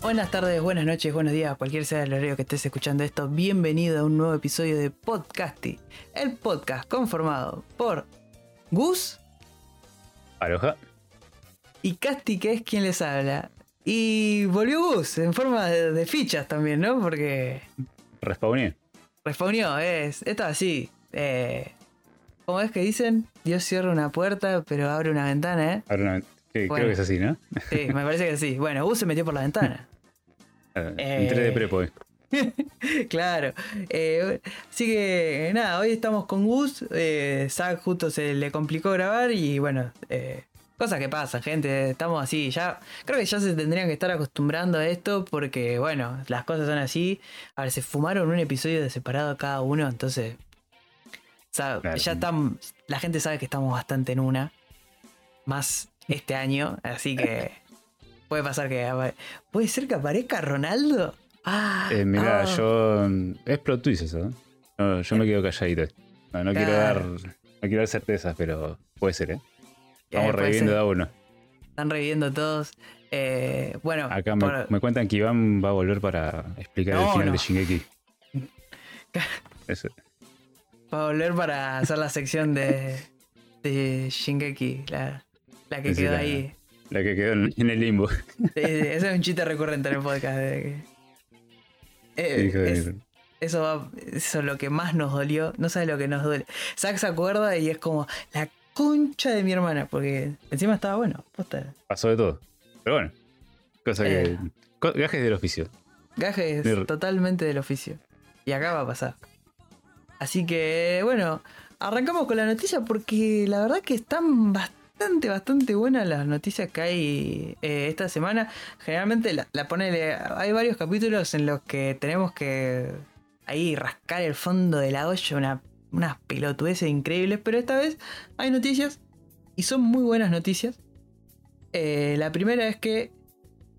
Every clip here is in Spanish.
Buenas tardes, buenas noches, buenos días, cualquier sea el horario que estés escuchando esto, bienvenido a un nuevo episodio de Podcasty, el podcast conformado por Gus Aloha. y Casti, que es quien les habla. Y volvió Gus en forma de, de fichas también, ¿no? Porque Respawné. respondió, es, esto así. Eh, ¿Cómo es que dicen? Dios cierra una puerta, pero abre una ventana, ¿eh? Ahora una- Bueno. Creo que es así, ¿no? Sí, me parece que sí. Bueno, Gus se metió por la ventana. Eh, Eh. Entré de prepo hoy. claro. Eh, así que nada, hoy estamos con Gus. Eh, Zack justo se le complicó grabar y bueno, eh, cosas que pasan, gente. Estamos así, ya. Creo que ya se tendrían que estar acostumbrando a esto porque bueno, las cosas son así. A ver, se fumaron un episodio de separado cada uno, entonces. sabe, Claro. Ya están. La gente sabe que estamos bastante en una. Más este año, así que. Puede pasar que. ¿Puede ser que aparezca Ronaldo? Ah, Eh, mirá, ah. yo. mm, Es plot twist eso. ¿eh? No, yo me quedo calladito. No, no quiero dar. No quiero dar certezas, pero puede ser, ¿eh? Eh, Vamos puede reviviendo de a uno. Están reviviendo todos. Eh, bueno, Acá me, por- me cuentan que Iván va a volver para explicar No, el final no. de Shingeki. Eso. para volver para hacer la sección de, de Shingeki, la, la que Sí, quedó la- ahí. La que quedó en, en el limbo. Sí, sí, ese es un chiste recurrente en el podcast. de que- Eh, es- eso, va- eso es lo que más nos dolió. No sabes lo que nos duele. Zack se acuerda y es como la concha de mi hermana, porque encima estaba bueno. posta. Pasó de todo. Pero bueno. Cosa que. Eh. Gajes del oficio. Gajes Mir- totalmente del oficio. Y acá va a pasar. Así que, bueno, arrancamos con la noticia porque la verdad que están bastante, bastante buenas las noticias que hay eh, esta semana. Generalmente la, la pone, hay varios capítulos en los que tenemos que ahí rascar el fondo de la olla, una, unas pelotudeces increíbles, pero esta vez hay noticias y son muy buenas noticias. Eh, la primera es que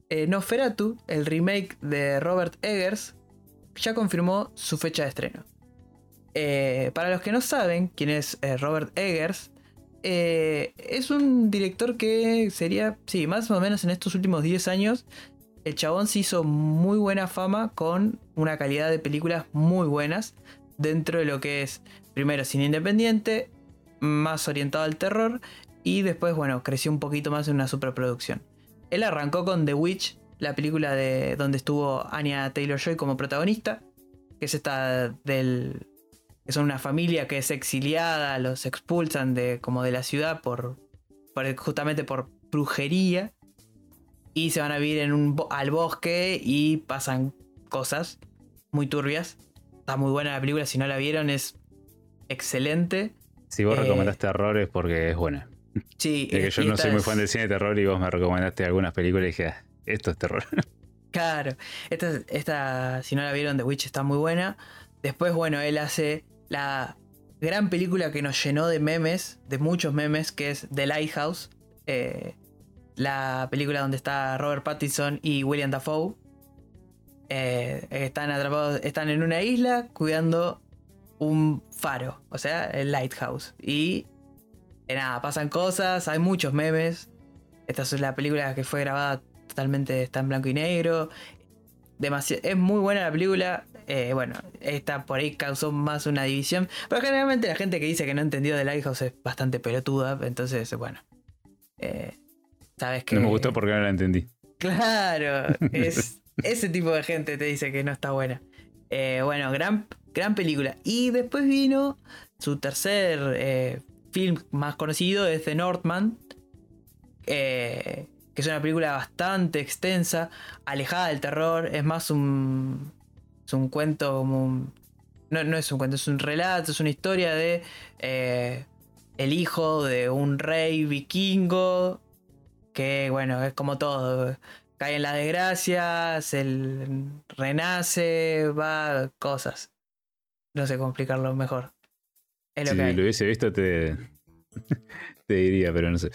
eh, Nosferatu, el remake de Robert Eggers, ya confirmó su fecha de estreno. Eh, para los que no saben quién es Robert Eggers, eh, es un director que sería, sí, más o menos en estos últimos 10 años, el chabón se hizo muy buena fama con una calidad de películas muy buenas dentro de lo que es, primero, cine independiente, más orientado al terror, y después, bueno, creció un poquito más en una superproducción. Él arrancó con The Witch, la película de donde estuvo Anya Taylor Joy como protagonista, que es esta del que son una familia que es exiliada, los expulsan de como de la ciudad por, por- justamente por brujería y se van a vivir en un al bosque y pasan cosas muy turbias. Está muy buena la película, si no la vieron es excelente. Si vos Eh. recomendaste errores porque es buena. Sí, Es que yo no soy muy es- fan del cine de terror y vos me recomendaste algunas películas y dije, "Ah, esto es terror. Claro, esta, esta, si no la vieron, The Witch está muy buena. Después, bueno, él hace la gran película que nos llenó de memes, de muchos memes, que es The Lighthouse. eh, la película donde está Robert Pattinson y William Dafoe. Eh, están atrapados, están en una isla cuidando un faro, o sea, el Lighthouse. Y eh, nada, pasan cosas, hay muchos memes. Esta es la película que fue grabada totalmente, en blanco y negro. Es muy buena la película. Eh, bueno, esta por ahí causó más una división. Pero generalmente la gente que dice que no entendió de Lighthouse es bastante pelotuda. Entonces, bueno. eh, Sabes que. No me gustó porque no la entendí. Claro, es ese tipo de gente te dice que no está buena. Eh, bueno, gran, gran película. Y después vino su tercer film más conocido, es The Northman. eh, que es una película bastante extensa, alejada del terror. Es más un, es un cuento como un- no, no es un cuento, es un relato, es una historia de eh, el hijo de un rey vikingo que bueno, es como todo. Cae en las desgracias, él renace, va, cosas. No sé cómo explicarlo mejor. Es lo Si que lo hubiese visto te, te diría, pero no sé.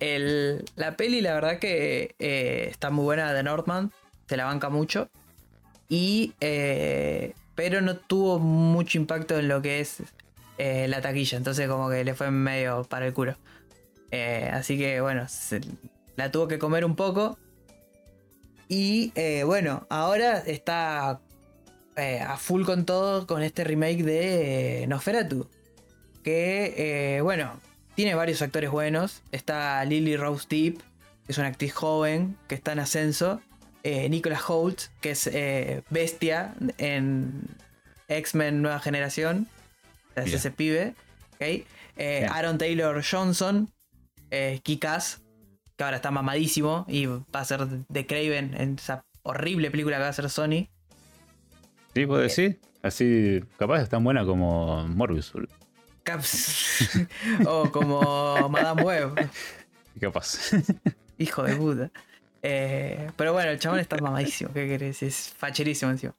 El- la peli, la verdad que eh, está muy buena de Northman, se la banca mucho. Y, eh, pero no tuvo mucho impacto en lo que es eh, la taquilla, entonces como que le fue medio para el culo. Eh, así que bueno, la tuvo que comer un poco. Y bueno, ahora está a full con todo con este remake de Nosferatu. Que, bueno, tiene varios actores buenos. Está Lily Rose Deep, que es una actriz joven que está en ascenso. Eh, Nicholas Holt, que es eh, bestia en X-Men Nueva Generación. Es Bien. ese pibe. ¿ok? Eh. Aaron Taylor Johnson, Kikas, que ahora está mamadísimo y va a ser de Craven en esa horrible película que va a hacer Sony. ¿Sí, puedo decir? Así, capaz es tan buena como Morbius. Caps- o como Madame Web. Capaz. Hijo de puta. Eh, pero bueno, el chabón está mamadísimo. ¿Qué querés? Es facherísimo encima.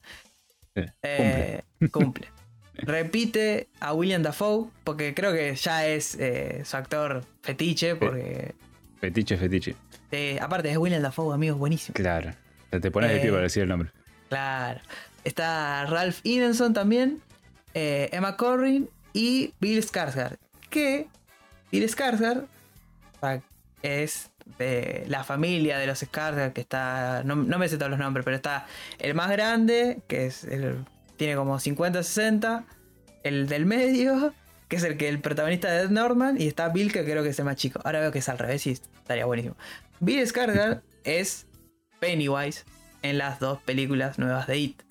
Eh, cumple. Repite a William Dafoe, porque creo que ya es eh, su actor fetiche, porque Fetiche, fetiche. eh, aparte es William Dafoe, amigo, buenísimo. Claro. Te pones de Eh, pie para decir el nombre. Claro. Está Ralph Ineson también, eh, Emma Corrin y Bill Skarsgård. Que Bill Skarsgård es de la familia de los Skarsgård, que está, no, no me sé todos los nombres, pero está el más grande, que es el, tiene como 50, 60, el del medio, que es el que el protagonista de Dead Norman, y está Bill, que creo que es el más chico. Ahora veo que es al revés y estaría buenísimo. Bill Skarsgård es Pennywise en las dos películas nuevas de It.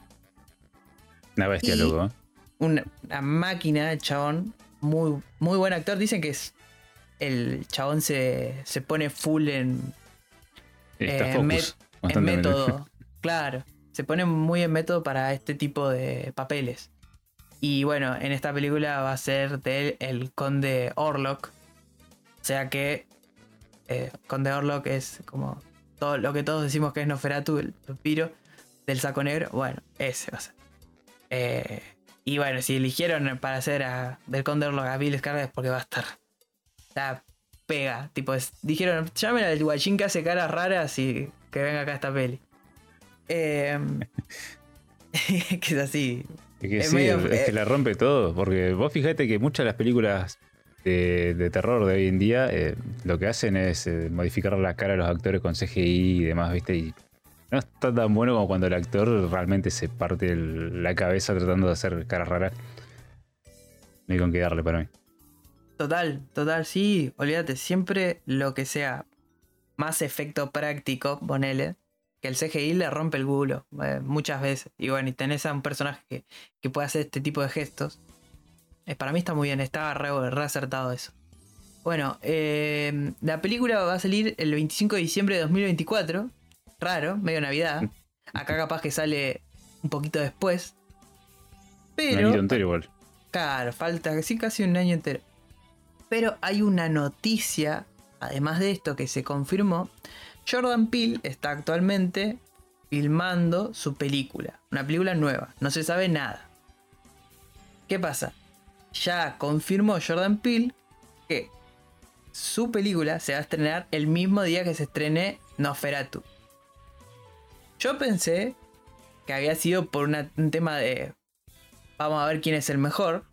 Una bestia, loco. Una, una máquina, chabón. Muy, muy buen actor. Dicen que es. El chabón se, se pone full en, eh, met- en método. Claro. Se pone muy en método para este tipo de papeles. Y bueno, en esta película va a ser de el conde Orlok. O sea que. eh, conde Orlok es como. Todo lo que todos decimos que es Noferatu, el vampiro del saco negro. Bueno, ese va a ser. Eh, y bueno, si eligieron para hacer a, del conde Orlok a Bill Skarsgård es porque va a estar. Está pega. Tipo, es- dijeron, llamen al guachín que hace caras raras y que venga acá esta peli. Eh, que es así. Es que Es sí, medio- es que eh. la rompe todo. Porque vos fijate que muchas de las películas de, de terror de hoy en día eh, lo que hacen es eh, modificar la cara de los actores con CGI y demás, ¿viste? Y no está tan bueno como cuando el actor realmente se parte el- la cabeza tratando de hacer caras raras. No hay con qué darle para mí. Total, total, sí. Olvídate, siempre lo que sea más efecto práctico, ponele, que el CGI le rompe el culo eh, muchas veces. Y bueno, y tenés a un personaje que, que puede hacer este tipo de gestos. Eh, para mí está muy bien, está re, re acertado eso. Bueno, eh, la película va a salir el 25 de diciembre de 2024. Raro, medio Navidad. Acá capaz que sale un poquito después. Un Pero... añito entero igual. Claro, falta sí, casi un año entero. Pero hay una noticia, además de esto, que se confirmó. Jordan Peele está actualmente filmando su película. Una película nueva. No se sabe nada. ¿Qué pasa? Ya confirmó Jordan Peele que su película se va a estrenar el mismo día que se estrene Nosferatu. Yo pensé que había sido por un tema de vamos a ver quién es el mejor.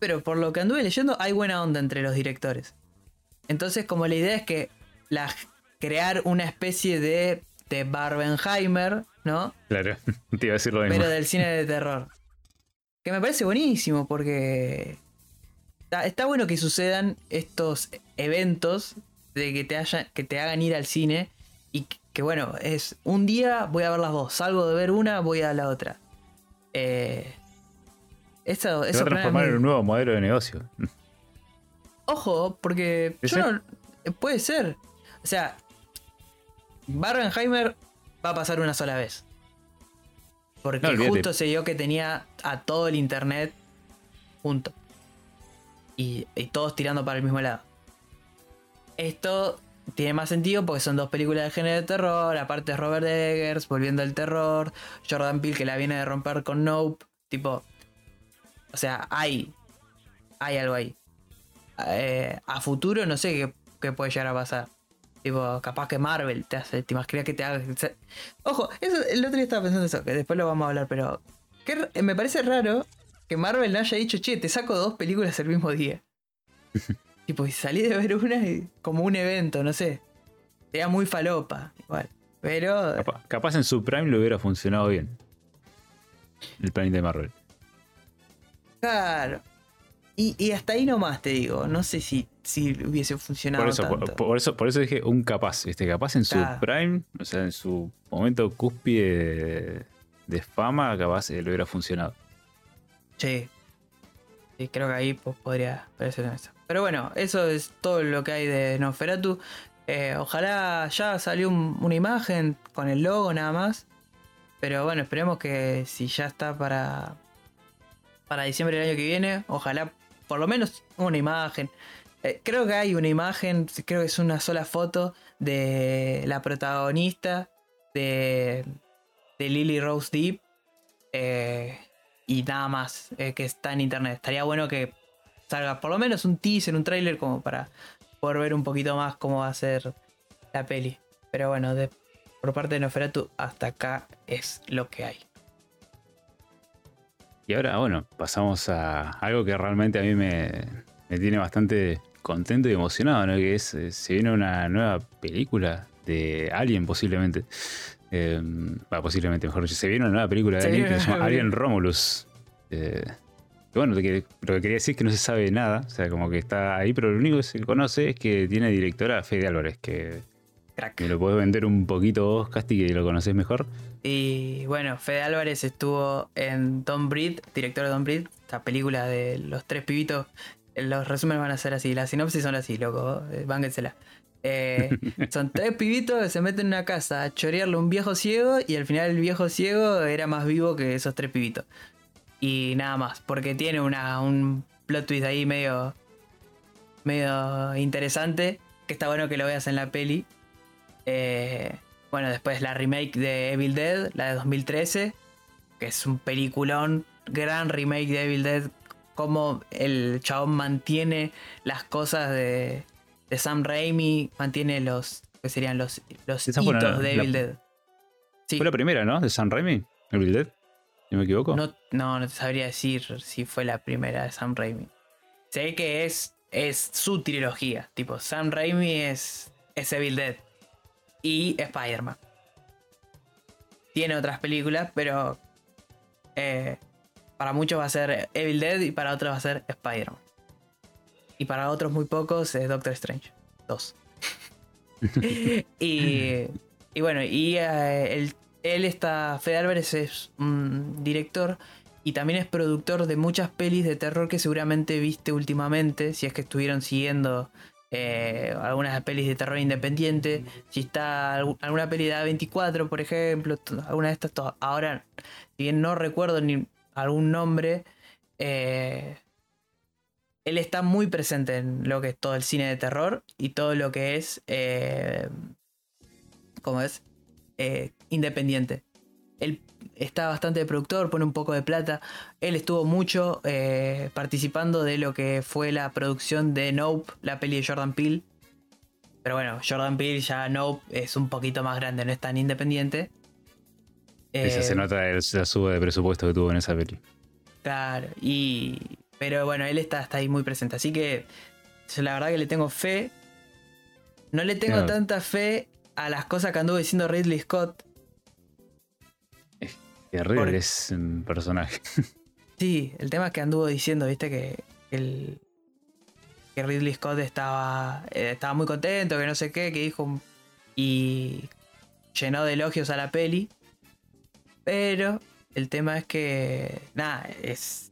Pero por lo que anduve leyendo, hay buena onda entre los directores. Entonces, como la idea es que la, crear una especie de, de Barbenheimer, ¿no? Claro, te iba a decir lo mismo. Pero del cine de terror. Que me parece buenísimo porque está, está bueno que sucedan estos eventos de que te, haya, que te hagan ir al cine y que, que, bueno, es un día voy a ver las dos, salgo de ver una, voy a la otra. Eh, eso, Se va a transformar en un nuevo modelo de negocio. Ojo, porque ¿Sí, yo no- eh, puede ser. O sea, Barbenheimer va a pasar una sola vez. Porque No, justo se dio que tenía a todo el internet junto. Y, y todos tirando para el mismo lado. Esto tiene más sentido porque son dos películas de género de terror. Aparte Robert Eggers, volviendo al terror. Jordan Peele que la viene de romper con Nope. Tipo. O sea, hay. Hay algo ahí. Eh, a futuro no sé qué, qué puede llegar a pasar. Tipo, capaz que Marvel te hace, te imaginas que te haga. Ojo, eso, el otro día estaba pensando eso, que después lo vamos a hablar, pero. me parece raro que Marvel no haya dicho, che, te saco dos películas el mismo día. tipo, y salí de ver una y- como un evento, no sé. Sería muy falopa, igual. Pero. Capaz, capaz en su prime le hubiera funcionado bien. El planeta de Marvel. Claro. Y, y hasta ahí nomás te digo. No sé si, si hubiese funcionado. Por eso, tanto. por eso, por eso dije un capaz, ¿viste? Capaz en su prime, o sea, en su momento cúspide de, de fama, capaz eh, le hubiera funcionado. Sí. Sí, creo que ahí pues, podría, ser eso. Pero bueno, eso es todo lo que hay de Nosferatu. Eh, ojalá ya salió un- una imagen con el logo nada más. Pero bueno, esperemos que si ya está para, para diciembre del año que viene, ojalá por lo menos una imagen. Eh, creo que hay una imagen, creo que es una sola foto de la protagonista de, de Lily Rose Deep. eh, y nada más eh, que está en internet. Estaría bueno que salga por lo menos un teaser, un trailer como para poder ver un poquito más cómo va a ser la peli. Pero bueno, por parte de Noferatu hasta acá es lo que hay. Y ahora, bueno, pasamos a algo que realmente a mí me, me tiene bastante contento y emocionado, ¿no? Que es, eh, se viene una nueva película de Alien posiblemente. Eh, va, posiblemente, mejor dicho. Se viene una nueva película de Se Alien que se llama Alien Romulus. Eh, bueno, lo que, lo que quería decir es que no se sabe nada, o sea, como que está ahí, pero lo único que se conoce es que tiene directora Fede Álvarez, que Crack. me lo puedes vender un poquito vos, Casti, que lo conoces mejor. Y bueno, Fede Álvarez estuvo en Don Breed, director de Don Breed, esta película de los tres pibitos. Los resúmenes van a ser así, las sinopsis son así, loco, eh, bánquensela. Eh, son tres pibitos que se meten en una casa a chorearle a un viejo ciego y al final el viejo ciego era más vivo que esos tres pibitos. Y nada más, porque tiene una, un plot twist ahí medio, medio interesante, que está bueno que lo veas en la peli. Eh, bueno, después la remake de Evil Dead, la de 2013, que es un peliculón, gran remake de Evil Dead, como el chabón mantiene las cosas de, de Sam Raimi, mantiene los, que serían los, los hitos la- de la- Evil Dead. Sí, Fue la primera, ¿no? De San Raimi, Evil Dead, si no me equivoco. no, no, no te sabría decir si fue la primera de Sam Raimi. Sé que es, es su trilogía, tipo Sam Raimi es, es Evil Dead y Spider-Man. Tiene otras películas, pero eh, para muchos va a ser Evil Dead y para otros va a ser Spider-Man. Y para otros muy pocos es Doctor Strange 2. y, y bueno, y eh, el- él está, Fede Álvarez es un director y también es productor de muchas pelis de terror que seguramente viste últimamente, si es que estuvieron siguiendo eh, algunas pelis de terror independiente, si está algu- alguna peli de A24, por ejemplo, alguna de estas, to- ahora, si bien no recuerdo ni algún nombre, eh, él está muy presente en lo que es todo el cine de terror y todo lo que es, eh, ¿cómo es? Independiente. Él está bastante de productor, pone un poco de plata. Él estuvo mucho eh, participando de lo que fue la producción de Nope, la peli de Jordan Peele. Pero bueno, Jordan Peele ya Nope es un poquito más grande, no es tan independiente. Esa Eh, se nota el- la suba de presupuesto que tuvo en esa peli. Claro, y. Pero bueno, él está, está ahí muy presente. Así que la verdad que le tengo fe. No le tengo tanta fe a las cosas que anduvo diciendo Ridley Scott. Terrible es un personaje. Sí, el tema es que anduvo diciendo, viste, que el. que Ridley Scott estaba. eh, estaba muy contento, que no sé qué, que dijo. Y llenó de elogios a la peli. Pero el tema es que. Nada, es.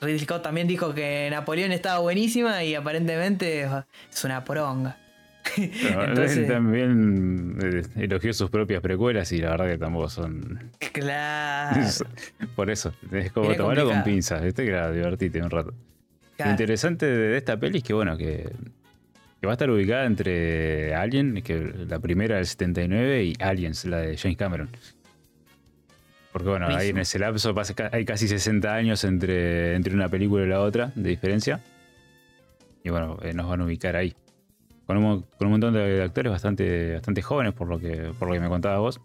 Ridley Scott también dijo que Napoleón estaba buenísima y aparentemente es una poronga. Pero Entonces- él también eh, elogió sus propias precuelas y la verdad que tampoco son. Claro. Por eso, es como Era tomarlo con pinzas, ¿viste? Que era divertite un rato. Lo interesante de esta peli es que, bueno, que, que va a estar ubicada entre Alien, que la primera del 79, y Aliens, la de James Cameron. Porque, bueno, ahí en ese lapso pasa hay casi 60 años entre, entre una película y la otra de diferencia. Y bueno, eh, nos van a ubicar ahí. Con un, con un montón de actores bastante, bastante jóvenes, por lo que, por lo que me contabas vos.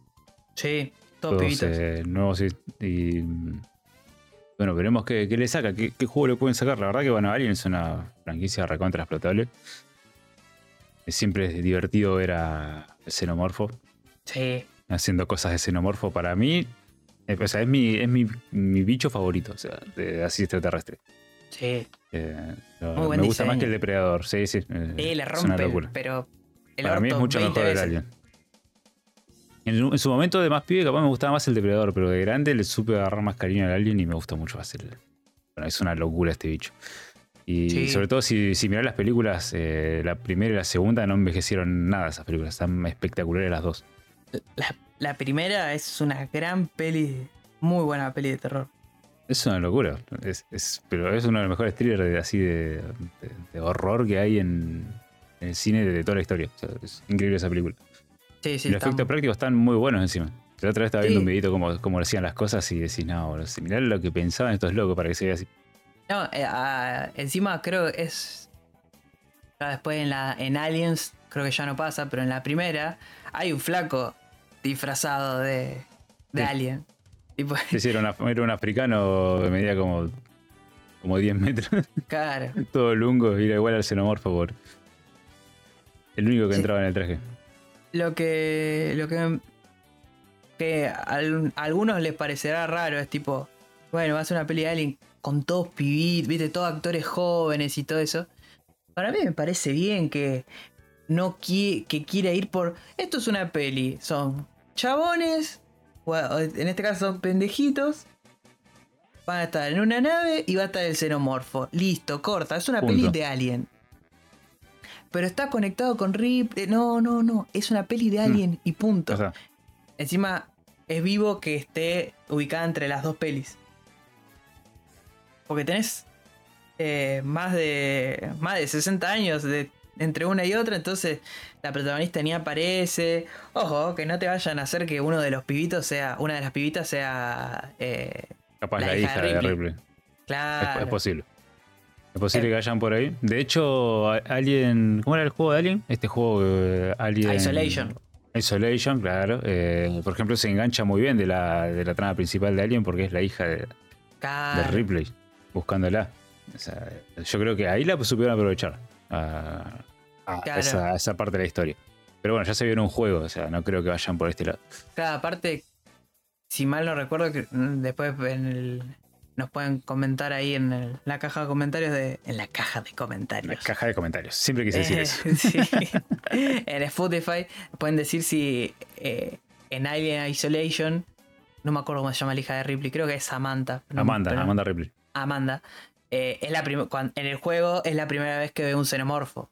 Sí, todos eh, nuevos y, y, mm, bueno, veremos qué, qué le saca, qué, qué juego le pueden sacar. La verdad que bueno, Alien es una franquicia recontra explotable. Siempre es divertido ver a xenomorfo Sí. haciendo cosas de xenomorfo. Para mí, eh, o sea, es mi, es mi, mi bicho favorito, o sea, de así extraterrestre. Sí. Eh, lo- Muy buen me gusta más que el depredador, sí, sí. Sí, le es una rompe, locura. pero el Para mí es mucho 20 mejor el veces. Alien. En, su- en su momento de más pibe, capaz me gustaba más el depredador, pero de grande le supe agarrar más cariño al Alien y me gusta mucho más el. Bueno, es una locura este bicho. Y Sí. sobre todo si, si mirás las películas, eh, la primera y la segunda no envejecieron nada esas películas, están espectaculares las dos. La, la primera es una gran peli, muy buena peli de terror. Es una locura, es, es- pero es uno de los mejores thrillers de, así de, de- de horror que hay en, en el cine de, toda la historia. O sea, es increíble esa película. Sí, sí, y los efectos prácticos están muy buenos encima. La otra vez estaba viendo Sí. un videito cómo, cómo hacían las cosas y decís, no, si mirá lo que pensaban estos locos para que se vea así. No, eh, ah, encima creo que es. después en, la, en Aliens, creo que ya no pasa, pero en la primera hay un flaco disfrazado de, de Sí. Alien. Sí, era, una- era un africano de medida como, como 10 metros, claro. todo lungo, era igual al xenomorfo, por El único que Sí. entraba en el traje. Lo que. Lo que. Que a, al- a algunos les parecerá raro, es tipo. Bueno, va a ser una peli de Alien con todos pibitos, viste, todos actores jóvenes y todo eso. Para mí me parece bien que no qui- que quiera ir por. Esto es una peli. Son chabones. En este caso son pendejitos. Van a estar en una nave y va a estar el xenomorfo. Listo, corta. Es una Punto. peli de Alien. Pero está conectado con Rip. eh, No, no, no. Es una peli de Alien y punto. O sea, Encima es vivo que esté ubicada entre las dos pelis. Porque tenés eh, más de más de 60 años de, entre una y otra, entonces la protagonista ni aparece. Ojo, que no te vayan a hacer que uno de los pibitos sea, una de las pibitas sea... eh, capaz La la, hija hija de Ripley. Claro. es posible. Es posible Eh. que vayan por ahí. De hecho, Alien. ¿Cómo era el juego de Alien? Este juego eh, Alien. Isolation. Isolation, claro. Eh, por ejemplo, se engancha muy bien de la, de la trama principal de Alien porque es la hija de, de claro. Ripley, buscándola. O sea, yo creo que ahí la supieron aprovechar. A, a Claro. esa, a esa parte de la historia. Pero bueno, ya se vio en un juego, o sea, no creo que vayan por este lado. Cada parte, si mal no recuerdo, que mm, después en el- nos pueden comentar ahí en el- la caja de comentarios de. En la caja de La comentarios. caja de comentarios. Siempre quise decir Eh, eso. sí. en Spotify pueden decir si eh, en Alien Isolation. No me acuerdo cómo se llama la hija de Ripley, creo que es Samantha. No, Amanda, Amanda Ripley. Amanda. eh, es la en el juego es la primera vez que ve un xenomorfo.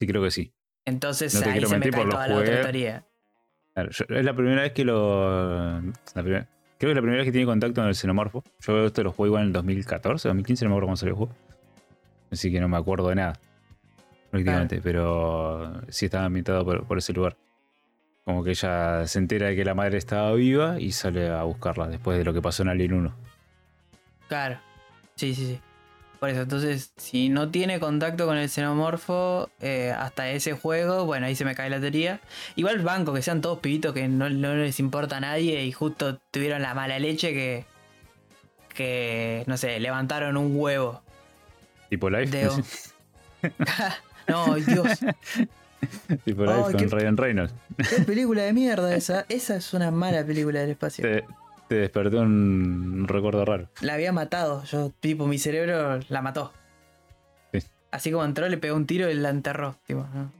Sí, creo que sí. Entonces No te ahí quiero se me mentir, cae por lo toda la otra teoría. Claro, yo- es la primera vez que lo. la primera- creo que es la primera vez que tiene contacto con el xenomorfo. Yo esto lo jugué igual en el 2014, 2015, no me acuerdo cuándo salió el juego. Así que no me acuerdo de nada. Prácticamente, pero sí estaba ambientado por, por ese lugar. Como que ella se entera de que la madre estaba viva y sale a buscarla después de lo que pasó en Alien 1. Claro. Sí, sí, sí. Por eso, entonces, si no tiene contacto con el xenomorfo eh, hasta ese juego, bueno, ahí se me cae la teoría. Igual banco, que sean todos pibitos que no, no les importa a nadie y justo tuvieron la mala leche que, que no sé, levantaron un huevo. Tipo Life. De- no, Dios, tipo Life Ay, con qué- Ryan Reynolds. qué película de mierda esa. Esa es una mala película del espacio. Te, te despertó un, recuerdo raro. La había matado, yo, tipo, mi cerebro la mató. Sí. Así como entró, le pegó un tiro y la enterró. Tipo, ¿no?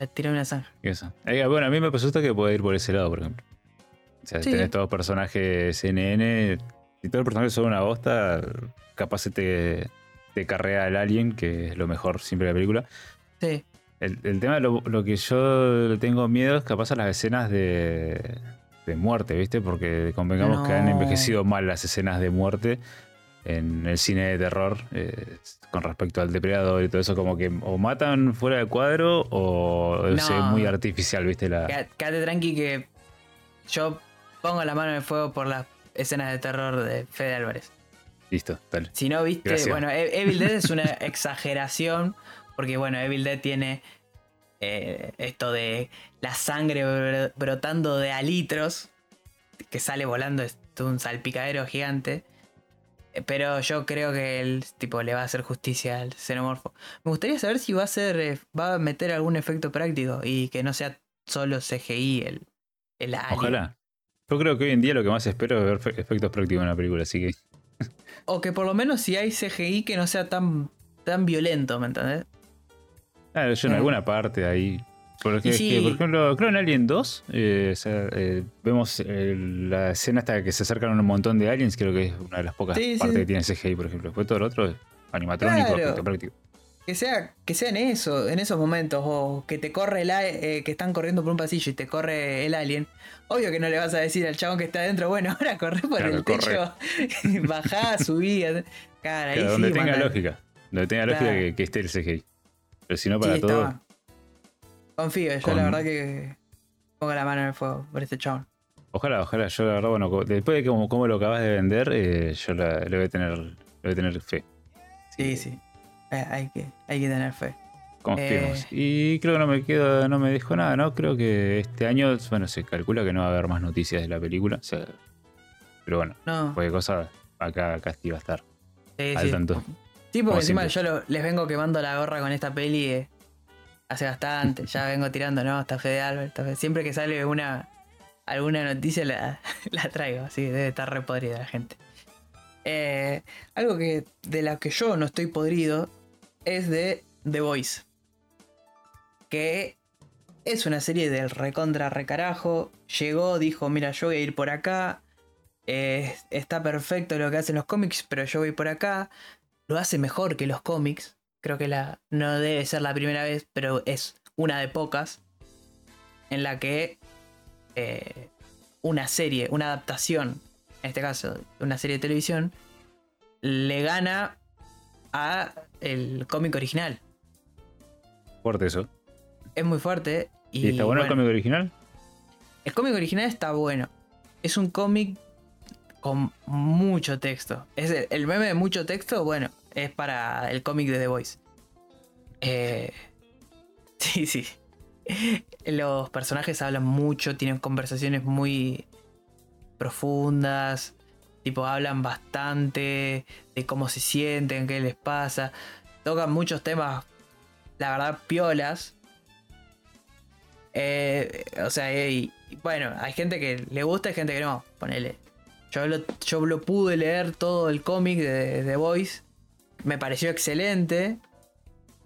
Le tiró una zanja. Y Eso. Eh, bueno, a mí me pasó esto que puede ir por ese lado, por ejemplo. O sea, Sí. tenés todos personajes CNN. Si todos los personajes son una bosta, capaz se te, te carrea el alien, que es lo mejor siempre de la película. Sí. El, el tema, lo, lo que yo le tengo miedo es capaz a las escenas de, de muerte, ¿viste? Porque convengamos que han envejecido mal las escenas de muerte en el cine de terror eh, con respecto al depredador y todo eso, como que o matan fuera de cuadro o es No. muy artificial, ¿viste? La, Quédate tranqui que yo pongo la mano en el fuego por las escenas de terror de Fede Álvarez. Listo, dale. Si no viste, Gracias. bueno, E- Evil Dead es una exageración, porque bueno, Evil Dead tiene eh, esto de la sangre bro- brotando de a litros, que sale volando, es un salpicadero gigante. Eh, Pero yo creo que el tipo le va a hacer justicia al xenomorfo. Me gustaría saber si va a ser. eh, va a meter algún efecto práctico y que no sea solo CGI el, el alien. Ojalá. Yo creo que hoy en día lo que más espero es ver fe- efectos prácticos en la película, así que. O que por lo menos si hay CGI que no sea tan, tan violento, ¿me entendés? Ah, yo en alguna parte ahí. Porque, es sí. que, por ejemplo, creo en Alien 2, eh, o sea, eh, vemos eh, la escena hasta que se acercan un montón de aliens, creo que es una de las pocas Sí, sí. partes que tiene CGI, por ejemplo. Después todo lo otro es animatrónico, Claro. práctico. Que sea, que sea en eso, en esos momentos, o que te corre el eh, que están corriendo por un pasillo y te corre el alien. Obvio que no le vas a decir al chabón que está adentro, bueno, ahora corre por Claro, el corre. techo, bajá, subí. Cara, ahí Claro, sí, donde tenga manda- lógica. Donde tenga Claro. lógica que, que esté el CGI. Pero si no, Sí, para todo. estaba. Confío, yo Con- la verdad que pongo la mano en el fuego por este chabón. Ojalá, ojalá. Yo la verdad, bueno, después de cómo, cómo lo acabas de vender, eh, yo la- le, voy a tener, le voy a tener fe. Sí, sí. Eh, hay, que, hay que tener fe. Confiemos. Eh. Y creo que no me quedo, no me dijo nada, ¿no? Creo que este año, bueno, se calcula que no va a haber más noticias de la película. O sea, pero bueno, No, cualquier cosa, acá Casti va a estar sí, al sí. tanto. Sí, porque encima siempre. yo lo- les vengo quemando la gorra con esta peli eh, hace bastante. Ya vengo tirando, ¿no? Está Fede Albert. Fede- Siempre que sale una alguna noticia la, la traigo. Así debe estar re podrida la gente. Eh, algo que de la que yo no estoy podrido es de The Voice. Que es una serie del recontra recarajo. Llegó, dijo, mira, yo voy a ir por acá. eh, está perfecto lo que hacen los cómics, pero yo voy por acá lo hace mejor que los cómics. Creo que la, no debe ser la primera vez, pero es una de pocas en la que eh, una serie, una adaptación, en este caso una serie de televisión, le gana a el cómic original. Fuerte eso. Es muy fuerte. Y, ¿Y, está bueno, el cómic original? el cómic original está bueno. Es un cómic con mucho texto. Es el, meme de mucho texto, bueno, es para el cómic de The Voice. Eh, sí, sí. Los personajes hablan mucho, tienen conversaciones muy profundas. Tipo, hablan bastante de cómo se sienten, qué les pasa. Tocan muchos temas, la verdad, piolas. Eh, o sea, y bueno, hay gente que le gusta y gente que no. Ponele. Yo lo, yo lo pude leer todo el cómic de The Voice. Me pareció excelente.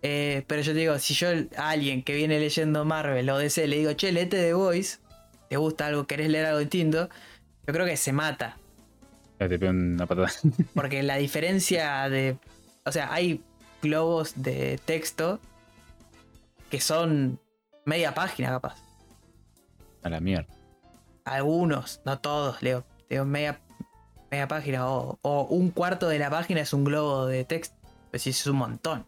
Eh, pero yo te digo, si yo a alguien que viene leyendo Marvel o DC le digo, che, leete The Voice, te gusta algo, querés leer algo distinto, yo creo que se mata. Ya te pego una patada. Porque la diferencia de. O sea, hay globos de texto que son media página, capaz. A la mierda. Algunos, no todos, leo. Leo media, media página. O, o un cuarto de la página es un globo de texto. Pues sí, es un montón.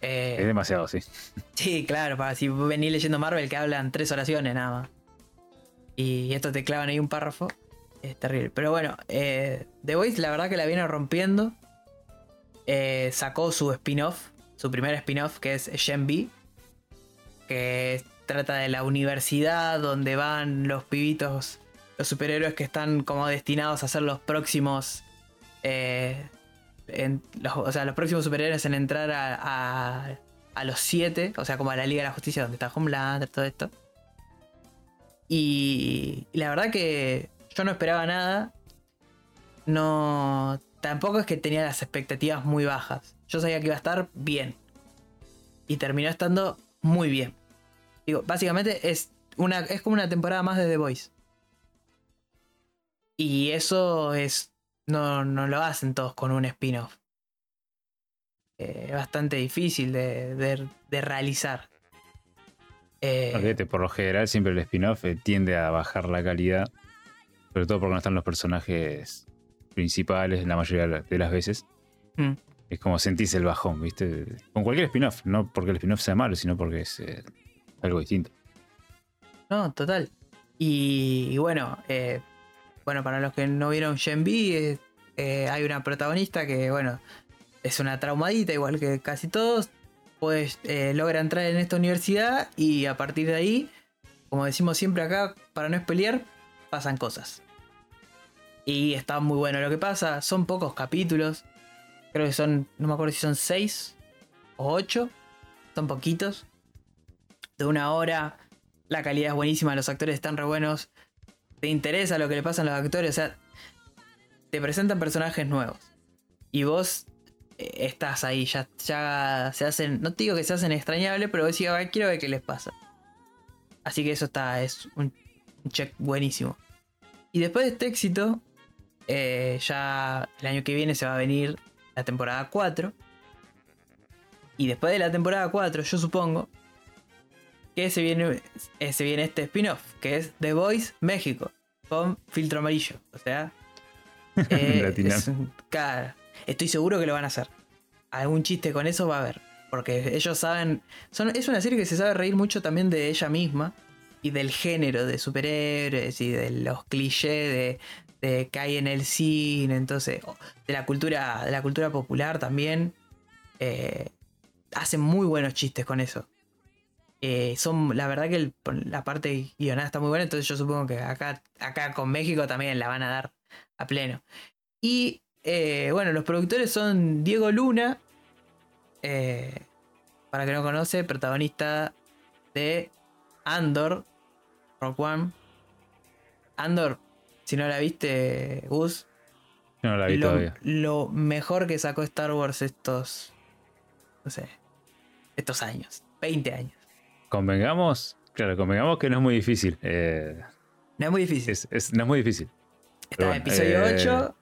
Eh, Es demasiado, sí. Sí, claro, para si venís leyendo Marvel que hablan tres oraciones nada más. Y esto te clavan ahí un párrafo. Es terrible. Pero bueno, eh, The Voice la verdad que la viene rompiendo. Eh, sacó su spin-off, su primer spin-off que es Gen B. Que trata de la universidad donde van los pibitos, los superhéroes que están como destinados a ser los próximos eh, en- o sea, los próximos superhéroes en entrar a, los siete, o sea, como a la Liga de la Justicia, donde está Homelander, todo esto. Y, y la verdad que yo no esperaba nada. No. Tampoco es que tenía las expectativas muy bajas. Yo sabía que iba a estar bien. Y terminó estando muy bien. Digo, básicamente es, una, es como una temporada más de The Voice. Y eso es. No, no lo hacen todos con un spin-off. Eh, bastante difícil de, de- de realizar. Eh, por lo general siempre el spin-off eh, tiende a bajar la calidad. Sobre todo porque no están los personajes principales la mayoría de la- de las veces. Mm. Es como sentís el bajón, ¿viste? Con cualquier spin-off, no porque el spin-off sea malo, sino porque es eh, algo distinto. No, total. Y, y bueno, eh, bueno, para los que no vieron Gen B, eh, hay una protagonista que, bueno, es una traumadita, igual que casi todos. Pues logra entrar en esta universidad y a partir de ahí, como decimos siempre acá, para no pelear, pasan cosas. Y está muy bueno. Lo que pasa, son pocos capítulos. Creo que son, no me acuerdo si son seis o ocho. Son poquitos. De una hora. La calidad es buenísima, los actores están re buenos. Te interesa lo que le pasa a los actores. O sea, te presentan personajes nuevos. Y vos eh, estás ahí, ya, se hacen, no te digo que se hacen extrañables, pero vos decís, "A quiero ver qué les pasa. Así que eso está, es un, un check buenísimo. Y después de este éxito, eh, ya el año que viene se va a venir la temporada 4. Y después de la temporada 4, yo supongo que se viene, eh, se viene este spin-off, que es The Voice México, con filtro amarillo. O sea, eh, es estoy seguro que lo van a hacer. Algún chiste con eso va a haber. Porque ellos saben. Son, es una serie que se sabe reír mucho también de ella misma. Y del género de superhéroes. Y de los clichés de, de que hay en el cine. Entonces. De la cultura. De la cultura popular también. eh, hacen muy buenos chistes con eso. Eh, son. La verdad que el- la parte guionada está muy buena. Entonces yo supongo que acá, acá con México también la van a dar a pleno. Y eh, bueno, los productores son Diego Luna, eh, para que no conoce, protagonista de Andor, Rock One. Andor, si no la viste, Gus, no la vi lo, todavía. lo mejor que sacó Star Wars estos, no sé, estos años, 20 años. Convengamos, claro, convengamos que no es muy difícil. eh, No es muy difícil. es- es- no es muy difícil. Está bueno, episodio eh, 8,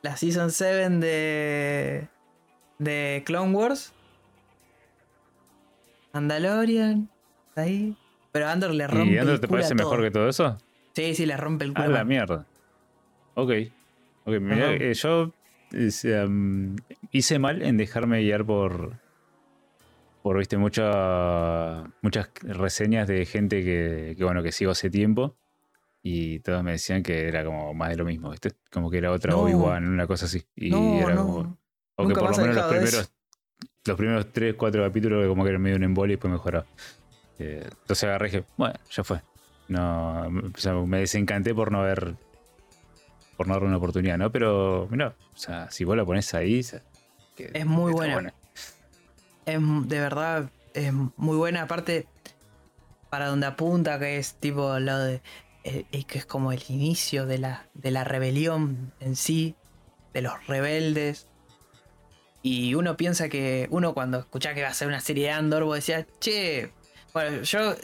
la Season 7 de, de Clone Wars, Mandalorian, está ahí. Pero Andor le rompe ¿Y Andor el te parece mejor que todo eso? Sí, sí, le rompe el culo. Ah, a la mierda. Ok. Ok, mirá, eh, yo um, hice mal en dejarme guiar por. Por, viste, mucha, muchas reseñas de gente que, que, bueno, que sigo hace tiempo. Y todos me decían que era como más de lo mismo, ¿viste? Como que era otra No. Obi-Wan, una cosa así. Y No, era no. como. O que Nunca por lo menos los primeros, los primeros 3, 4 capítulos como que eran medio un embole y después mejoraba. Eh, entonces agarré y dije, bueno, ya fue. No, o sea, me desencanté por no haber por no darle una oportunidad, ¿no? Pero, mira, o sea, si vos la pones ahí, que Es muy buena. Es de verdad, es muy buena. Aparte, para donde apunta, que es tipo lo de. eh, que es como el inicio de la, de la rebelión en sí, de los rebeldes. Y uno piensa que. Uno cuando escucha que va a ser una serie de Andor, vos decías, che. Bueno, yo.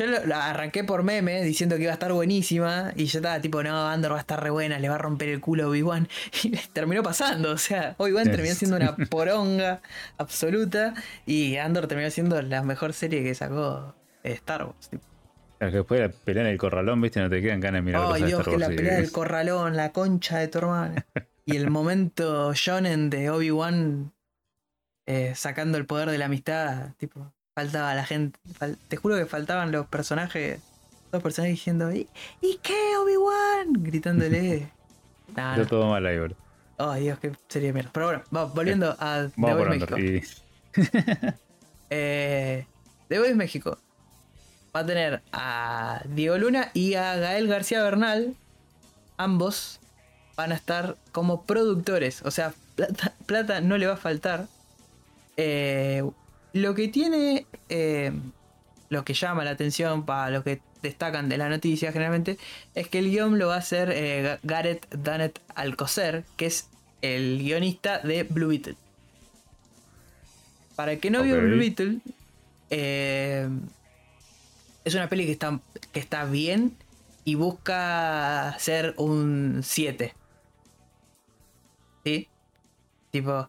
Yo lo arranqué por meme diciendo que iba a estar buenísima. Y yo estaba tipo, no, Andor va a estar re buena, le va a romper el culo a Obi-Wan. Y terminó pasando. O sea, Obi-Wan terminó siendo una poronga absoluta. Y Andor terminó siendo la mejor serie que sacó Star Wars. tipo. Claro, que después de la pelea en el corralón, viste, no te quedan ganas de mirar de Dios, que la pelea del corralón, la concha de tu hermana. Y el momento shonen de Obi-Wan eh, sacando el poder de la amistad, tipo, faltaba la gente. fal- te juro que faltaban los personajes, dos personajes diciendo, ¿y, ¿y qué, Obi-Wan? Gritándole. Nah, Está no. todo mal ahí, boludo. Ay, Dios, qué serie de mierda. Pero bueno, va, volviendo a The Voice México. Y Eh, The Voice México va a tener a Diego Luna y a Gael García Bernal. Ambos van a estar como productores. O sea, plata, plata no le va a faltar. Eh, lo que tiene. eh, lo que llama la atención para lo que destacan de la noticia generalmente es que el guion lo va a hacer eh, Ga- Gareth Danet Alcocer, que es el guionista de Blue Beetle. Para el que no vio Ok. Blue Beetle, eh, es una peli que está, que está bien y busca ser un 7. ¿Sí? Tipo.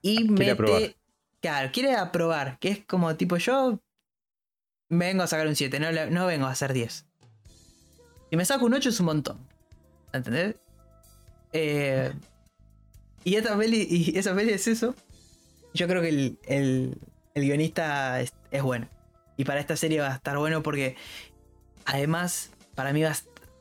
Y mete. Claro, quiere aprobar. Que es como tipo yo. Vengo a sacar un 7, no, no vengo a hacer 10. Si me saco un 8 es un montón. ¿Entendés? Eh, y esta peli, y esa peli es eso. Yo creo que el, el- el guionista es, bueno. Y para esta serie va a estar bueno porque además para mí va a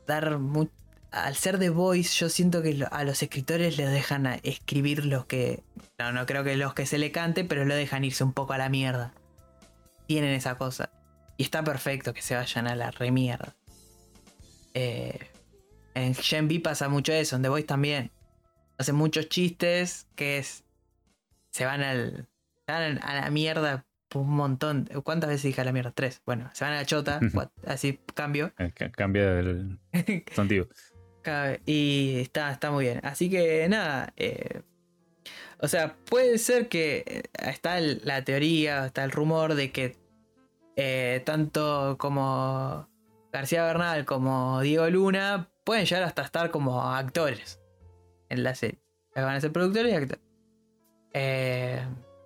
dar mu- al ser The Voice yo siento que a los escritores les dejan a escribir los que no no creo que los que se le cante pero lo dejan irse un poco a la mierda tienen esa cosa y está perfecto que se vayan a la remierda Eh, En Gen B pasa mucho eso, en The Voice también. Hacen muchos chistes que es. Se van al. Se van a la mierda un montón. ¿Cuántas veces dije a la mierda? Tres. Bueno, se van a la chota. así cambio. Eh, Cambia el sentido. Y está, está muy bien. Así que nada. eh, o sea, puede ser que eh, está la teoría, está el rumor de que eh, tanto como García Bernal como Diego Luna pueden llegar hasta estar como actores en la serie. Van a ser productores y actores.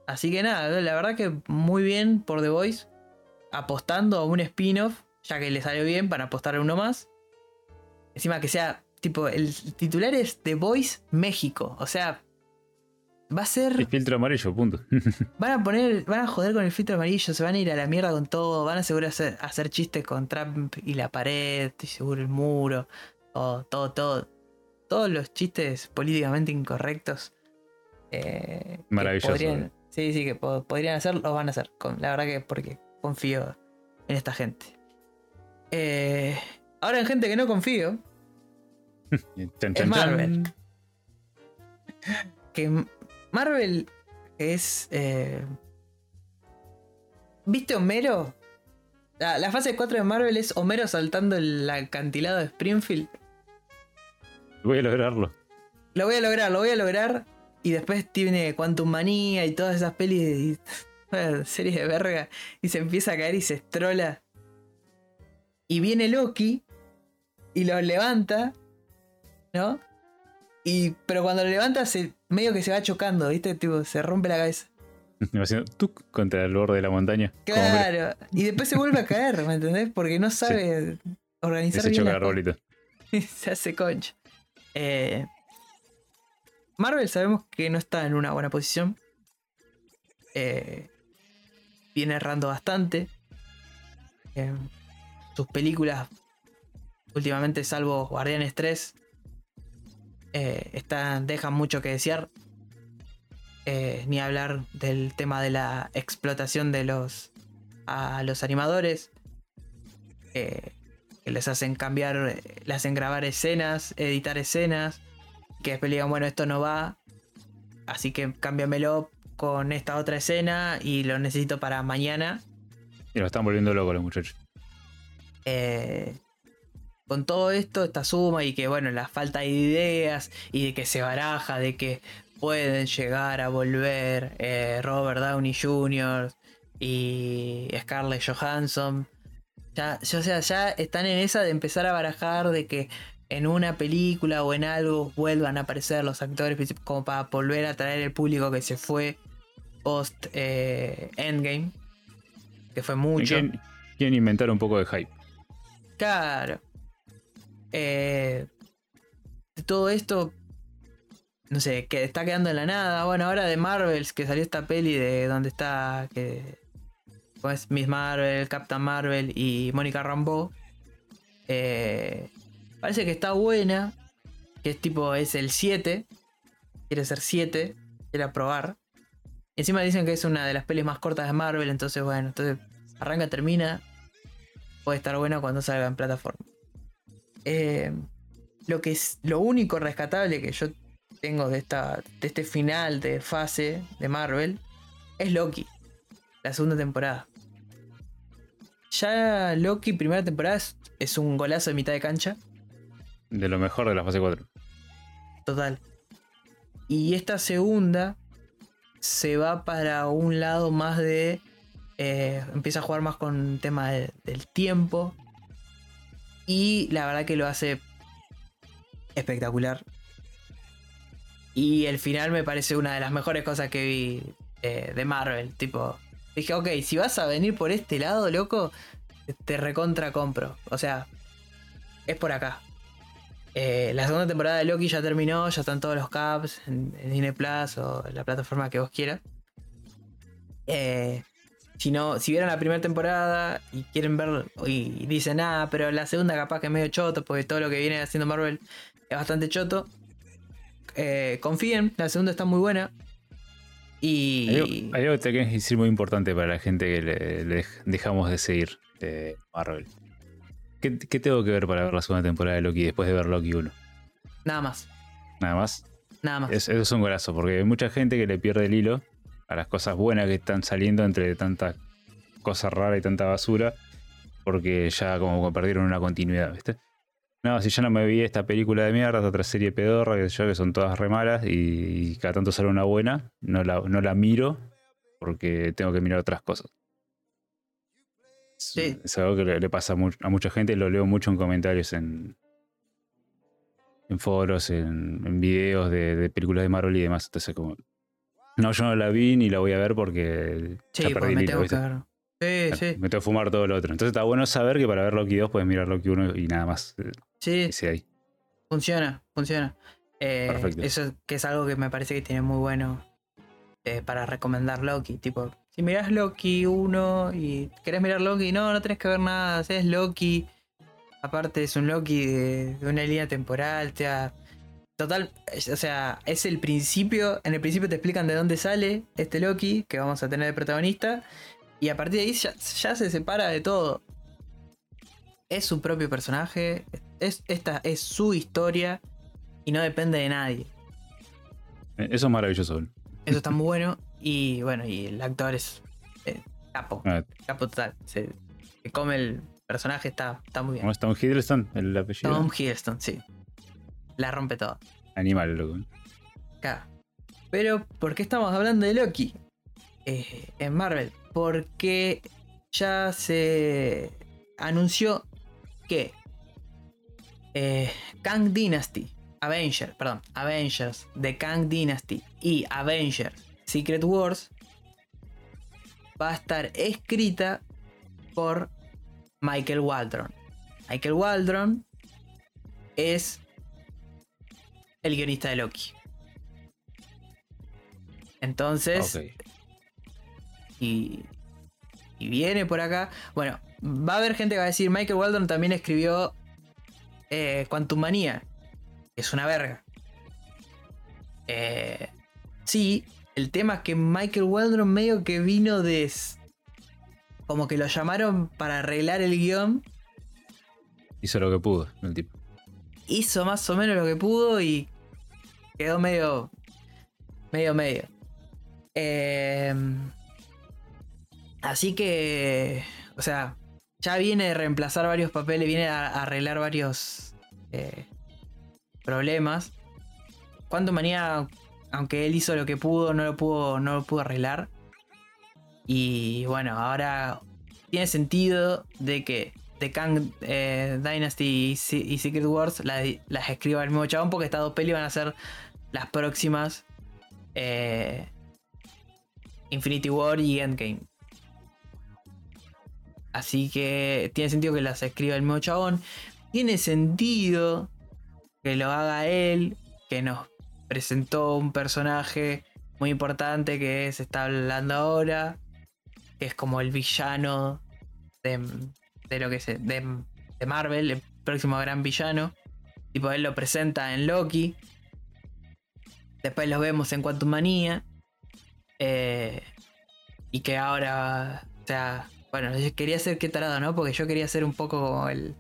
Así que nada, la verdad que muy bien por The Voice. Apostando a un spin-off, ya que le salió bien para apostar a uno más. Encima que sea, tipo, el titular es The Voice México. O sea, va a ser. Y filtro amarillo, punto. Van a poner, van a joder con el filtro amarillo, se van a ir a la mierda con todo, van a seguro hacer, hacer chistes con Trump y la pared, estoy seguro el muro, todo, todo, todo. Todos los chistes políticamente incorrectos. eh, Maravilloso. podrían- sí, sí, que po- podrían hacer, los van a hacer. Con, la verdad que porque confío en esta gente. Eh, ahora en gente que no confío, Es Marvel. que Marvel es. eh, ¿Viste Homero? La, la fase 4 de Marvel es Homero saltando el acantilado de Springfield. Voy a lograrlo. Lo voy a lograr, lo voy a lograr. Y después tiene Quantum Manía y todas esas pelis y, bueno, series de verga. Y se empieza a caer y se estrola. Y viene Loki y lo levanta. ¿No? Y, pero cuando lo levanta, se, medio que se va chocando, ¿viste? Tipo, se rompe la cabeza. Va haciendo tuc contra el borde de la montaña. Claro. Y después se vuelve a caer, ¿me entendés? Porque no sabe Y organizar se bien choca el cosas. arbolito. se hace concha. Eh, Marvel sabemos que no está en una buena posición. Eh, viene errando bastante. Eh, sus películas, últimamente, salvo Guardianes 3, eh, están, dejan mucho que desear. Eh, ni hablar del tema de la explotación de los a los animadores. Eh, que les hacen cambiar, les hacen grabar escenas, editar escenas, que después le digan, bueno, esto no va, así que cámbiamelo con esta otra escena y lo necesito para mañana. Y lo están volviendo loco los muchachos. Eh, con todo esto, esta suma y que, bueno, la falta de ideas y de que se baraja, de que pueden llegar a volver eh, Robert Downey Jr. y Scarlett Johansson. Ya, ya, o sea, ya están en esa de empezar a barajar de que en una película o en algo vuelvan a aparecer los actores como para volver a traer el público que se fue post eh, Endgame. Que fue mucho. Quieren, quieren inventar un poco de hype. Claro. Eh, todo esto, no sé, que está quedando en la nada. Bueno, ahora de Marvels, que salió esta peli de donde está que ¿cómo es? Miss Marvel, Captain Marvel y Mónica Rambeau. Eh, parece que está buena. Que es tipo, es el 7. Quiere ser 7. Quiere probar. Encima dicen que es una de las pelis más cortas de Marvel. Entonces, bueno, entonces arranca, termina puede estar buena cuando salga en plataforma. Eh, lo que es lo único rescatable que yo tengo de esta de este final de fase de Marvel es Loki, la segunda temporada. Ya Loki primera temporada es, es un golazo de mitad de cancha, De lo mejor de la fase 4. total. Y esta segunda se va para un lado más de eh, empieza a jugar más con tema de- del tiempo. Y la verdad que lo hace espectacular. Y el final me parece una de las mejores cosas que vi eh, de Marvel. Tipo, dije, ok, si vas a venir por este lado, loco, te recontra compro. O sea, es por acá. Eh, la segunda temporada de Loki ya terminó, ya están todos los caps en, en Disney Plus o en la plataforma que vos quieras. Eh, si no, si vieron la primera temporada y quieren ver y dicen, ah, pero la segunda capaz que es medio choto, porque todo lo que viene haciendo Marvel es bastante choto. eh, confíen, la segunda está muy buena. Y. Hay, algo- hay algo que tenés que decir muy importante para la gente que le, le dej- dejamos de seguir de Marvel. ¿qué, qué tengo que ver para ver la segunda temporada de Loki después de ver Loki 1? Nada más. Nada más. Nada más. Es- eso es un golazo, porque hay mucha gente que le pierde el hilo a las cosas buenas que están saliendo entre tanta cosa rara y tanta basura, porque ya como que perdieron una continuidad, ¿viste? No, si yo no me vi esta película de mierda, esta otra serie pedorra, que yo, que son todas re malas, y, cada tanto sale una buena, no la, no la miro porque tengo que mirar otras cosas. Sí. es algo que le, le pasa a, mu- a mucha gente, lo leo mucho en comentarios en, en foros, en, en videos de, de películas de Marvel y demás. Entonces, como. No, yo no la vi ni la voy a ver porque. Sí, ya perdí me tengo que ver. Sí, sí. Me tengo que fumar todo lo otro. Entonces está bueno saber que para ver Loki 2 puedes mirar Loki 1 y nada más. eh, Sí, que ahí. funciona, funciona. Eh, Perfecto. Eso que es algo que me parece que tiene muy bueno eh, para recomendar Loki. Tipo, si mirás Loki 1 y querés mirar Loki, no, no tenés que ver nada. Es Loki. Aparte es un Loki de, de una línea temporal. O sea, total, o sea, es el principio. En el principio te explican de dónde sale este Loki que vamos a tener de protagonista. Y a partir de ahí ya, ya se separa de todo. Es su propio personaje. Es, esta es su historia. Y no depende de nadie. Eh, Eso es maravilloso. Eso está muy bueno. Y bueno, y el actor es eh, capo. Ah, Capo total. Se, se come el personaje, está, está muy bien. ¿Cómo es Tom Hiddleston? El apellido. Tom Hiddleston, sí. La rompe todo. Animal, loco. Acá. Pero, ¿por qué estamos hablando de Loki? Eh, en Marvel. Porque ya se anunció que eh, Kang Dynasty, Avengers, perdón, Avengers de Kang Dynasty y Avengers Secret Wars va a estar escrita por Michael Waldron. Michael Waldron es el guionista de Loki. Entonces, y, y viene por acá. Bueno, va a haber gente que va a decir, Michael Waldron también escribió eh, Quantum Manía. Es una verga. Eh, sí, el tema es que Michael Waldron medio que vino de... Como que lo llamaron para arreglar el guion. Hizo lo que pudo el tipo. Hizo más o menos lo que pudo y quedó medio... Medio medio. Eh, así que... O sea, ya viene de reemplazar varios papeles, viene a, arreglar varios eh, problemas. Quantum Manía, aunque él hizo lo que pudo, no lo pudo, no lo pudo arreglar. Y bueno, ahora tiene sentido de que The Kang eh, Dynasty y, Se- y Secret Wars la- las escriba el mismo chabón, porque estas dos pelis van a ser las próximas eh, Infinity War y Endgame. Así que tiene sentido que las escriba el mismo chabón. Tiene sentido que lo haga él, que nos presentó un personaje muy importante que se está hablando ahora, que es como el villano de, de lo que se de, de Marvel, el próximo gran villano. Tipo, él lo presenta en Loki. Después lo vemos en Quantum Manía. Eh, y que ahora, o sea, bueno, yo quería ser qué tarado, ¿no? Porque yo quería ser un poco como el,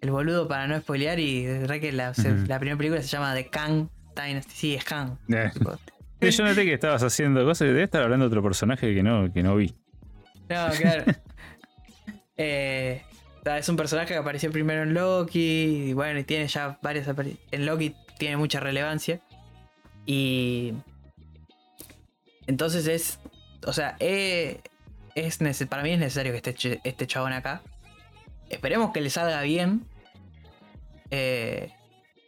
el boludo para no spoilear. Y de verdad que la, se- la primera película se llama The Kang Dynasty. Sí, es Kang. Eh. Yo noté que estabas haciendo cosas. Debe estar hablando de otro personaje que no, que no vi. No, claro. Eh, es un personaje que apareció primero en Loki. Y bueno, y tiene ya varias En Loki tiene mucha relevancia. Y. Entonces es. O sea, eh, es para mí es necesario que esté este chabón acá. Esperemos que le salga bien. Eh,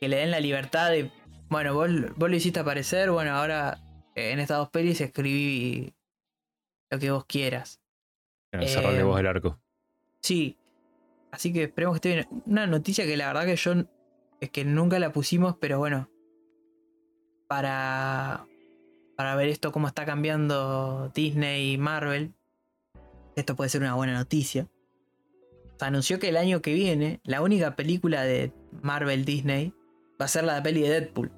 que le den la libertad de. Bueno, vos, vos lo hiciste aparecer. Bueno, ahora eh, en estas dos pelis escribí lo que vos quieras. Cerrarle vos el arco. Sí. Así que esperemos que esté bien. Una noticia que la verdad que yo es que nunca la pusimos, pero bueno. Para. Para ver esto, cómo está cambiando Disney y Marvel. Esto puede ser una buena noticia. Se anunció que el año que viene, la única película de Marvel Disney va a ser la peli de Deadpool.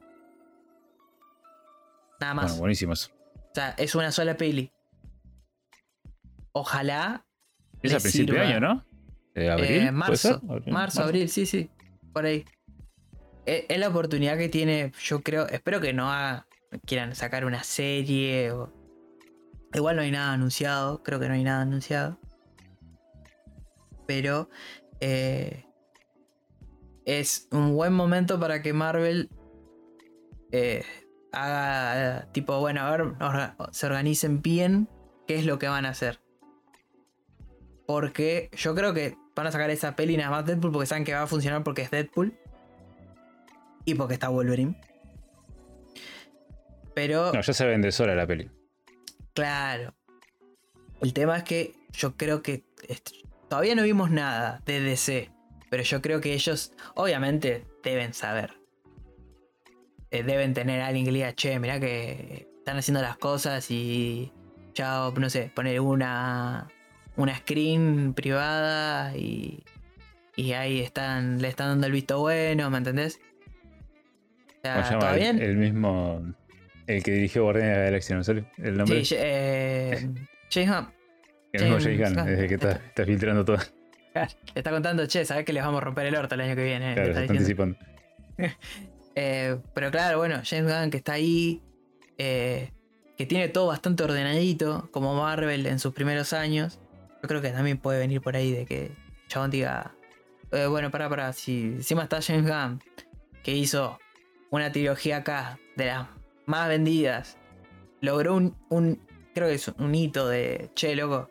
Nada más. Bueno, eso. O sea, es una sola peli. Ojalá. Es a principio de año, ¿no? Eh, ¿Abril? Eh, ¿Puede marzo, marzo, abril, sí, sí. Por ahí. Es, es la oportunidad que tiene, yo creo, espero que no haga- quieran sacar una serie o... Igual no hay nada anunciado, creo que no hay nada anunciado. Pero eh, es un buen momento para que Marvel eh, haga tipo, bueno, a ver, se organicen bien qué es lo que van a hacer. Porque yo creo que van a sacar esa peli nada más Deadpool porque saben que va a funcionar porque es Deadpool. Y porque está Wolverine. Pero, No, ya se vende sola la peli. claro. El tema es que yo creo que todavía no vimos nada de DC. Pero yo creo que ellos, obviamente, deben saber. Eh, deben tener a alguien que le diga, che, mirá que están haciendo las cosas y ya, no sé, poner una, una screen privada y, y ahí están, le están dando el visto bueno, ¿me entendés? O sea, ¿Cómo se llama? ¿todo El, bien? el mismo. El que dirigió Guardianes de la Galaxia, ¿no sale? El nombre. Sí, eh, James Hunt el mismo James Gunn. desde que está, está filtrando todo. le está contando, che, sabés que les vamos a romper el orto el año que viene. Claro, le se está está anticipando. Eh, pero claro, bueno, James Gunn que está ahí, eh, que tiene todo bastante ordenadito, como Marvel en sus primeros años. Yo creo que también puede venir por ahí de que Chabón diga, eh, bueno, para, para, si encima está James Gunn, que hizo una trilogía acá de las más vendidas, logró un, un creo que es un hito de, che, loco.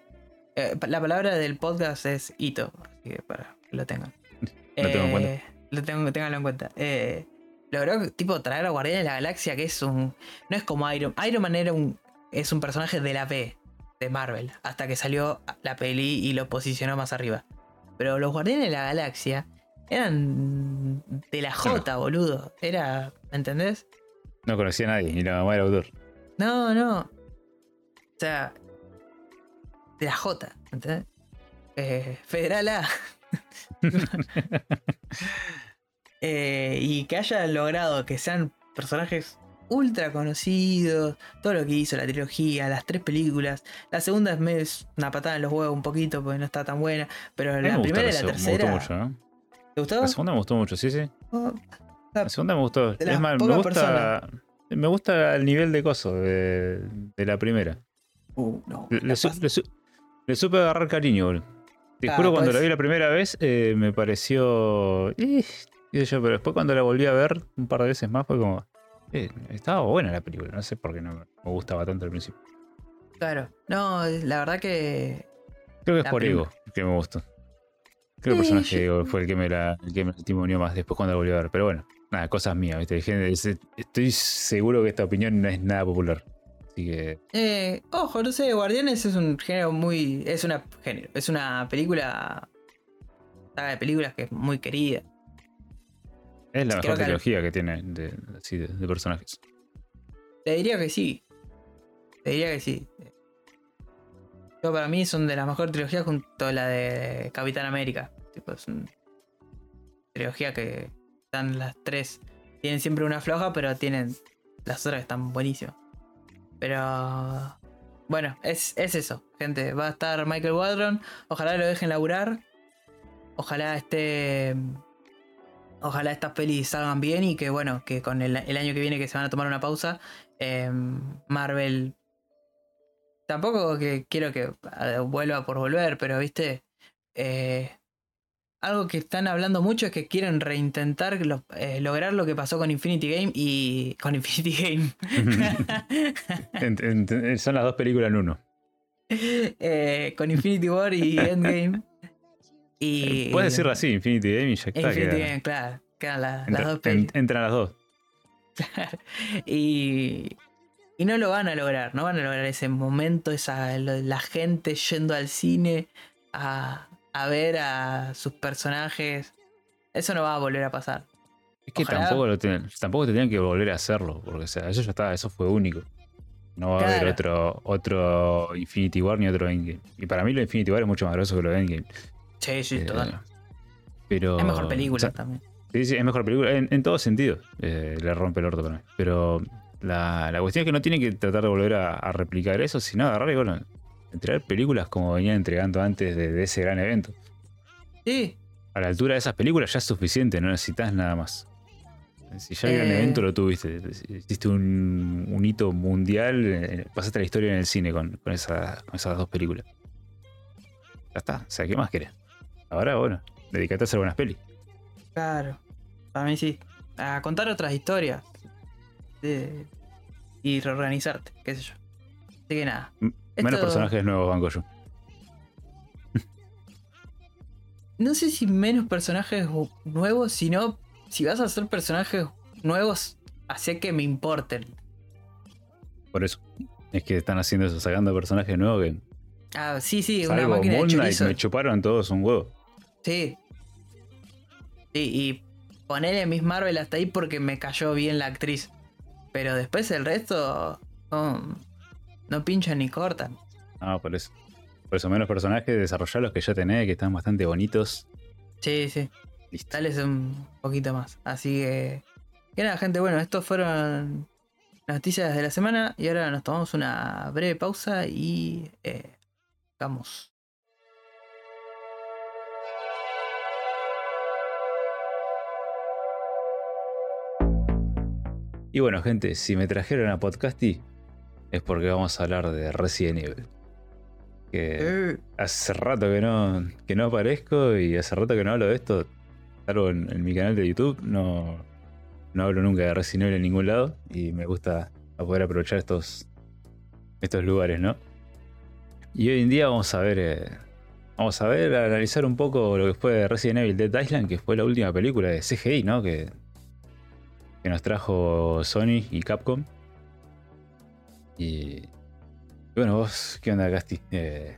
eh, la palabra del podcast es hito, así que para que lo tengan. Lo tengo en cuenta. Eh, Lo tengo, en cuenta. Eh, logró tipo traer a Guardianes de la Galaxia, que es un. No es como Iron Iron Man era un. es un personaje de la B de Marvel. Hasta que salió la peli y lo posicionó más arriba. Pero los Guardianes de la Galaxia eran de la J, boludo. Era. ¿Me entendés? No conocía a nadie, ni la mamá del autor. No, no. O sea. De la J, ¿me entendés? Eh, Federal A. Eh, y que haya logrado que sean personajes ultra conocidos, todo lo que hizo la trilogía, las tres películas. La segunda es, medio- es una patada en los huevos un poquito porque no está tan buena, pero la primera y la tercera. Me gustó mucho, ¿no? ¿Te gustó? La segunda me gustó mucho, sí, sí. Oh, La segunda me gustó. Es más, me gusta. Me gusta el nivel de coso de, de la primera. uh, no, Le, le la su- pas- le su- le supe agarrar cariño, boludo. Te Ah, juro, cuando pues- la vi la primera vez, eh, me pareció. eh, yo, pero después cuando la volví a ver un par de veces más, fue como. Eh, estaba buena la película, no sé por qué no me gustaba tanto al principio. Claro. No, la verdad que. Creo que es por ego que me gustó. Creo que el personaje Ego fue el que me la, el que me testimonió más después cuando la volví a ver. Pero bueno, nada, cosas mías, ¿viste? Gente, es- Estoy seguro que esta opinión no es nada popular. Así que. Eh, ojo, no sé, Guardianes es un género muy. Es una género. Es una película. Saga de películas que es muy querida. Es la mejor trilogía que tiene de, así de- de personajes. Te diría que sí. Te diría que sí. Yo para mí son de las mejores trilogías junto a la de Capitán América. Tipo, es una trilogía que están las tres. Tienen siempre una floja, pero tienen las otras que están buenísimas. Pero bueno, es, es eso, gente. Va a estar Michael Waldron. Ojalá lo dejen laburar. Ojalá esté. Ojalá estas pelis salgan bien y que bueno, que con el, el año que viene que se van a tomar una pausa, eh, Marvel tampoco que quiero que vuelva por volver, pero viste, Eh, algo que están hablando mucho es que quieren reintentar lo- eh, lograr lo que pasó con Infinity Game y con Infinity Game. Son las dos películas en uno. Eh, con Infinity War y Endgame. Y Puedes decirlo así, Infinity Game y ya está. Infinity queda- Game, claro. Quedan la- las entra- dos en- entran las dos. y, y no lo van a lograr, no van a lograr ese momento, esa, la gente yendo al cine a, a ver a sus personajes. Eso no va a volver a pasar. Es que Ojalá- tampoco, lo ten- tampoco tendrían que volver a hacerlo, porque o sea, eso ya está, eso fue único. No va a haber otro, otro Infinity War ni otro Endgame. Y para mí lo Infinity War es mucho más grosso que lo Endgame. Sí, sí, Eh, total. Pero, Es mejor película o sea, también. Sí, sí, es mejor película. En, en todos sentidos. eh, le rompe el orto para mí. Pero la, la cuestión es que no tienen que tratar de volver a, a replicar eso, sino agarrar y bueno, entregar películas como venían entregando antes de, de ese gran evento. Sí, A la altura de esas películas ya es suficiente, no necesitas nada más. Si ya hay un Eh. evento, lo tuviste. Hiciste un, un hito mundial, eh, pasaste la historia en el cine con, con, esa- con esas dos películas. Ya está, o sea, ¿qué más querés? Ahora, bueno, dedicate a hacer buenas pelis. claro. Para mí sí. A contar otras historias. De- y reorganizarte, qué sé yo. Así que nada. M- Menos Esto- personajes nuevos, Banco yo. No sé si menos personajes nuevos, sino si vas a hacer personajes nuevos, hacia que me importen. Por eso. Es que están haciendo eso, sacando personajes nuevos que. Ah, sí, sí, una Salvo máquina de Moon Knight, chorizo. me chuparon todos un huevo. Sí. Sí, y ponerle Miss Marvel hasta ahí porque me cayó bien la actriz. Pero después el resto no, no pinchan ni cortan. Ah, por eso. Por eso, menos personajes, desarrollar los que ya tenés, que están bastante bonitos. Sí, sí. Listo. Dales un poquito más. Así que. Que nada, gente. Bueno, estos fueron las noticias de la semana. Y ahora nos tomamos una breve pausa y. Eh, vamos. Y bueno, gente, si me trajeron a Podcasty es porque vamos a hablar de Resident Evil. Que Eh, hace rato que no, que no aparezco y hace rato que no hablo de esto. Salvo en, en mi canal de YouTube, no, no hablo nunca de Resident Evil en ningún lado. Y me gusta poder aprovechar estos, estos lugares, ¿no? Y hoy en día vamos a ver. eh, vamos a ver, a analizar un poco lo que fue Resident Evil Dead Island, que fue la última película de CGI, ¿no? Que, que nos trajo Sony y Capcom. Y, y bueno, vos, ¿qué onda, Casti? Eh,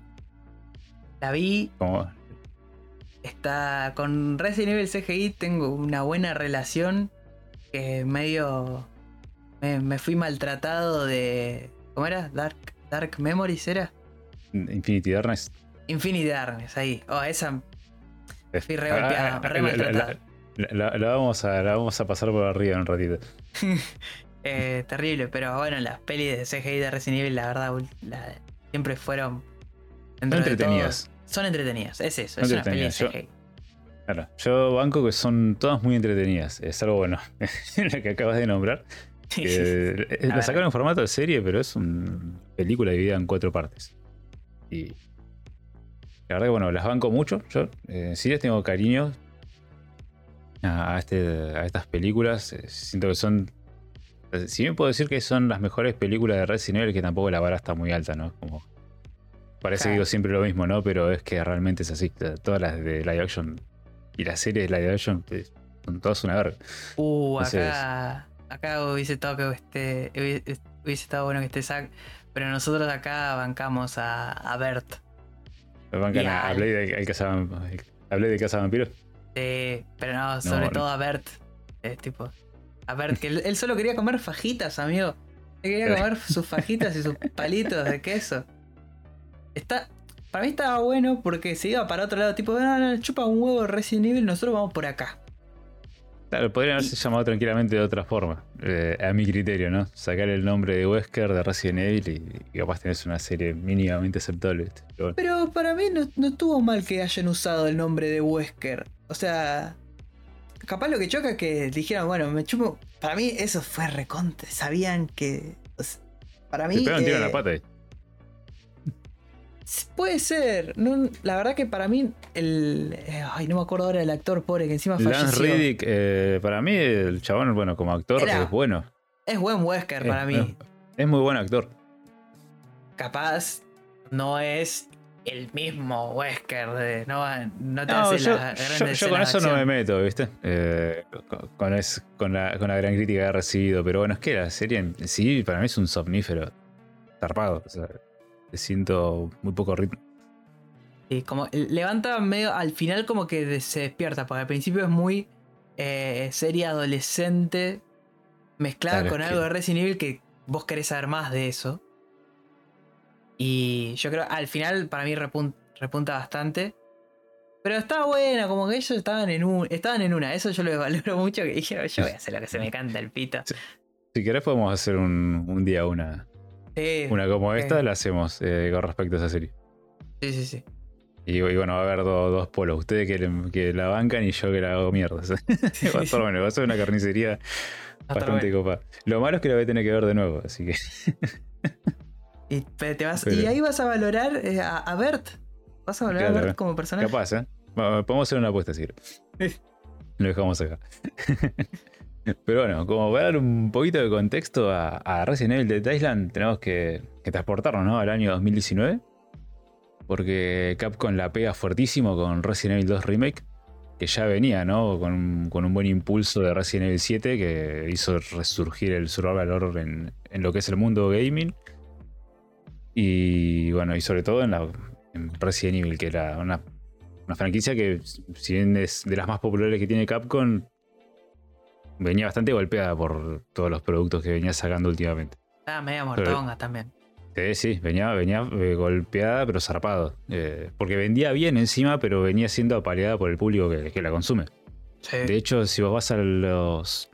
la vi. ¿cómo- Está. Con Resident Evil CGI tengo una buena relación. Que medio. Me, me fui maltratado de. ¿Cómo era? Dark, Dark Memories era. Infinity Darkness? Infinity Darkness, ahí. Oh, esa. Fui re Ah, golpeado, ah, re la- maltratado. la- la- la vamos a, la vamos a pasar por arriba en un ratito. Eh, terrible, pero bueno, las pelis de CGI de Resident Evil, la verdad, la- siempre fueron. entretenidas. todo, son entretenidas, es eso, Son es una peli de CGI. Claro, yo banco que son todas muy entretenidas. Es algo bueno. la que acabas de nombrar. Eh, la ver. sacaron en formato de serie, pero es una película dividida en cuatro partes. Y la verdad que bueno, las banco mucho. Yo eh, sí les tengo cariño a, a este, a estas películas. Eh, siento que son. eh, Si bien puedo decir que son las mejores películas de Resident Evil, que tampoco la vara está muy alta, ¿no? Como. Parece que digo siempre lo mismo, ¿no? Pero es que realmente es así. Todas las de live action y las series de live action eh, son todas una verga. Uh, Entonces- acá, acá hubiese estado que esté, hubiese hubiese estado bueno que esté Zack, pero nosotros acá bancamos a, a Bert. Bancan a, a al- Blade, el cazavamp- a Blade de Casa Vampiros. Eh, pero no, sobre No, todo a Bert. eh, tipo, a Bert, que él, él solo quería comer fajitas, amigo. Él quería comer sus fajitas y sus palitos de queso. Está. Para mí estaba bueno porque se iba para otro lado, tipo, no, no, chupa un huevo Resident Evil, nosotros vamos por acá. Claro, podrían haberse llamado tranquilamente de otra forma. eh, a mi criterio, ¿no? Sacar el nombre de Wesker de Resident Evil y, y capaz tenés una serie mínimamente aceptable. Pero bueno, Pero para mí no, no estuvo mal que hayan usado el nombre de Wesker. O sea, capaz lo que choca es que dijeron, bueno, me chupo. Para mí eso fue reconte. Sabían que. o sea, para mí. te tiro en eh, la pata. ahí. Puede ser. No, la verdad que para mí el. eh, Ay, no me acuerdo ahora del actor pobre que encima Lance falleció. Riddick, eh, para mí, el chabón, bueno, como actor Era- es bueno. Es buen Wesker para Es- mí. Es muy buen actor. Capaz no es el mismo Wesker. de- no, no te No, hace yo, las grandes yo- yo con eso no me meto, ¿viste? Eh, con, con es- con la, con la gran crítica que ha recibido. Pero bueno, es que la serie en sí para mí es un somnífero zarpado. O sea, le siento muy poco ritmo. Sí, como levanta medio al final como que se despierta, porque al principio es muy eh, serie adolescente mezclada Claro, con algo que- de Resident Evil que vos querés saber más de eso. Y yo creo al final para mí repun- repunta bastante. Pero está buena, como que ellos estaban en un, estaban en una, eso yo lo valoro mucho, que dijeron, yo voy a hacer lo que se me canta el pito. Si querés podemos hacer un, un día una, Sí, una como esta, la hacemos eh, con respecto a esa serie. sí, sí, sí. Y, y bueno, va a haber do- dos polos. Ustedes que, le- que la bancan y yo que la hago mierda. va a estar bueno, va a ser una carnicería bastante bueno. copada. Lo malo es que la voy a tener que ver de nuevo, así que. Y, pe- te vas, Pero- y ahí vas a valorar eh, a, a Bert. Vas a valorar a. Bert como personaje. Capaz, ¿eh? Bueno, Podemos hacer una apuesta, querés. Lo dejamos acá. Pero bueno, como para dar un poquito de contexto a, a Resident Evil de Thailand, tenemos que, que transportarnos ¿no? al año 2019. Porque Capcom la pega fuertísimo con Resident Evil 2 Remake, que ya venía, ¿no? Con, un- con un buen impulso de Resident Evil 7, que hizo resurgir el survival horror en, en lo que es el mundo gaming. Y bueno, y sobre todo en, la, en Resident Evil, que era una, una franquicia que, si bien es de las más populares que tiene Capcom, venía bastante golpeada por todos los productos que venía sacando últimamente. Ah, media mortonga también. Sí, sí, venía, venía eh, golpeada pero zarpado. Eh, porque vendía bien encima, pero venía siendo apaleada por el público que, que la consume. Sí. De hecho, si vos vas a los,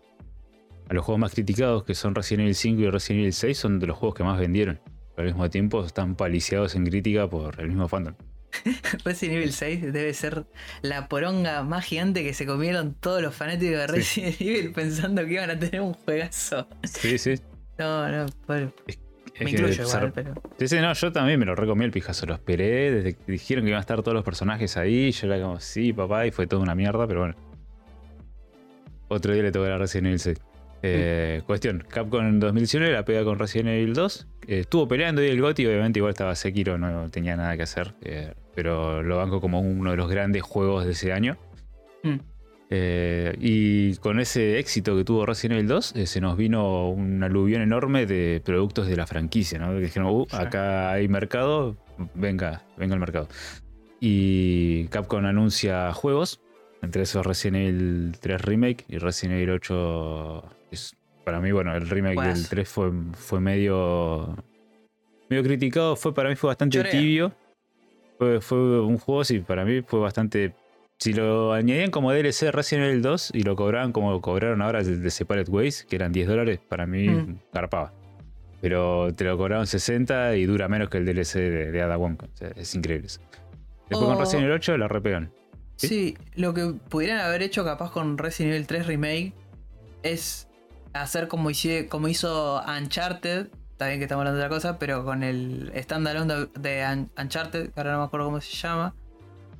a los juegos más criticados, que son Resident Evil 5 y Resident Evil 6, son de los juegos que más vendieron. Pero al mismo tiempo están paliciados en crítica por el mismo fandom. Resident Evil 6 debe ser la poronga más gigante que se comieron todos los fanáticos de Resident Evil pensando que iban a tener un juegazo. Sí, sí. No, no, bueno, Es me incluyo igual, pero. Sí, sí, no, yo también me lo recomí el pijazo, lo esperé, desde que dijeron que iban a estar todos los personajes ahí, yo era como, sí, papá, y fue toda una mierda, pero bueno. Otro día le toca a Resident Evil 6. Eh, Cuestión, Capcom en 2019 la pega con Resident Evil 2, eh, estuvo peleando y el GOTY, obviamente igual estaba Sekiro, no tenía nada que hacer, eh, pero lo banco como uno de los grandes juegos de ese año. Mm. Y con ese éxito que tuvo Resident Evil 2, eh, se nos vino un aluvión enorme de productos de la franquicia, ¿no? Que dijeron, "Uh, acá hay mercado, venga, venga al mercado. Y Capcom anuncia juegos, entre esos Resident Evil 3 Remake y Resident Evil 8. Es, para mí, bueno, el remake del 3 fue, fue medio. medio criticado, fue, para mí fue bastante tibio. Fue, fue un juego, sí, para mí fue bastante si lo añadían como DLC Resident Evil 2 y lo cobraban como cobraron ahora de Separate Ways, que eran 10 dólares, para mí Mm. garpaba. Pero te lo cobraron 60 y dura menos que el DLC de, de Ada Wong. O sea, es increíble eso. Después Oh. con Resident Evil 8 la repegan. ¿Sí? Sí, lo que pudieran haber hecho capaz con Resident Evil 3 Remake es hacer como, hice- como hizo Uncharted. Bien que estamos hablando de otra cosa, pero con el standalone de, de Un- Uncharted, que ahora no me acuerdo cómo se llama.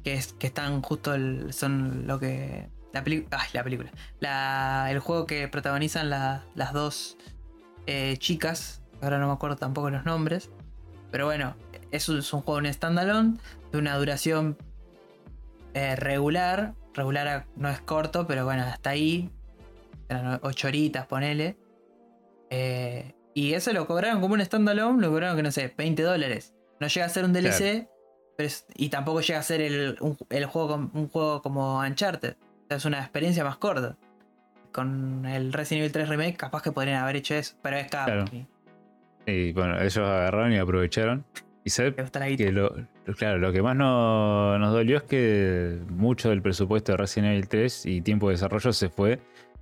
Que es que están justo el, son lo que. La. Ay, la película. La, el juego que protagonizan la- las dos eh, chicas. Ahora no me acuerdo tampoco los nombres. Pero bueno, es un, es un juego en standalone de una duración eh, regular. Regular no es corto, pero bueno, hasta ahí. Eran 8 horitas, ponele. Eh, y eso lo cobraron como un standalone, lo cobraron que no sé, 20 dólares. No llega a ser un DLC, pero es- y tampoco llega a ser el, un, el juego, un juego como Uncharted. O sea, es una experiencia más corta. Con el Resident Evil 3 Remake, capaz que podrían haber hecho eso, pero es Capcom. Claro. y bueno, ellos agarraron y aprovecharon. Y guita. que lo- claro, lo que más no- nos dolió es que mucho del presupuesto de Resident Evil 3 y tiempo de desarrollo se fue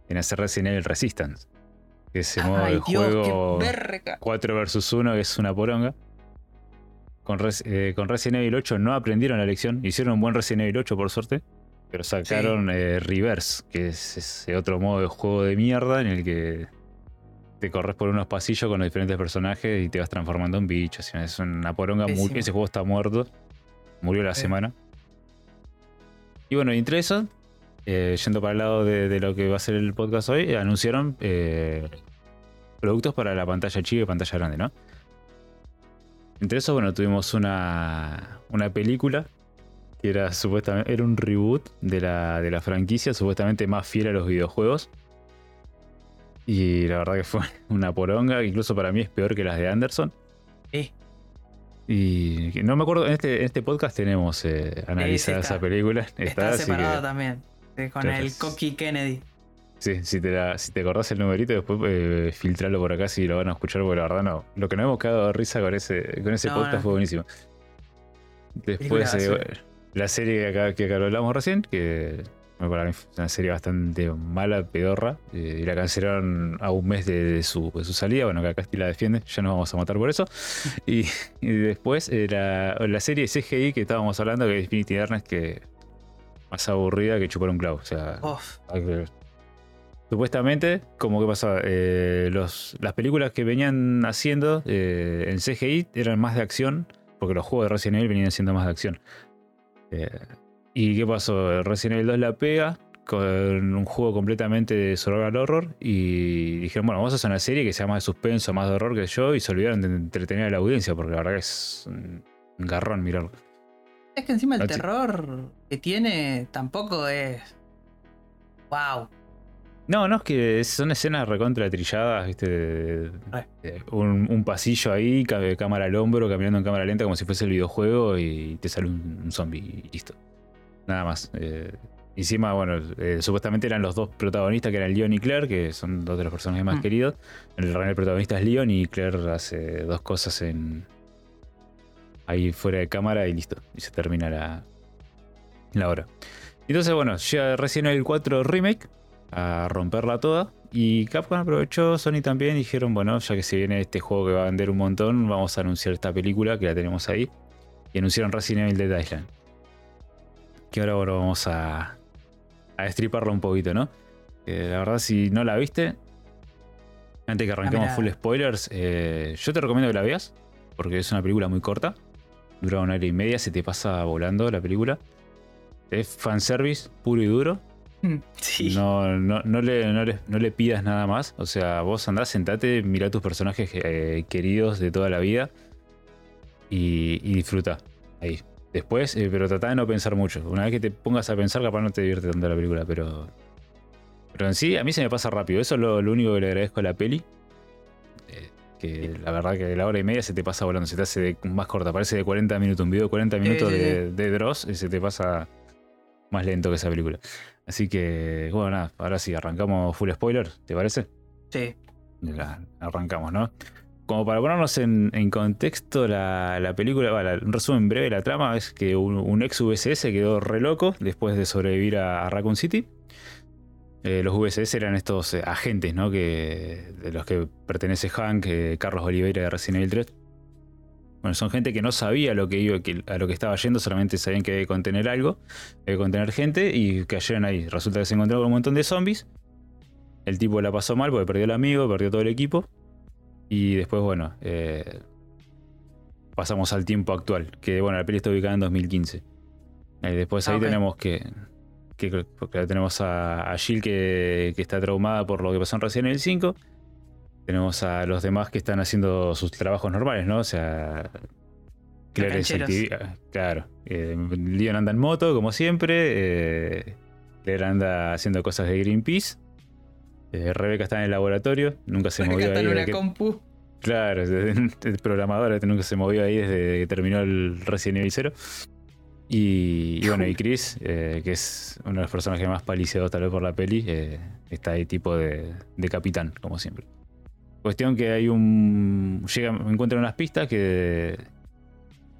en hacer Resident Evil Resistance. Ese modo Ay, de Dios, juego qué verga. 4 versus 1 que es una poronga. Con, Res- eh, con Resident Evil 8 no aprendieron la lección. Hicieron un buen Resident Evil 8 por suerte. Pero sacaron eh, Reverse, que es ese otro modo de juego de mierda en el que te corres por unos pasillos con los diferentes personajes y te vas transformando en bichos. Es una poronga. mu- Pésimo. Ese juego está muerto. Murió la semana. Y bueno, entre eso, eh, yendo para el lado de, de lo que va a ser el podcast hoy, eh, anunciaron eh, productos para la pantalla chica y pantalla grande, ¿no? Entre eso, bueno, tuvimos una, una película que era supuestamente era un reboot de la, de la franquicia, supuestamente más fiel a los videojuegos. Y la verdad que fue una poronga, incluso para mí es peor que las de Anderson. Sí. Y no me acuerdo, en este, en este podcast tenemos eh, analizada esa película. Está, Está que también. Sí, con el Coqui Kennedy. sí, si te, la- si te acordás el numerito, después eh, filtralo por acá si lo van a escuchar, porque la verdad no. Lo que nos hemos quedado de risa con ese, con ese No, podcast no. fue buenísimo. Después, eh, la serie que acá, que acá hablamos recién, que Para mí fue una serie bastante mala, pedorra. eh, y la cancelaron a un mes de, de su, de su salida. Bueno, que acá Casti la defiende, ya nos vamos a matar por eso. Y, y después eh, la, la serie CGI que estábamos hablando, que es Infinity Darkness, que más aburrida que chupar un clavo. O sea, que- Supuestamente, como que pasaba, Eh, los, las películas que venían haciendo eh, en CGI eran más de acción, porque los juegos de Resident Evil venían siendo más de acción. Eh, ¿Y qué pasó? Resident Evil 2 la pega con un juego completamente de survival horror y dijeron, bueno, vamos a hacer una serie que sea más de suspenso, más de horror que yo, y se olvidaron de entretener a la audiencia, porque la verdad que es un garrón mirarlo. Es que encima el terror que tiene tampoco es. ¡Wow! No, no, es que son escenas recontra trilladas, ¿viste? Un, un pasillo ahí, cámara al hombro, caminando en cámara lenta como si fuese el videojuego y te sale un, un zombie y listo. Nada más. Eh, encima, bueno, eh, supuestamente eran los dos protagonistas, que eran Leon y Claire, que son dos de los personajes más Mm. queridos. En el el protagonista es Leon y Claire hace dos cosas en ahí fuera de cámara y listo. Y se termina la, la hora. Entonces, bueno, llega Resident Evil 4 Remake a romperla toda. Y Capcom aprovechó, Sony también, y dijeron, bueno, ya que se viene este juego que va a vender un montón, vamos a anunciar esta película que la tenemos ahí. Y anunciaron Resident Evil Dead Island. Que ahora bueno, vamos a, a destriparla un poquito, ¿no? Eh, la verdad, si no la viste, antes que arranquemos mira. full spoilers, eh, yo te recomiendo que la veas, porque es una película muy corta. Dura una hora y media, se te pasa volando la película. Es fanservice puro y duro. Sí. No, no, no, le, no, le, no le pidas nada más. O sea, vos andás, sentate, mirá tus personajes eh, queridos de toda la vida y, y disfruta. Ahí. Después, eh, pero tratá de no pensar mucho. Una vez que te pongas a pensar, capaz no te divierte tanto la película, pero. Pero en sí, a mí se me pasa rápido. Eso es lo, lo único que le agradezco a la peli. Que la verdad que la hora y media se te pasa volando, se te hace de- más corta, parece de 40 minutos, un video de 40 minutos de, de Dross y se te pasa más lento que esa película. Así que, bueno, nada, ahora sí, arrancamos full spoiler, ¿te parece? Sí. La- arrancamos, ¿no? Como para ponernos en, en contexto, la, la película, bueno, un resumen breve de la trama es que un, un ex VSS quedó re loco después de sobrevivir a, a Raccoon City. Eh, los VSS eran estos eh, agentes, ¿no? Que, de los que pertenece Hank, eh, Carlos Oliveira de Resident Evil 3. Bueno, son gente que no sabía lo que iba, que- a lo que estaba yendo, solamente sabían que debe contener algo, debe contener gente y cayeron ahí. Resulta que se encontró con un montón de zombies. El tipo la pasó mal porque perdió el amigo, perdió todo el equipo. Y después, bueno, eh, pasamos al tiempo actual, que bueno, la peli está ubicada en 2015. Eh, después Ah, ahí ok. tenemos que, que, tenemos a, a Jill que, que está traumada por lo que pasó en Resident Evil 5. Tenemos a los demás que están haciendo sus trabajos normales, ¿no? O sea, Claire es cancheros. activi- Claro. Eh, Leon anda en moto, como siempre. eh, Claire anda haciendo cosas de Greenpeace. eh, Rebeca está en el laboratorio. Nunca se movió está ahí. en una que- compu. Claro, el programador este nunca se movió ahí desde que terminó el Resident Evil 0. Y, bueno, y Chris, eh, que es uno de los personajes más paliciados tal vez por la peli, eh, está ahí tipo de, de capitán, como siempre. Cuestión que hay un. Encuentran unas pistas que.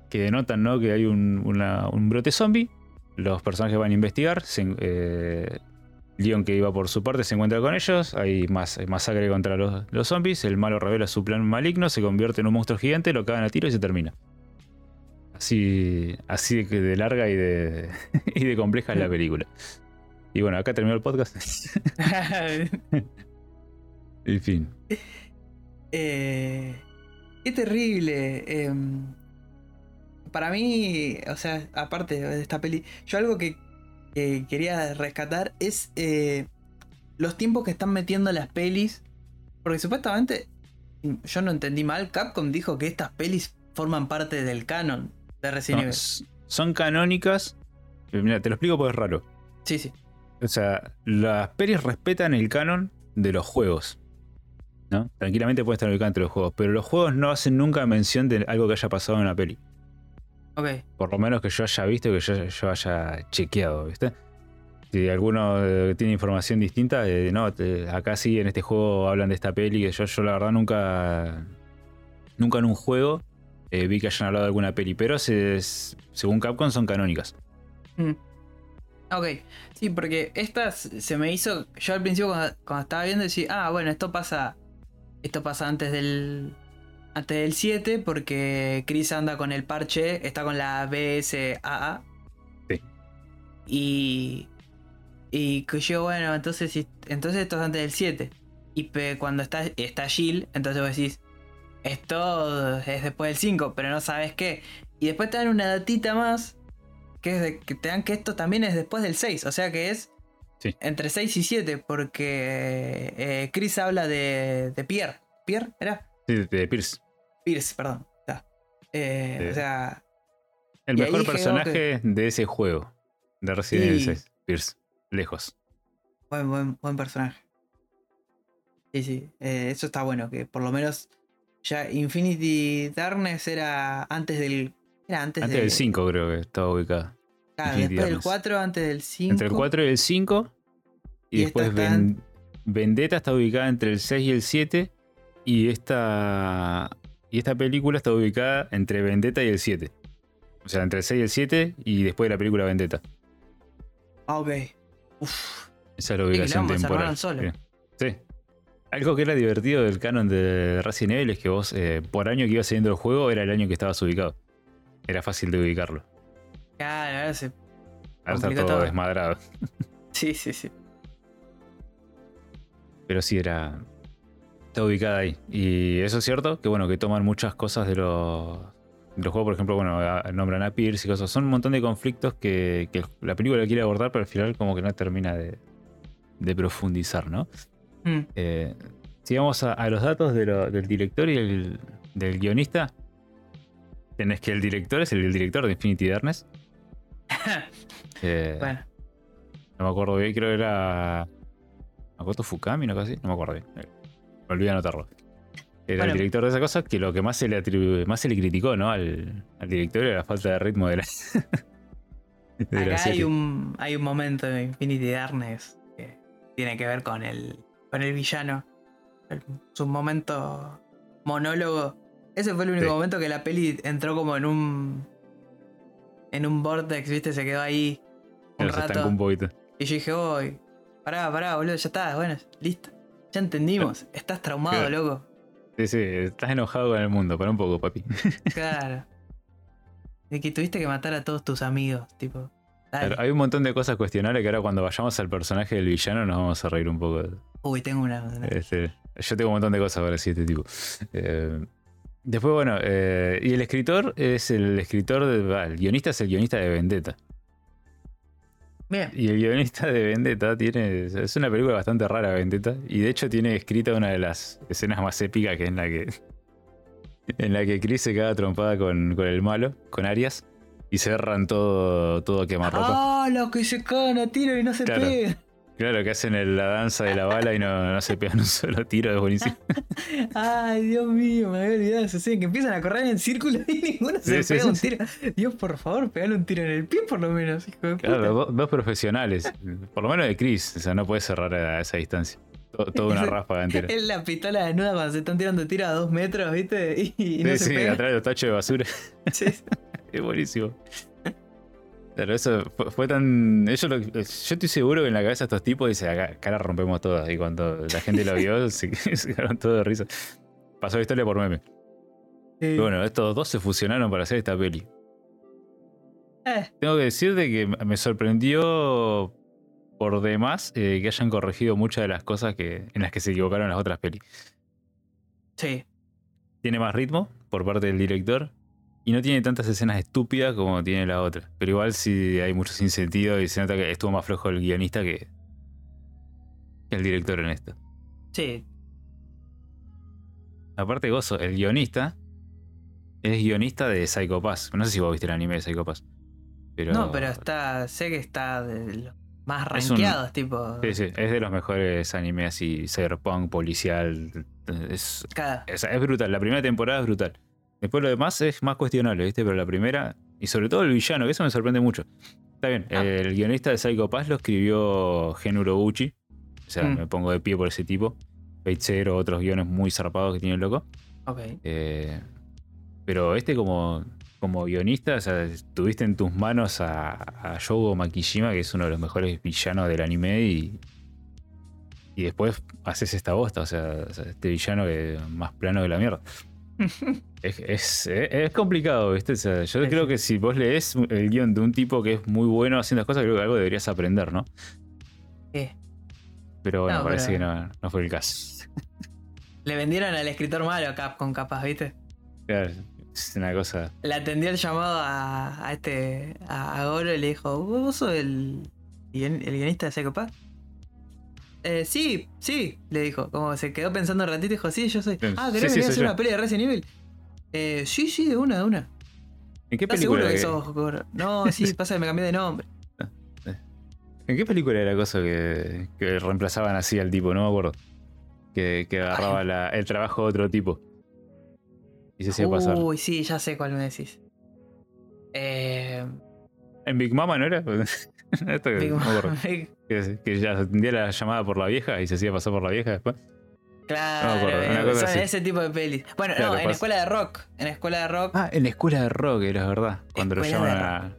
que denotan, ¿no? Que hay un, un brote zombie. Los personajes van a investigar. se- eh, Leon, que iba por su parte, se encuentra con ellos. Hay más masacre contra los, los zombies. El malo revela su plan maligno, se convierte en un monstruo gigante, lo cagan a tiro y se termina. Así, así de, larga y de, y de compleja es la película. Y bueno, acá terminó el podcast. en fin. Eh, qué terrible. em, para mí, o sea, aparte de esta peli, yo algo que, que quería rescatar es eh, los tiempos que están metiendo las pelis. Porque supuestamente, yo no entendí mal, Capcom dijo que estas pelis forman parte del canon de Resident Evil. son canónicas. Mira, te lo explico porque es raro. Sí, sí. O sea, las pelis respetan el canon de los juegos. ¿No? Tranquilamente puede estar ubicado entre los juegos. Pero los juegos no hacen nunca mención de algo que haya pasado en una peli. Ok. Por lo menos que yo haya visto, que yo, yo haya chequeado, ¿viste? Si alguno eh, tiene información distinta, eh, no, te- acá sí en este juego hablan de esta peli, que yo, yo la verdad nunca. Nunca en un juego eh, vi que hayan hablado de alguna peli, pero se- según Capcom son canónicas. Mm. Ok, sí, porque esta se me hizo. Yo al principio cuando, cuando estaba viendo decía, ah, bueno, esto pasa. Esto pasa antes del. Antes del 7, porque Chris anda con el parche, está con la BSAA. Sí. Y. Y que yo, bueno, entonces, entonces esto es antes del 7. Y cuando está, está Jill, entonces vos decís, esto es después del 5, pero no sabes qué. Y después te dan una datita más, que es de, que te dan que esto también es después del 6, o sea que es Sí. entre 6 y 7, porque eh, Chris habla de, de Pierre. ¿Pierre? ¿Era? Sí, de Pierce. Pierce, perdón. Eh. O sea, El mejor personaje de ese juego. De Resident Evil Sí. 6. Pierce. Lejos. buen, buen, buen personaje. Sí, sí, eh, eso está bueno, que por lo menos ya Infinity Darkness era antes del... Era antes, Antes de- del 5 creo que estaba ubicada. Claro, Infinity después del Darkness. 4, antes del 5. Entre el 4 y el 5. Y, Y después está Ven- Vendetta está ubicada entre el 6 y el 7. Y esta, y esta película está ubicada entre Vendetta y el 7. O sea, entre el 6 y el 7 y después de la película Vendetta. Ah, ok. Uf. Esa es la ubicación temporal. solo. Sí. Algo que era divertido del canon de Resident Evil es que vos, eh, por año que iba saliendo el juego, era el año que estabas ubicado. Era fácil de ubicarlo. Claro, ahora se. Ahora está todo todo. desmadrado. Sí, sí, sí. Pero sí era. Está ubicada ahí. Y eso es cierto, que bueno, que toman muchas cosas de los. de los juegos, por ejemplo, bueno, nombran a Pierce y cosas. Son un montón de conflictos que, que la película quiere abordar, pero al final como que no termina de, de profundizar, ¿no? Mm. Eh, si vamos a, a los datos de lo- del director y el, del guionista, tenés que el director es el, el director de Infinity Darkness. Eh, Bueno, No me acuerdo bien, creo que era. Makoto Fukami, ¿no? Casi, no me acuerdo bien. Eh, Me olvidé anotarlo. Era Bueno. el director de esa cosa que lo que más se le atribu- más se le criticó, ¿no? Al, al director era la falta de ritmo de la, de la acá hay un, hay un momento de Infinity Darkness que tiene que ver con el, con el villano. El- su momento monólogo. Ese fue el único Sí. momento que la peli entró como en un. En un vortex, ¿viste? Se quedó ahí un Pero rato. un poquito. Y yo dije, uy, pará, pará, boludo, ya está, bueno, listo. Ya entendimos. Estás traumado, Claro. loco. Sí, sí, estás enojado con el mundo, para un poco, papi. Claro. De que tuviste que matar a todos tus amigos, tipo. Dale. Claro, hay un montón de cosas cuestionables que ahora cuando vayamos al personaje del villano nos vamos a reír un poco. Uy, tengo una. una- Este, yo tengo un montón de cosas para decir de este tipo. Eh, después, bueno, eh, y el escritor es el escritor, de, el guionista es el guionista de Vendetta. Bien. Y el guionista de Vendetta tiene, es una película bastante rara, Vendetta, y de hecho tiene escrita una de las escenas más épicas que es en la que, en la que Chris se queda trompada con, con el malo, con Arias, y cerran todo, todo quemarropa. ¡Ah! los que se cagan a tiro y no se Claro. Claro, que hacen el- la danza de la bala y no, no se pegan un solo tiro, es buenísimo. Ay, Dios mío, me había olvidado eso. Sí, que empiezan a correr en círculo y ninguno se Sí, pega sí, un tiro. Dios, por favor, pegale un tiro en el pie por lo menos, hijo de puta. Claro, dos, dos profesionales, por lo menos de Chris, o sea, no puede cerrar a esa distancia. To- Toda una ráfaga entera. Es la pistola desnuda cuando se están tirando tiros a dos metros, ¿viste? Y, y no Sí, se sí, pegan. atrás de los tachos de basura. Sí. Es buenísimo. Claro, eso fue, fue tan. Ellos lo- yo estoy seguro que en la cabeza de estos tipos dice, acá, acá la rompemos todas. Y cuando la gente lo vio, se, se quedaron todos de risa. Pasó la historia por meme. Sí. Pero bueno, estos dos se fusionaron para hacer esta peli. Eh, Tengo que decirte que me sorprendió por demás eh, que hayan corregido muchas de las cosas que, en las que se equivocaron las otras pelis. sí. Tiene más ritmo por parte del director y no tiene tantas escenas estúpidas como tiene la otra. Pero igual sí hay mucho sin sentido y se nota que estuvo más flojo el guionista que, el director en esto. Sí. Aparte, Gozo, el guionista es guionista de Psycho Pass. No sé si vos viste el anime de Psycho Pass. Pero, No, pero está. Sé que está de los más un- rankeados, tipo. Sí, sí, es de los mejores animes así, cyberpunk, policial. Es, Cada. es brutal. La primera temporada es brutal. Después lo demás es más cuestionable, ¿viste? Pero la primera, y sobre todo el villano, que eso me sorprende mucho. Está bien, Ah. el guionista de Psycho Pass lo escribió Gen Urobuchi. O sea, Mm. me pongo de pie por ese tipo. Zero, otros guiones muy zarpados que tiene el loco. Ok. Eh, pero este como, como guionista, o sea, tuviste en tus manos a, a Shogo Makishima, que es uno de los mejores villanos del anime, y, y después haces esta bosta, o sea, o sea, este villano que más plano que la mierda. es, es- es complicado, ¿viste? O sea, yo Sí, creo que si vos lees el guion de un tipo que es muy bueno haciendo las cosas, creo que algo deberías aprender, ¿no? Sí. Pero bueno, No, parece pero- que no, no fue el caso. Le vendieron al escritor malo a Capcom, capaz, ¿viste? Claro, es una cosa. Le atendió el llamado a, a este. a, Goro y le dijo: ¿Vos sos el, el guionista de Psycho Pass?" Eh, sí, sí, le dijo. Como se quedó pensando un ratito y dijo: Sí, yo soy. Ah, ¿querés sí, hacer yo. una peli de Resident Evil? Eh, sí, sí, de una, de una. ¿En qué ¿Estás película? seguro que que- sos? No, sí, pasa que me cambié de nombre. ¿En qué película era la cosa que, que reemplazaban así al tipo? No me acuerdo. Que, que agarraba la- el trabajo de otro tipo. Y se hacía pasar. Uy, sí, ya sé cuál me decís. Eh, ¿En Big Mama no era? Esto que, Big no me acuerdo. Mama- Big- Que, que ya atendía la llamada por la vieja y se hacía pasar por la vieja después. Claro, acuerdo, son así. ese tipo de pelis. Bueno, Claro, no, en pasa- Escuela de Rock. En Escuela de Rock, Ah, en la escuela de rock, era verdad. Cuando lo Escuela llaman a.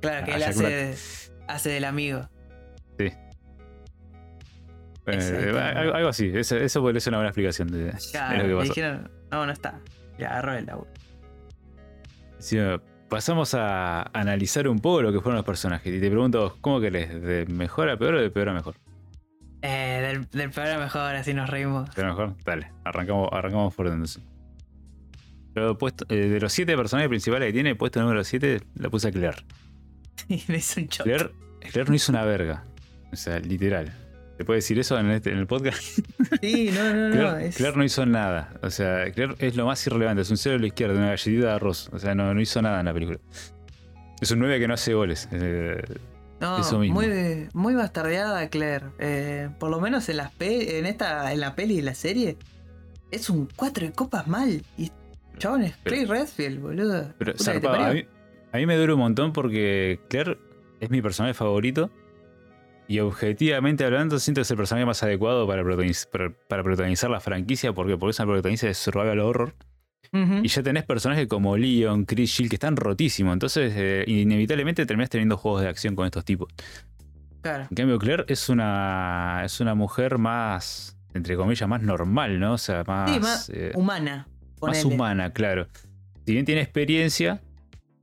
claro, que a él hace, hace del amigo. Sí. Eh, algo, algo así. Eso, eso podría ser una buena explicación de, lo que pasó. dijeron, no, no está. Y agarró el laburo. Sí, pasamos a analizar un poco lo que fueron los personajes. Y te pregunto, ¿cómo querés? ¿De mejor a peor o de peor a mejor? Eh, del, del peor a mejor, así nos reímos. ¿De mejor? Dale, arrancamos, arrancamos por puesto, eh, de los siete personajes principales que tiene, puesto número 7, lo puse a Claire. Y me hizo un. Claire, Claire no hizo una verga. O sea, literal. ¿Te puede decir eso en, este- en el podcast? Sí, no, no, no. Claire, es- Claire no hizo nada. O sea, Claire es lo más irrelevante. Es un cero a la izquierda, una galletita de arroz. O sea, no, no hizo nada en la película. Es un 9 que no hace goles. Eh, no, eso mismo. Muy, muy bastardeada Claire. Eh, por lo menos en, las pe- en esta en la peli y la serie. Es un 4 de copas mal. Y chabón es Clay Redfield, boludo. Pero zarpado. A mí, a mí me duele un montón porque Claire es mi personaje favorito. Y objetivamente hablando, siento que es el personaje más adecuado para, protagoniz- para, para protagonizar la franquicia. porque Porque es una protagonista de Survival Horror. Y ya tenés personajes como Leon, Chris Shield que están rotísimos. Entonces, eh, inevitablemente terminás teniendo juegos de acción con estos tipos. Claro. En cambio, Claire es una, es una mujer más, entre comillas, más normal, ¿no? O sea, más, Sí, más eh, humana. más humana, claro. Si bien tiene experiencia,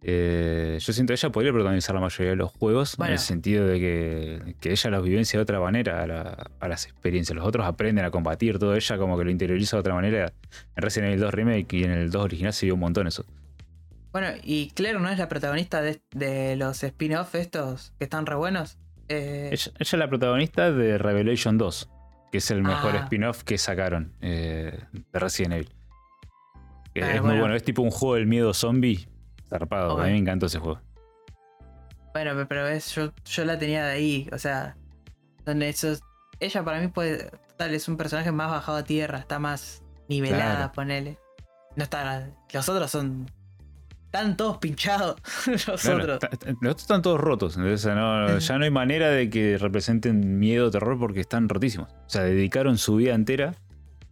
eh, yo siento que ella podría protagonizar la mayoría de los juegos, Bueno. en el sentido de que, que ella los vivencia de otra manera a, la- a las experiencias. Los otros aprenden a combatir, todo ella como que lo interioriza de otra manera. En Resident Evil 2 Remake y en el 2 original se vio un montón eso. Bueno, y Claire no es la protagonista de, de los spin-off estos que están re buenos. Eh, Ella, ella es la protagonista de Revelation 2, que es el mejor Ah. spin-off que sacaron eh, de Resident Evil. Ah, es muy bueno. bueno, es tipo un juego del miedo zombie zarpado. A mí me encantó ese juego. Bueno, pe- pero es, yo, yo la tenía de ahí. O sea, donde esos. Ella para mí puede. Total, es un personaje más bajado a tierra, está más nivelada, Claro. ponele. No está. Los otros son. Están todos pinchados. los Claro, otros. los están todos rotos. entonces, o sea, no- ya no hay manera de que representen miedo o terror porque están rotísimos. O sea, dedicaron su vida entera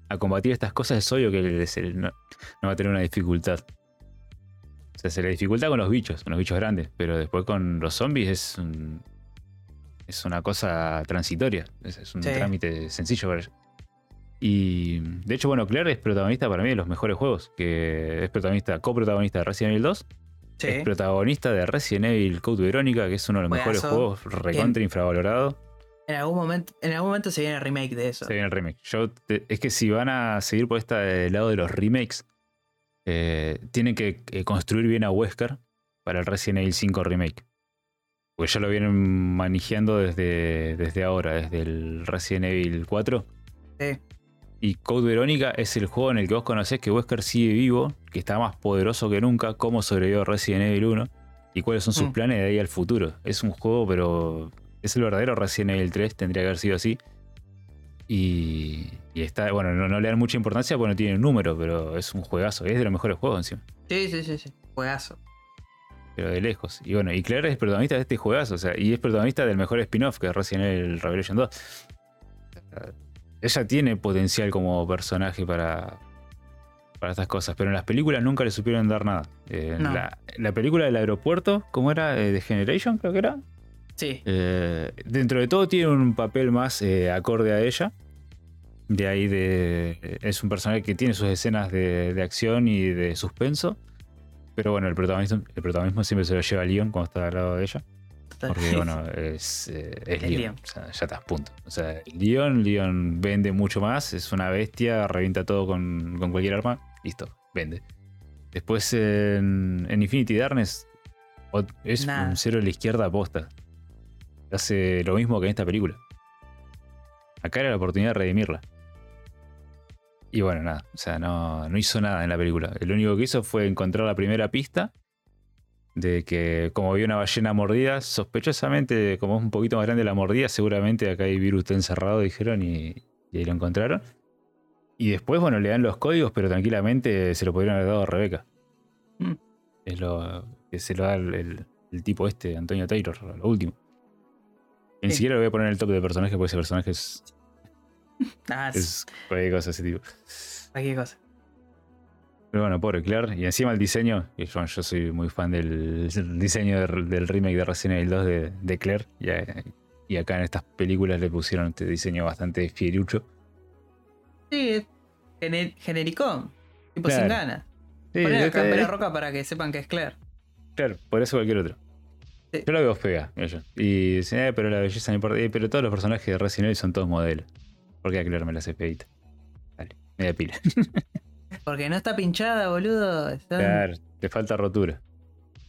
a combatir estas cosas. Es obvio que les- no va a tener una dificultad. Sea, se le dificulta con los bichos, con los bichos grandes. Pero después con los zombies es un- es una cosa transitoria. Es, es un Sí. trámite sencillo para ella. Y de hecho, bueno, Claire es protagonista para mí de los mejores juegos. Que es protagonista, coprotagonista de Resident Evil 2 Sí. es protagonista de Resident Evil Code Verónica, que es uno de los mejores juegos recontra infravalorado. En algún momento, en algún momento se viene el remake de eso. Se viene el remake. Yo te- es que si van a seguir por este lado de los remakes, eh, tienen que eh, construir bien a Wesker para el Resident Evil 5 remake. Porque ya lo vienen manejando desde, desde ahora, desde el Resident Evil 4. Sí. Y Code Verónica es el juego en el que vos conocés que Wesker sigue vivo, que está más poderoso que nunca, cómo sobrevivió Resident Evil 1 y cuáles son sus Mm. planes de ahí al futuro. Es un juego, pero es el verdadero Resident Evil 3, tendría que haber sido así. Y, y está, bueno, no, no le dan mucha importancia porque no tiene un número, pero es un juegazo, es de los mejores juegos encima, Sí, sí, sí, sí. Juegazo. pero de lejos. Y bueno, y Claire es protagonista de este juegazo, o sea, y es protagonista del mejor spin-off que es Resident Evil Revelation 2. O sea, ella tiene potencial como personaje para, para estas cosas, pero en las películas nunca le supieron dar nada. Eh, No. la, la película del aeropuerto, ¿cómo era? Eh, The Generation, creo que era. Sí. Eh, dentro de todo tiene un papel más eh, acorde a ella. De ahí de. Es un personaje que tiene sus escenas de, de acción y de suspenso. Pero bueno, el protagonismo, el protagonismo siempre se lo lleva Leon cuando está al lado de ella. Porque bueno, es, eh, es Leon. Leon. O sea, ya está, punto. O sea, Leon, Leon vende mucho más, es una bestia, revienta todo con, con cualquier arma, listo, vende. Después en, en Infinity Darkness es un cero a la izquierda aposta. Hace lo mismo que en esta película. Acá era la oportunidad de redimirla. Y bueno, nada, o sea, no, no hizo nada en la película. Lo único que hizo fue encontrar la primera pista de que como vio una ballena mordida, sospechosamente, como es un poquito más grande la mordida, seguramente acá hay virus está encerrado, dijeron, y, y ahí lo encontraron. Y después, bueno, le dan los códigos, pero tranquilamente se lo podrían haber dado a Rebeca. Mm. Es lo que se lo da el, el- el tipo este, Antonio Taylor, lo último. Ni Sí. siquiera lo voy a poner en el top de personajes porque ese personaje es, Ah, es cualquier cosa ese tipo. cualquier cosa. Pero bueno, pobre Claire. Y encima el diseño, y yo, yo soy muy fan del, diseño del, del remake de Resident Evil 2 de, de Claire. Y, a- y acá en estas películas le pusieron este diseño bastante fierucho. Sí, es gener- genericón. Tipo Claro. sin ganas. Sí, Poner acá en la roca para que sepan que es Claire. Claro, por eso cualquier otro. Sí. Yo la veo fea, ella. Y dicen, eh, pero la belleza no importa. Eh, pero todos los personajes de Resident Evil son todos modelos. ¿Por qué a Claire me la hace feita? Dale, media pila. Porque no está pinchada, boludo. Claro, le falta rotura.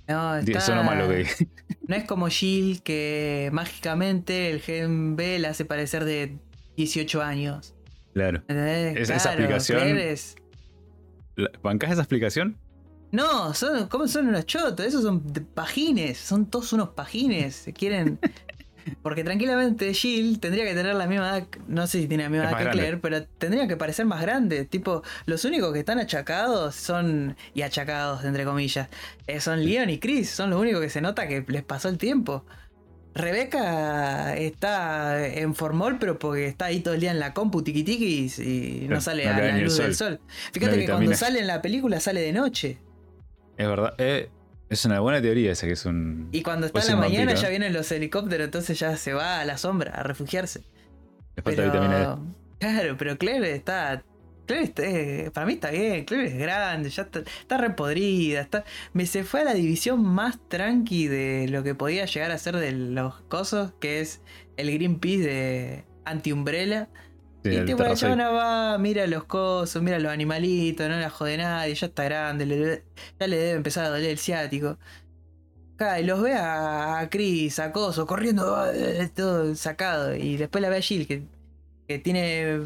No, está... Eso no malo que dije. No es como Jill que mágicamente el gen B la hace parecer de 18 años. Claro. ¿Entendés? Esa- esa aplicación- es- ¿Bancás esa explicación? No, son, ¿cómo son unos chotos? Esos son de pajines, son todos unos pajines. Se quieren. Porque tranquilamente Jill tendría que tener la misma edad, no sé si tiene la misma edad que grande. Claire, pero tendría que parecer más grande. Tipo, los únicos que están achacados son. y achacados, entre comillas. eh, son Leon y Chris, son los únicos que se nota que les pasó el tiempo. Rebeca está en formol, pero porque está ahí todo el día en la compu tiqui tiqui y, y no sale no a la luz sol. del sol. Fíjate que cuando vitamina. sale en la película sale de noche. Es verdad. eh, es una buena teoría esa que es un. Y cuando está en la mañana vampiro, ya vienen los helicópteros, entonces ya se va a la sombra a refugiarse. Le falta Pero, vitamina D. claro, pero Claire está. Claire está- eh, para mí está bien, Claire es grande, ya está, está repodrida, está. Me se fue a la división más tranqui de lo que podía llegar a ser de los cosos, que es el Greenpeace de Anti-Umbrella. Sí, y tipo la chabona va, mira los cosos, mira los animalitos, no la jode nadie, ya está grande, le ya le debe empezar a doler el ciático. Acá, y los ve a, a Chris, a Coso, corriendo, ah, eh, todo sacado. Y después la ve a Jill, que, que tiene,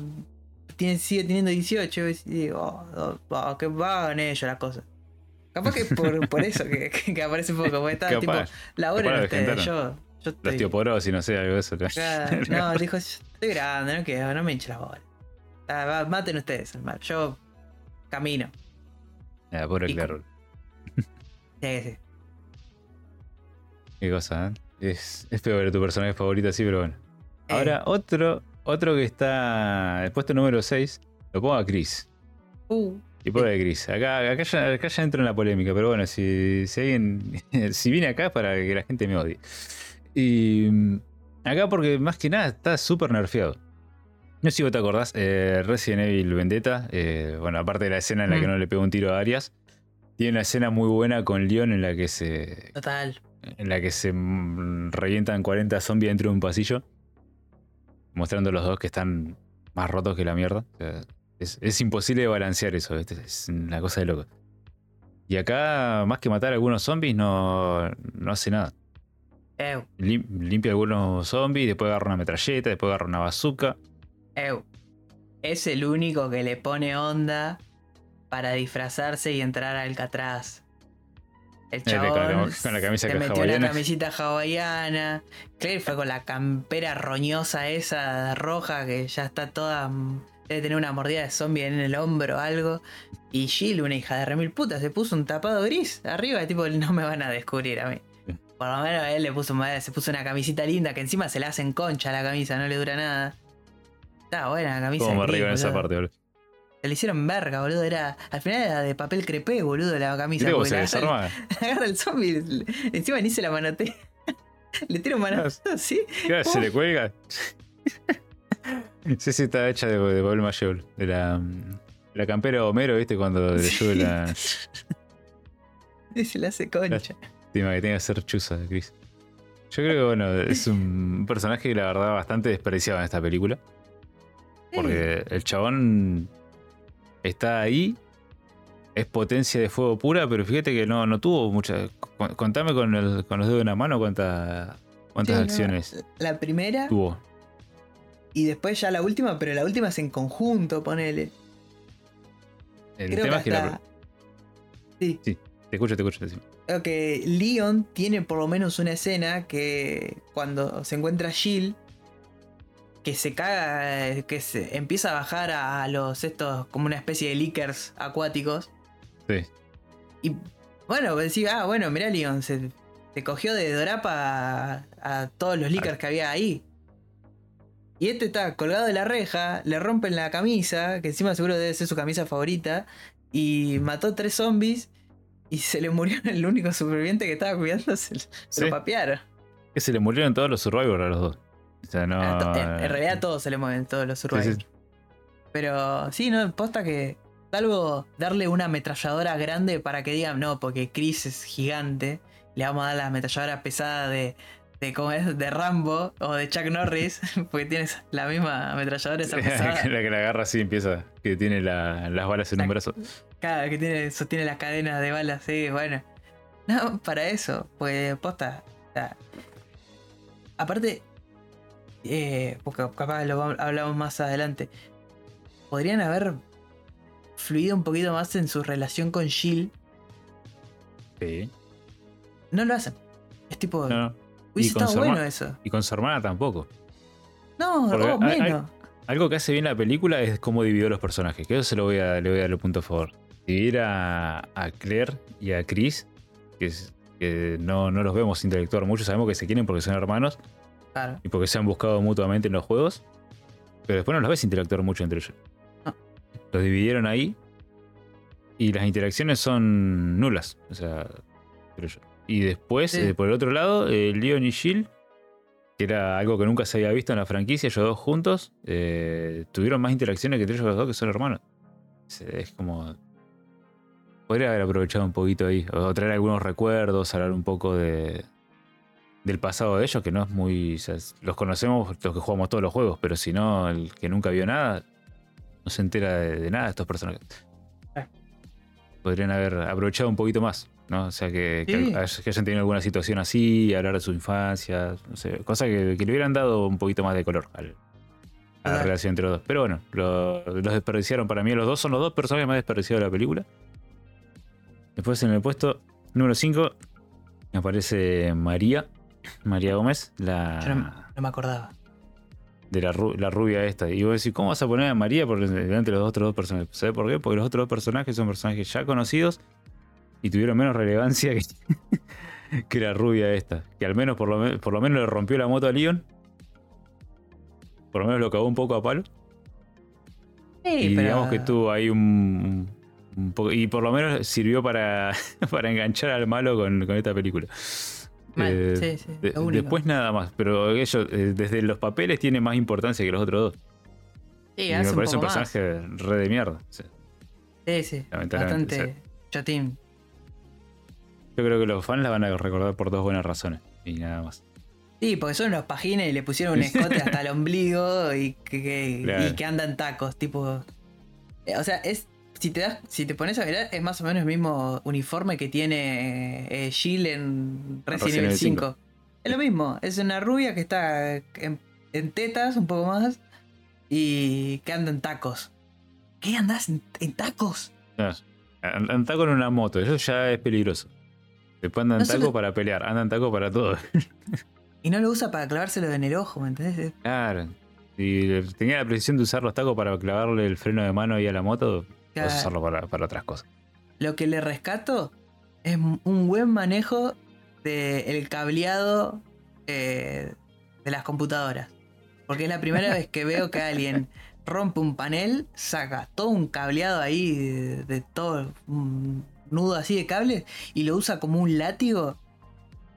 tiene. sigue teniendo 18. Y digo, oh, oh, oh, que van ellos las cosas. Capaz que por, por eso que, que- aparece un poco, porque está tipo, Capaz. laburen capaz la ustedes, yo, yo La estoy. osteoporosis, no sé, algo de eso. Claro, no, dijo, "Yo estoy grande, no quiero, no me hinche las bolas. Ah, maten ustedes, hermano. Yo camino. Ah, pobre Y- Claire. Sí, sí. Qué cosa, ¿eh? Es, es peor tu personaje favorito así, pero bueno. Eh. Ahora, otro, otro que está. El puesto número 6, lo pongo a Chris. Uh, Y pobre de Chris. Acá, acá, ya, acá ya entro en la polémica, pero bueno, si, si alguien. si viene acá es para que la gente me odie. Y. Acá porque más que nada está súper nerfeado. No sé si vos te acordás, eh, Resident Evil Vendetta, eh, bueno, aparte de la escena en la que Mm. no le pegó un tiro a Arias, tiene una escena muy buena con Leon en la que se, total. en la que se mm, revientan 40 zombies dentro de un pasillo, mostrando los dos que están más rotos que la mierda. O sea, es, es imposible balancear eso, ¿viste? es una cosa de loco. Y acá, más que matar a algunos zombies, no, no hace nada. Lim- limpia algunos zombies, después agarra una metralleta, después agarra una bazooka. eu. Es el único que le pone onda para disfrazarse y entrar a Alcatraz. El con la chabón cam- con la camisa se metió hawaiana. una camisita hawaiana. Claire fue con la campera roñosa esa roja que ya está toda. Debe tener una mordida de zombie en el hombro o algo. Y Jill, una hija de remil puta, se puso un tapado gris arriba, tipo, no me van a descubrir a mí. Sí. Por lo menos él le puso, se puso una camisita linda que encima se le hacen concha a la camisa, no le dura nada. Está buena la camisa. Como me río en esa parte, boludo. le hicieron verga, boludo. Era, al final era de papel crepé, boludo, la camisa. ¿Viste cómo porque se la desarma? agarra, el zombie, encima ni se la manotea. le tira un manotazo así. Claro, se le cuelga. sí, sí, está hecha de, de papel mayol. De la, la campera Homero, ¿viste? Cuando le sube la. Y se le hace concha. Lástima que tenga que ser chuza, Chris. Yo creo que, bueno, es un personaje, la verdad, bastante despreciado en esta película. Porque el chabón está ahí, es potencia de fuego pura, pero fíjate que no, no tuvo mucha. cu- Contame con, el- con los dedos de una mano cuántas, cuántas Sí, no, acciones La primera tuvo. y después ya la última, pero la última es en conjunto, ponele. El Creo tema que es que la- hasta- Sí, Te escucho, te escucho. decime. Que Leon tiene por lo menos una escena que cuando se encuentra Jill, que se caga, que se empieza a bajar a los estos como una especie de lickers acuáticos. Sí. Y bueno, decís, ah, bueno, mirá Leon, se, se cogió de dorapa a, a todos los lickers que había ahí. Y este está colgado de la reja, le rompen la camisa, que encima seguro debe ser su camisa favorita, y mató tres zombies y se le murió el único superviviente que estaba cuidando, se, Sí. lo papearon. Que se le murieron todos los survivors a los dos. O sea, no. A to- en, en realidad todos se le mueven, todos los survivors. sí. Pero sí, no, posta que salvo darle una ametralladora grande para que digan, no, porque Chris es gigante, le vamos a dar la ametralladora pesada de, de, ¿cómo es? de Rambo o de Chuck Norris, porque tienes la misma ametralladora esa pesada. la que la agarra así empieza, que tiene la- las balas en un brazo. Cada que tiene, sostiene las cadenas de balas, sí, bueno. No, para eso, pues posta. o sea, aparte, eh, porque capaz lo hablamos más adelante, podrían haber fluido un poquito más en su relación con Jill. Sí. No lo hacen. Es tipo, No, no. hubiese estado bueno eso. Y con su hermana tampoco. No, Porque oh, hay- menos. Algo que hace bien la película es cómo dividió los personajes. Que eso se lo voy a, le voy a dar el punto a favor. Dividir a, a Claire y a Chris, que, es- que no, no los vemos interactuar mucho, sabemos que se quieren porque son hermanos Claro. y porque se han buscado mutuamente en los juegos. Pero después no los ves interactuar mucho entre ellos. No. Los dividieron ahí y las interacciones son nulas. O sea. Y después, Sí. eh, por el otro lado, eh, Leon y Jill, que era algo que nunca se había visto en la franquicia, ellos dos juntos, eh, tuvieron más interacciones que entre ellos los dos, que son hermanos. Es, es como. Podría haber aprovechado un poquito ahí, o traer algunos recuerdos, hablar un poco de, del pasado de ellos, que no es muy. o sea, los conocemos los que jugamos todos los juegos, pero si no, el que nunca vio nada, no se entera de, de nada de estos personajes. Ah. Podrían haber aprovechado un poquito más, ¿no? O sea, que, que Sí. hay- que hayan tenido alguna situación así, hablar de su infancia, no sé, cosa que, que le hubieran dado un poquito más de color al- a la relación entre los dos. Pero bueno, lo- los desperdiciaron para mí. Los dos son los dos personajes más desperdiciados de la película. Después en el puesto número 5 aparece María, María Gómez, la, Yo no, no me acordaba. de la, ru- la rubia esta. Y vos decís, ¿cómo vas a poner a María por delante de los otros dos personajes? ¿Sabes por qué? Porque los otros dos personajes son personajes ya conocidos y tuvieron menos relevancia que, que la rubia esta. Que al menos, por lo, me- por lo menos le rompió la moto a Leon. Por lo menos lo cagó un poco a palo. Sí, y pero- digamos que tuvo ahí un. Y por lo menos sirvió para, para enganchar al malo con, con esta película. Mal, Eh, sí, sí, de- después nada más. Pero ellos, eh, desde los papeles, tienen más importancia que los otros dos. Sí, y hace me un parece un poco más. personaje re de mierda. Sí, sí. Lamentablemente, Bastante chotín. yo creo que los fans la van a recordar por dos buenas razones. Y nada más. Sí, porque son unos pajines y le pusieron un escote hasta el ombligo y que, que- Claro. y que andan tacos, tipo. eh, O sea, es. Si te das, si te pones a mirar, es más o menos el mismo uniforme que tiene eh, Jill en Resident Evil Evil 5. Es lo mismo, es una rubia que está en, en tetas un poco más y que anda en tacos. ¿Qué andas en, en tacos? No, and- Andan taco en una moto, eso ya es peligroso. Después andan No taco para pelear, andan taco para todo. Y no lo usa para clavárselo en el ojo, ¿me entendés? claro. Si tenía la precisión de usar los tacos para clavarle el freno de mano ahí a la moto, Claro. usarlo para, para otras cosas. Lo que le rescato es un buen manejo del cableado eh, de las computadoras. Porque es la primera vez que veo que alguien rompe un panel, saca todo un cableado ahí de, de todo, un nudo así de cables, y lo usa como un látigo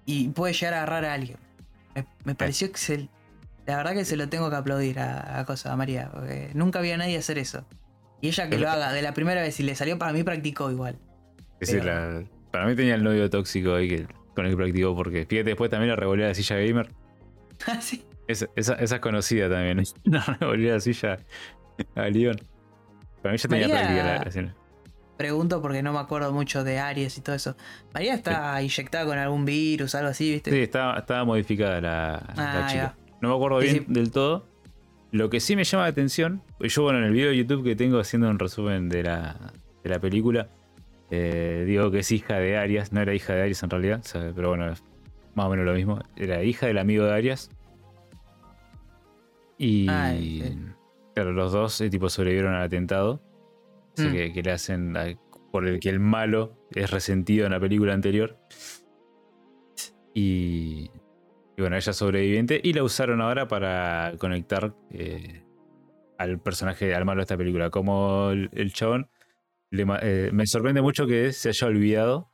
y puede llegar a agarrar a alguien. Me, me pareció excelente. La verdad que se lo tengo que aplaudir a, a cosa, a María, porque nunca vi a nadie hacer eso. Y ella que lo haga de la primera vez y le salió para mí practicó igual. Es decir, Pero- la- para mí tenía el novio tóxico ahí que, con el que practicó, porque fíjate, después también la revolea de silla gamer. Ah, sí. Esa, esa, esa es conocida también. La revolea de silla a Leon. Para mí ya tenía María- práctica la relación. Pregunto porque no me acuerdo mucho de Aries y todo eso. María está inyectada con algún virus, algo así, ¿viste? Sí, estaba, estaba modificada la, Ah, la chica. No me acuerdo Sí, bien sí. del todo. Lo que sí me llama la atención, yo bueno, en el video de YouTube que tengo haciendo un resumen de la, de la película, eh, digo que es hija de Arias, no era hija de Arias en realidad, pero bueno, es más o menos lo mismo. Era hija del amigo de Arias. Y Ay, sí. claro, los dos eh, tipo sobrevivieron al atentado. Así Mm. que, que le hacen a- por el que el malo es resentido en la película anterior. Y, y bueno, ella es sobreviviente y la usaron ahora para conectar eh, al personaje, al malo de esta película. Como el, el chabón, le eh, me sorprende mucho que se haya olvidado,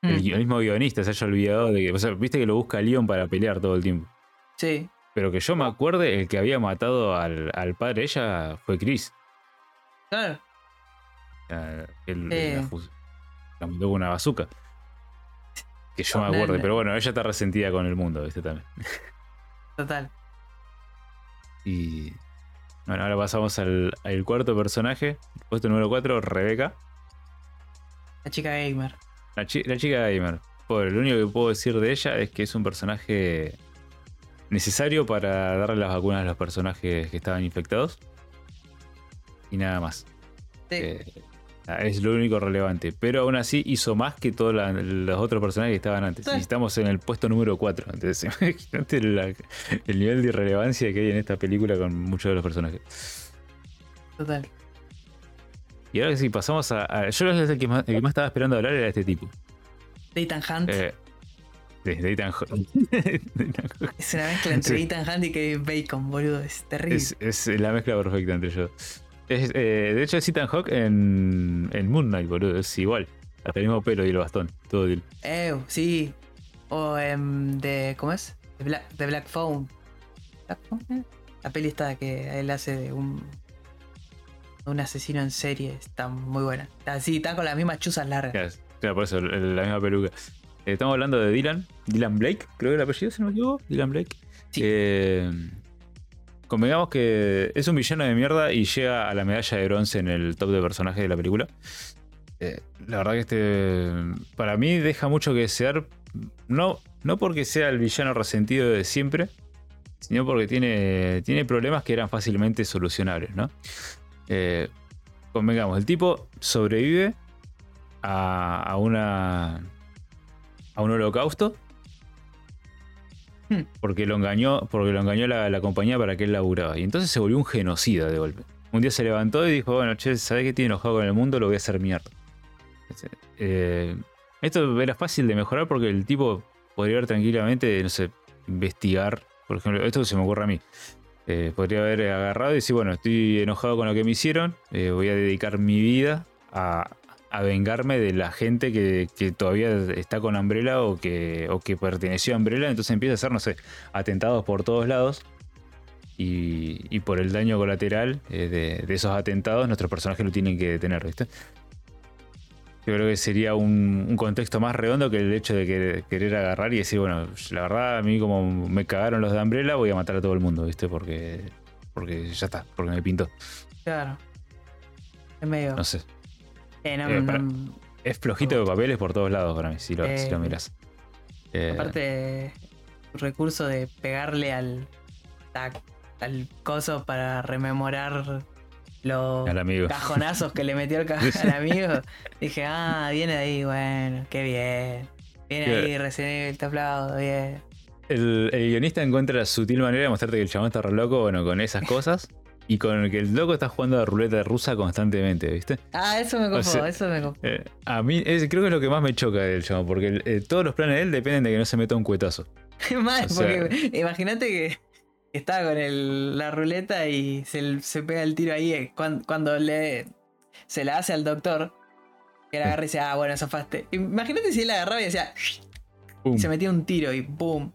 el, Mm, el mismo guionista se haya olvidado de que, o sea, viste que lo busca Leon para pelear todo el tiempo. Sí. Pero que yo me acuerde, el que había matado al, al padre ella fue Chris. Claro. Eh, él Sí. la, fus- la mató con una bazooka. Que yo me acuerde, pero bueno, ella está resentida con el mundo, ¿viste? También. Total. Y bueno, ahora pasamos al, al cuarto personaje, puesto número 4, Rebeca, La chica gamer. la, chi- la chica gamer. Pobre, lo único que puedo decir de ella es que es un personaje necesario para darle las vacunas a los personajes que estaban infectados. Y nada más. Sí. Eh, es lo único relevante. Pero aún así hizo más que todos los otros personajes que estaban antes. Sí. Y estamos en el puesto número 4. Entonces, imagínate la- el nivel de irrelevancia que hay en esta película con muchos de los personajes. Total. Y ahora que sí, pasamos a. a- yo el que, más, el que más estaba esperando hablar era este tipo. Ethan Hunt. Eh, de, de Ethan Hawke. es una mezcla entre sí. Ethan Hunt y Kevin Bacon, boludo. Es terrible. es, es la mezcla perfecta entre ellos. Es, eh, de hecho, es Ethan Hawke en, en Moon Knight, boludo. Es igual. Hasta el mismo pelo y el bastón. Todo deal. Eh, sí. O em, de. ¿Cómo es? De Black, de Black Phone. ¿Black Phone? eh? La peli está que él hace de un. un asesino en serie. Está muy buena. Está así, está con las mismas chuzas largas. Claro, claro, por eso, el- la misma peluca. Eh, estamos hablando de Dylan. Dylan Blake, creo que el apellido, si no me equivoco. Dylan Blake. Sí. Eh, convengamos que es un villano de mierda y llega a la medalla de bronce en el top de personajes de la película. Eh, la verdad que este, para mí deja mucho que desear. No, no porque sea el villano resentido de siempre, sino porque tiene, tiene problemas que eran fácilmente solucionables, ¿no? Eh, convengamos, el tipo sobrevive a, a una a un holocausto. Porque lo engañó porque lo engañó la, la compañía para que él laburaba. Y entonces se volvió un genocida de golpe. Un día se levantó y dijo bueno che sabes que estoy enojado con el mundo lo voy a hacer mierda Eh, esto era fácil de mejorar porque el tipo podría haber tranquilamente no sé investigar. Por ejemplo esto se me ocurre a mí. Eh, podría haber agarrado y decir, bueno, estoy enojado con lo que me hicieron, eh, voy a dedicar mi vida a, a vengarme de la gente que, que todavía está con Umbrella o que, o que perteneció a Umbrella, entonces empieza a hacer, no sé, atentados por todos lados. Y, y por el daño colateral eh, de, de esos atentados, nuestros personajes lo tienen que detener, ¿viste? Yo creo que sería un, un contexto más redondo que el hecho de querer, querer agarrar y decir, bueno, la verdad, a mí como me cagaron los de Umbrella, voy a matar a todo el mundo, ¿viste? Porque, porque ya está, porque me pintó. Claro. Es medio. No sé. Eh, no, Eh, no- Es flojito de papeles por todos lados para mí, si lo, Eh, si lo miras. Eh, Aparte, el recurso de pegarle al. coso para rememorar los cajonazos que le metió el ca- al amigo. Dije, ah, viene de ahí, bueno, qué bien. Viene ahí, recién te aplaudo, bien. El, el guionista encuentra sutil manera de mostrarte que el chabón está re loco, bueno, con esas cosas. Y con que el loco está jugando a ruleta rusa constantemente, ¿viste? Ah, eso me copó, sea, eso me copó. Eh, a mí es- creo que es lo que más me choca del chabón, porque el- eh, todos los planes de él dependen de que no se meta un cuetazo. Mal, o sea- porque imagínate que Está con el- la ruleta y se, se pega el tiro ahí eh, cuan- cuando, le se la hace al doctor. Que la agarra y dice, ah, bueno, zafaste. Imagínate si él la agarraba y decía, y se metía un tiro y ¡pum!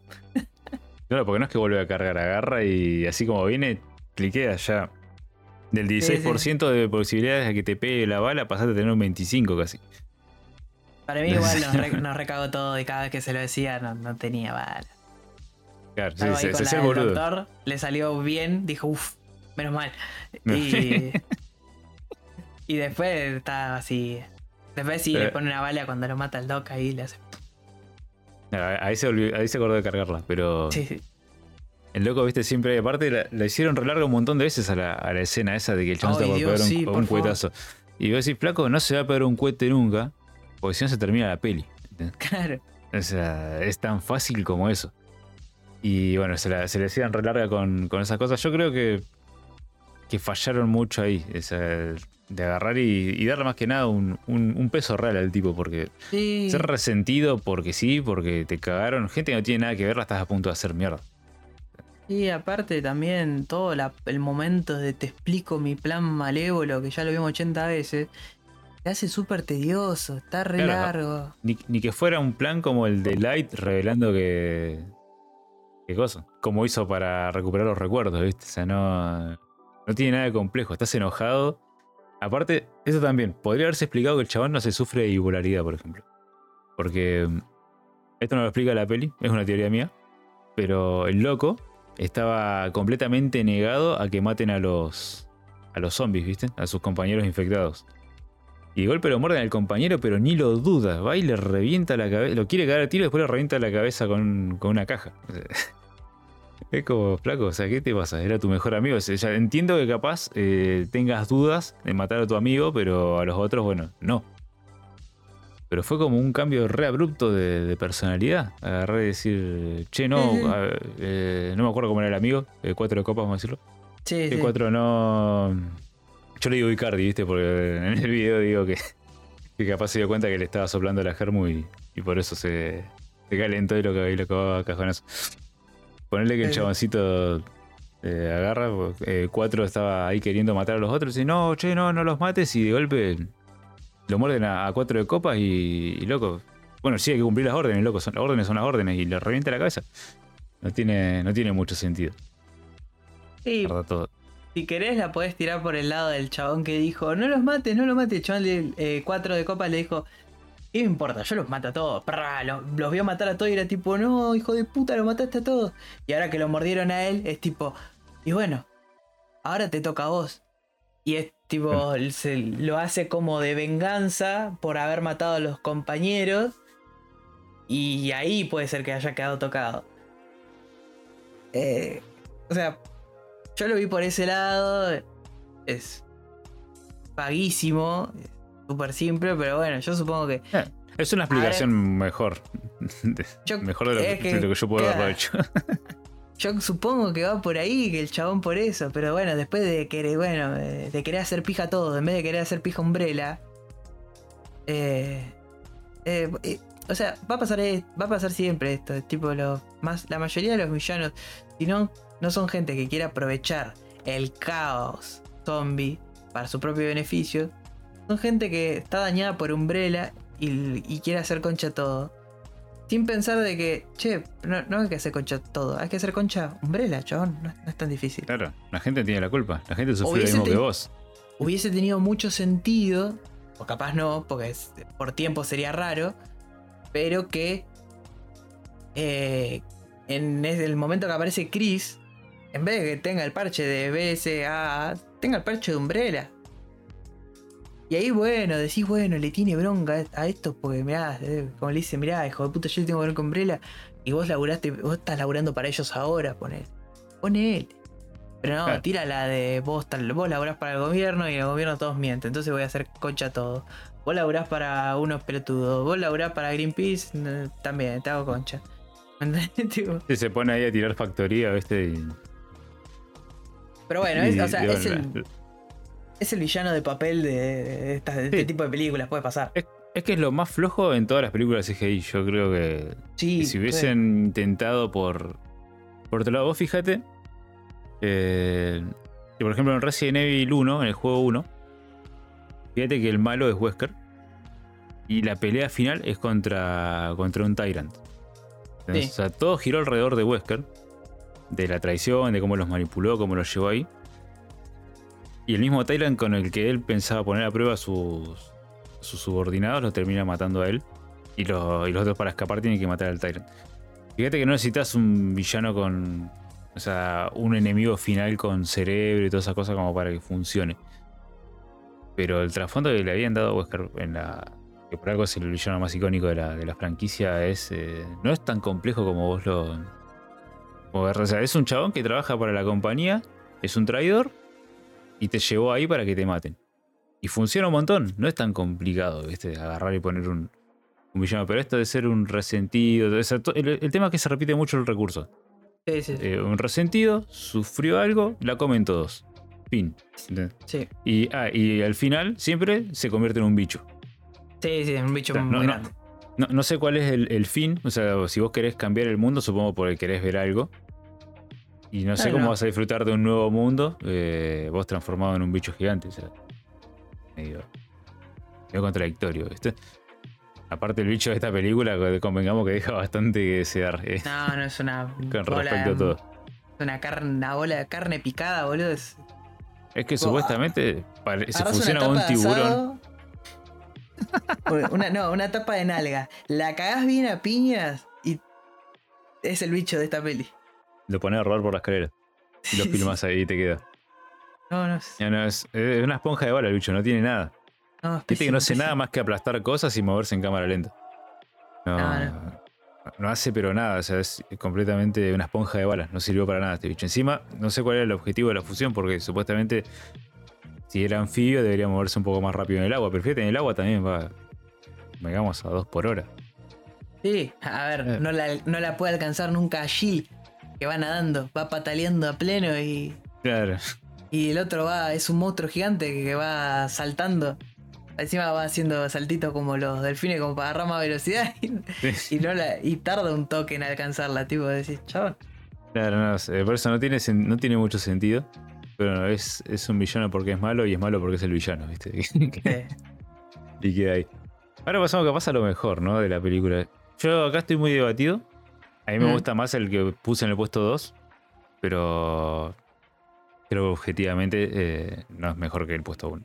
Claro, porque no es que vuelve a cargar, agarra y así como viene, cliquea ya. Del 16% de posibilidades de que te pegue la bala, pasaste a tener un 25 casi. Para mí igual nos, re- nos recagó todo y cada vez que se lo decía no, no tenía bala. Claro, sí, se, se del boludo. doctor, le salió bien, dijo, uff, menos mal. Y, y después estaba así. Después sí le pone una bala cuando lo mata el doc ahí le hace. Ah, Ahí se, olvidó- ahí se acordó de cargarla, pero Sí, sí. El loco, viste, siempre, aparte la, la hicieron re larga un montón de veces a la, a la escena esa de que el chabón está por pegar un, sí, un cuetazo. Y vos decís, flaco, no se va a pegar un cohete nunca, porque si no se termina la peli. Claro. O sea, es tan fácil como eso. Y bueno, se, la, se le hacían re larga con, con esas cosas. Yo creo que, que fallaron mucho ahí. esa- de agarrar y, y darle más que nada un, un- un peso real al tipo. Porque Sí. ser resentido porque sí, porque te cagaron. Gente que no tiene nada que ver, la estás a punto de hacer mierda. Y aparte también todo la- el momento de te explico mi plan malévolo, que ya lo vimos 80 veces, te hace súper tedioso, está re Claro. largo. Ni, ni que fuera un plan como el de Light revelando que. ¿Qué cosa? Como hizo para recuperar los recuerdos, ¿viste? O sea, no. No tiene nada de complejo. Estás enojado. Aparte, eso también. Podría haberse explicado que el chabón no se sufre de bipolaridad, por ejemplo. Porque. mm, Esto no lo explica la peli, es una teoría mía. Pero el loco estaba completamente negado a que maten a los. a los zombies, ¿viste? A sus compañeros infectados. Y de golpe lo muerden al compañero, pero ni lo duda. Va y le revienta la cabeza. Lo quiere cagar a tiro y después le revienta la cabeza con, con una caja. Es como, flaco, o sea, ¿qué te pasa? Era tu mejor amigo. O entiendo que capaz eh, tengas dudas de matar a tu amigo, pero a los otros, bueno, no. Pero fue como un cambio re abrupto de, de personalidad. Agarrar y decir, che, no, a- eh, no me acuerdo cómo era el amigo, eh, cuatro de copas, vamos a decirlo. Sí, El sí. 4 no. Yo le digo Icardi, ¿viste? Porque en el video digo que, que capaz se dio cuenta que le estaba soplando la germu y, y por eso se, se calentó y lo, y lo acabó a cajonazo. Ponerle que el Eh. chaboncito eh, agarra, 4 estaba ahí queriendo matar a los otros y dice, no, che, no, no los mates y de golpe lo muerden a 4 de copas y, y loco. Bueno, sí, hay que cumplir las órdenes, loco. Son, las órdenes son las órdenes y le revienta la cabeza. No tiene, no tiene mucho sentido, Sí, todo. si querés la podés tirar por el lado del chabón que dijo, no los mates, no los mates. El chabón de eh, cuatro de copas le dijo, ¿qué me importa? Yo los mato a todos. Prrra, los, los vio matar a todos y era tipo, no, hijo de puta, lo mataste a todos. Y ahora que lo mordieron a él, es tipo, y bueno, ahora te toca a vos. Y es tipo, se lo hace como de venganza por haber matado a los compañeros. Y ahí puede ser que haya quedado tocado. Eh, o sea, yo lo vi por ese lado. Es vaguísimo. Súper simple, pero bueno, yo supongo que. Eh, Es una explicación mejor. Yo- mejor de lo, que, que- de lo que yo puedo haberlo claro. hecho. Yo supongo que va por ahí, que el chabón por eso. Pero bueno, después de querer, bueno, eh, de querer hacer pija todo, en vez de querer hacer pija umbrella. eh, eh, o sea, va a pasar eh, va a pasar siempre esto. Tipo, los más, la mayoría de los villanos, si no, no son gente que quiere aprovechar el caos zombie para su propio beneficio. Son gente que está dañada por Umbrella y quiere hacer concha todo. Sin pensar de que, che, no, no hay que hacer concha todo, hay que hacer concha Umbrella, chabón, no, no es tan difícil. Claro, la gente tiene la culpa. La gente sufre lo mismo que vos. Hubiese tenido mucho sentido, o capaz no, porque es- por tiempo sería raro, pero que eh, en el momento que aparece Chris, en vez de que tenga el parche de BSA, tenga el parche de Umbrella. Y ahí, bueno, decís, bueno, le tiene bronca a esto porque, mirá, eh, como le dice, mirá, hijo de puta, yo le tengo bronca Umbrella y vos laburaste, vos estás laburando para ellos ahora, pone. Ponele. Pero no, Claro. tira la de vos, tal, vos laburás para el gobierno y el gobierno todos mienten, entonces voy a hacer concha todo. Vos laburás para unos pelotudos, vos laburás para Greenpeace, eh, también, te hago concha. Sí, se pone ahí a tirar factoría, ¿viste? Y, Pero bueno, es, o sea, es, el, es el villano de papel de, de de este tipo de películas, puede pasar. Es, es que es lo más flojo en todas las películas CGI. Yo creo que Sí, que si hubiesen intentado por. Por otro lado, vos fíjate Eh, que por ejemplo en Resident Evil 1, en el juego 1, fíjate que el malo es Wesker. Y la pelea final es contra, contra un Tyrant. Entonces, Sí. O sea, todo giró alrededor de Wesker. De la traición, de cómo los manipuló, cómo los llevó ahí. Y el mismo Tyrant con el que él pensaba poner a prueba sus, sus subordinados lo termina matando a él. Y, los- otros para escapar tienen que matar al Tyrant. Fíjate que no necesitas un villano con. O sea, un enemigo final con cerebro y todas esas cosas como para que funcione. Pero el trasfondo que le habían dado a Wesker en la. que por algo es el villano más icónico de la, franquicia, es. eh, no es tan complejo como vos lo. o sea, es un chabón que trabaja para la compañía, es un traidor y te llevó ahí para que te maten. Y funciona un montón, no es tan complicado, ¿viste? Agarrar y poner un, un villano. Pero esto de ser un resentido. el, el tema es que se repite mucho el recurso. Sí, sí. Eh, un resentido, sufrió algo, la comen todos. Fin. sí. Y, ah, y al final siempre se convierte en un bicho. Sí, sí, un bicho O sea, muy no, no- grande. no- no sé cuál es el, el fin. O sea, si vos querés cambiar el mundo, supongo porque querés ver algo. Y no sé cómo no. vas a disfrutar de un nuevo mundo, eh, vos transformado en un bicho gigante. O sea, medio, medio contradictorio, ¿viste? Aparte, el bicho de esta película, convengamos que deja bastante que desear eh, No, no es una. con bola- respecto a todo. Es una, carne, una bola de carne picada, boludo. Es, Es que Oh, supuestamente se fusiona con un tiburón. Una, no, una tapa de nalga. La cagás bien a piñas y es el bicho de esta peli. Lo pones a rodar por la escalera. Y lo filmas ahí y te queda. No, no, es- no, es, es una esponja de bala el bicho, no tiene nada. no, es Viste que no hace pésimo. nada más que aplastar cosas y moverse en cámara lenta. No, No, no. hace pero nada, o sea, es completamente una esponja de balas, no sirvió para nada este bicho. Encima, no sé cuál era el objetivo de la fusión, porque supuestamente si era anfibio debería moverse un poco más rápido en el agua, pero fíjate, en el agua también va, digamos, a dos por hora. Sí, a ver, Eh. no la, no la puede alcanzar nunca a Jill, que va nadando, va pataleando a pleno y, Claro, y el otro va, es un monstruo gigante que va saltando. Encima va haciendo saltitos como los delfines, como para agarrar más velocidad y, Sí, y no la, y tarda un toque en alcanzarla, tipo, decís, chabón. claro, no, sé, por eso no tiene, no tiene mucho sentido. Pero no, es, es un villano porque es malo y es malo porque es el villano, ¿viste? Eh, Y queda ahí. Ahora pasamos capaz a lo mejor, ¿no? De la película. Yo acá estoy muy debatido. A mí me Mm. gusta más el que puse en el puesto 2. Pero creo que objetivamente eh, no es mejor que el puesto 1.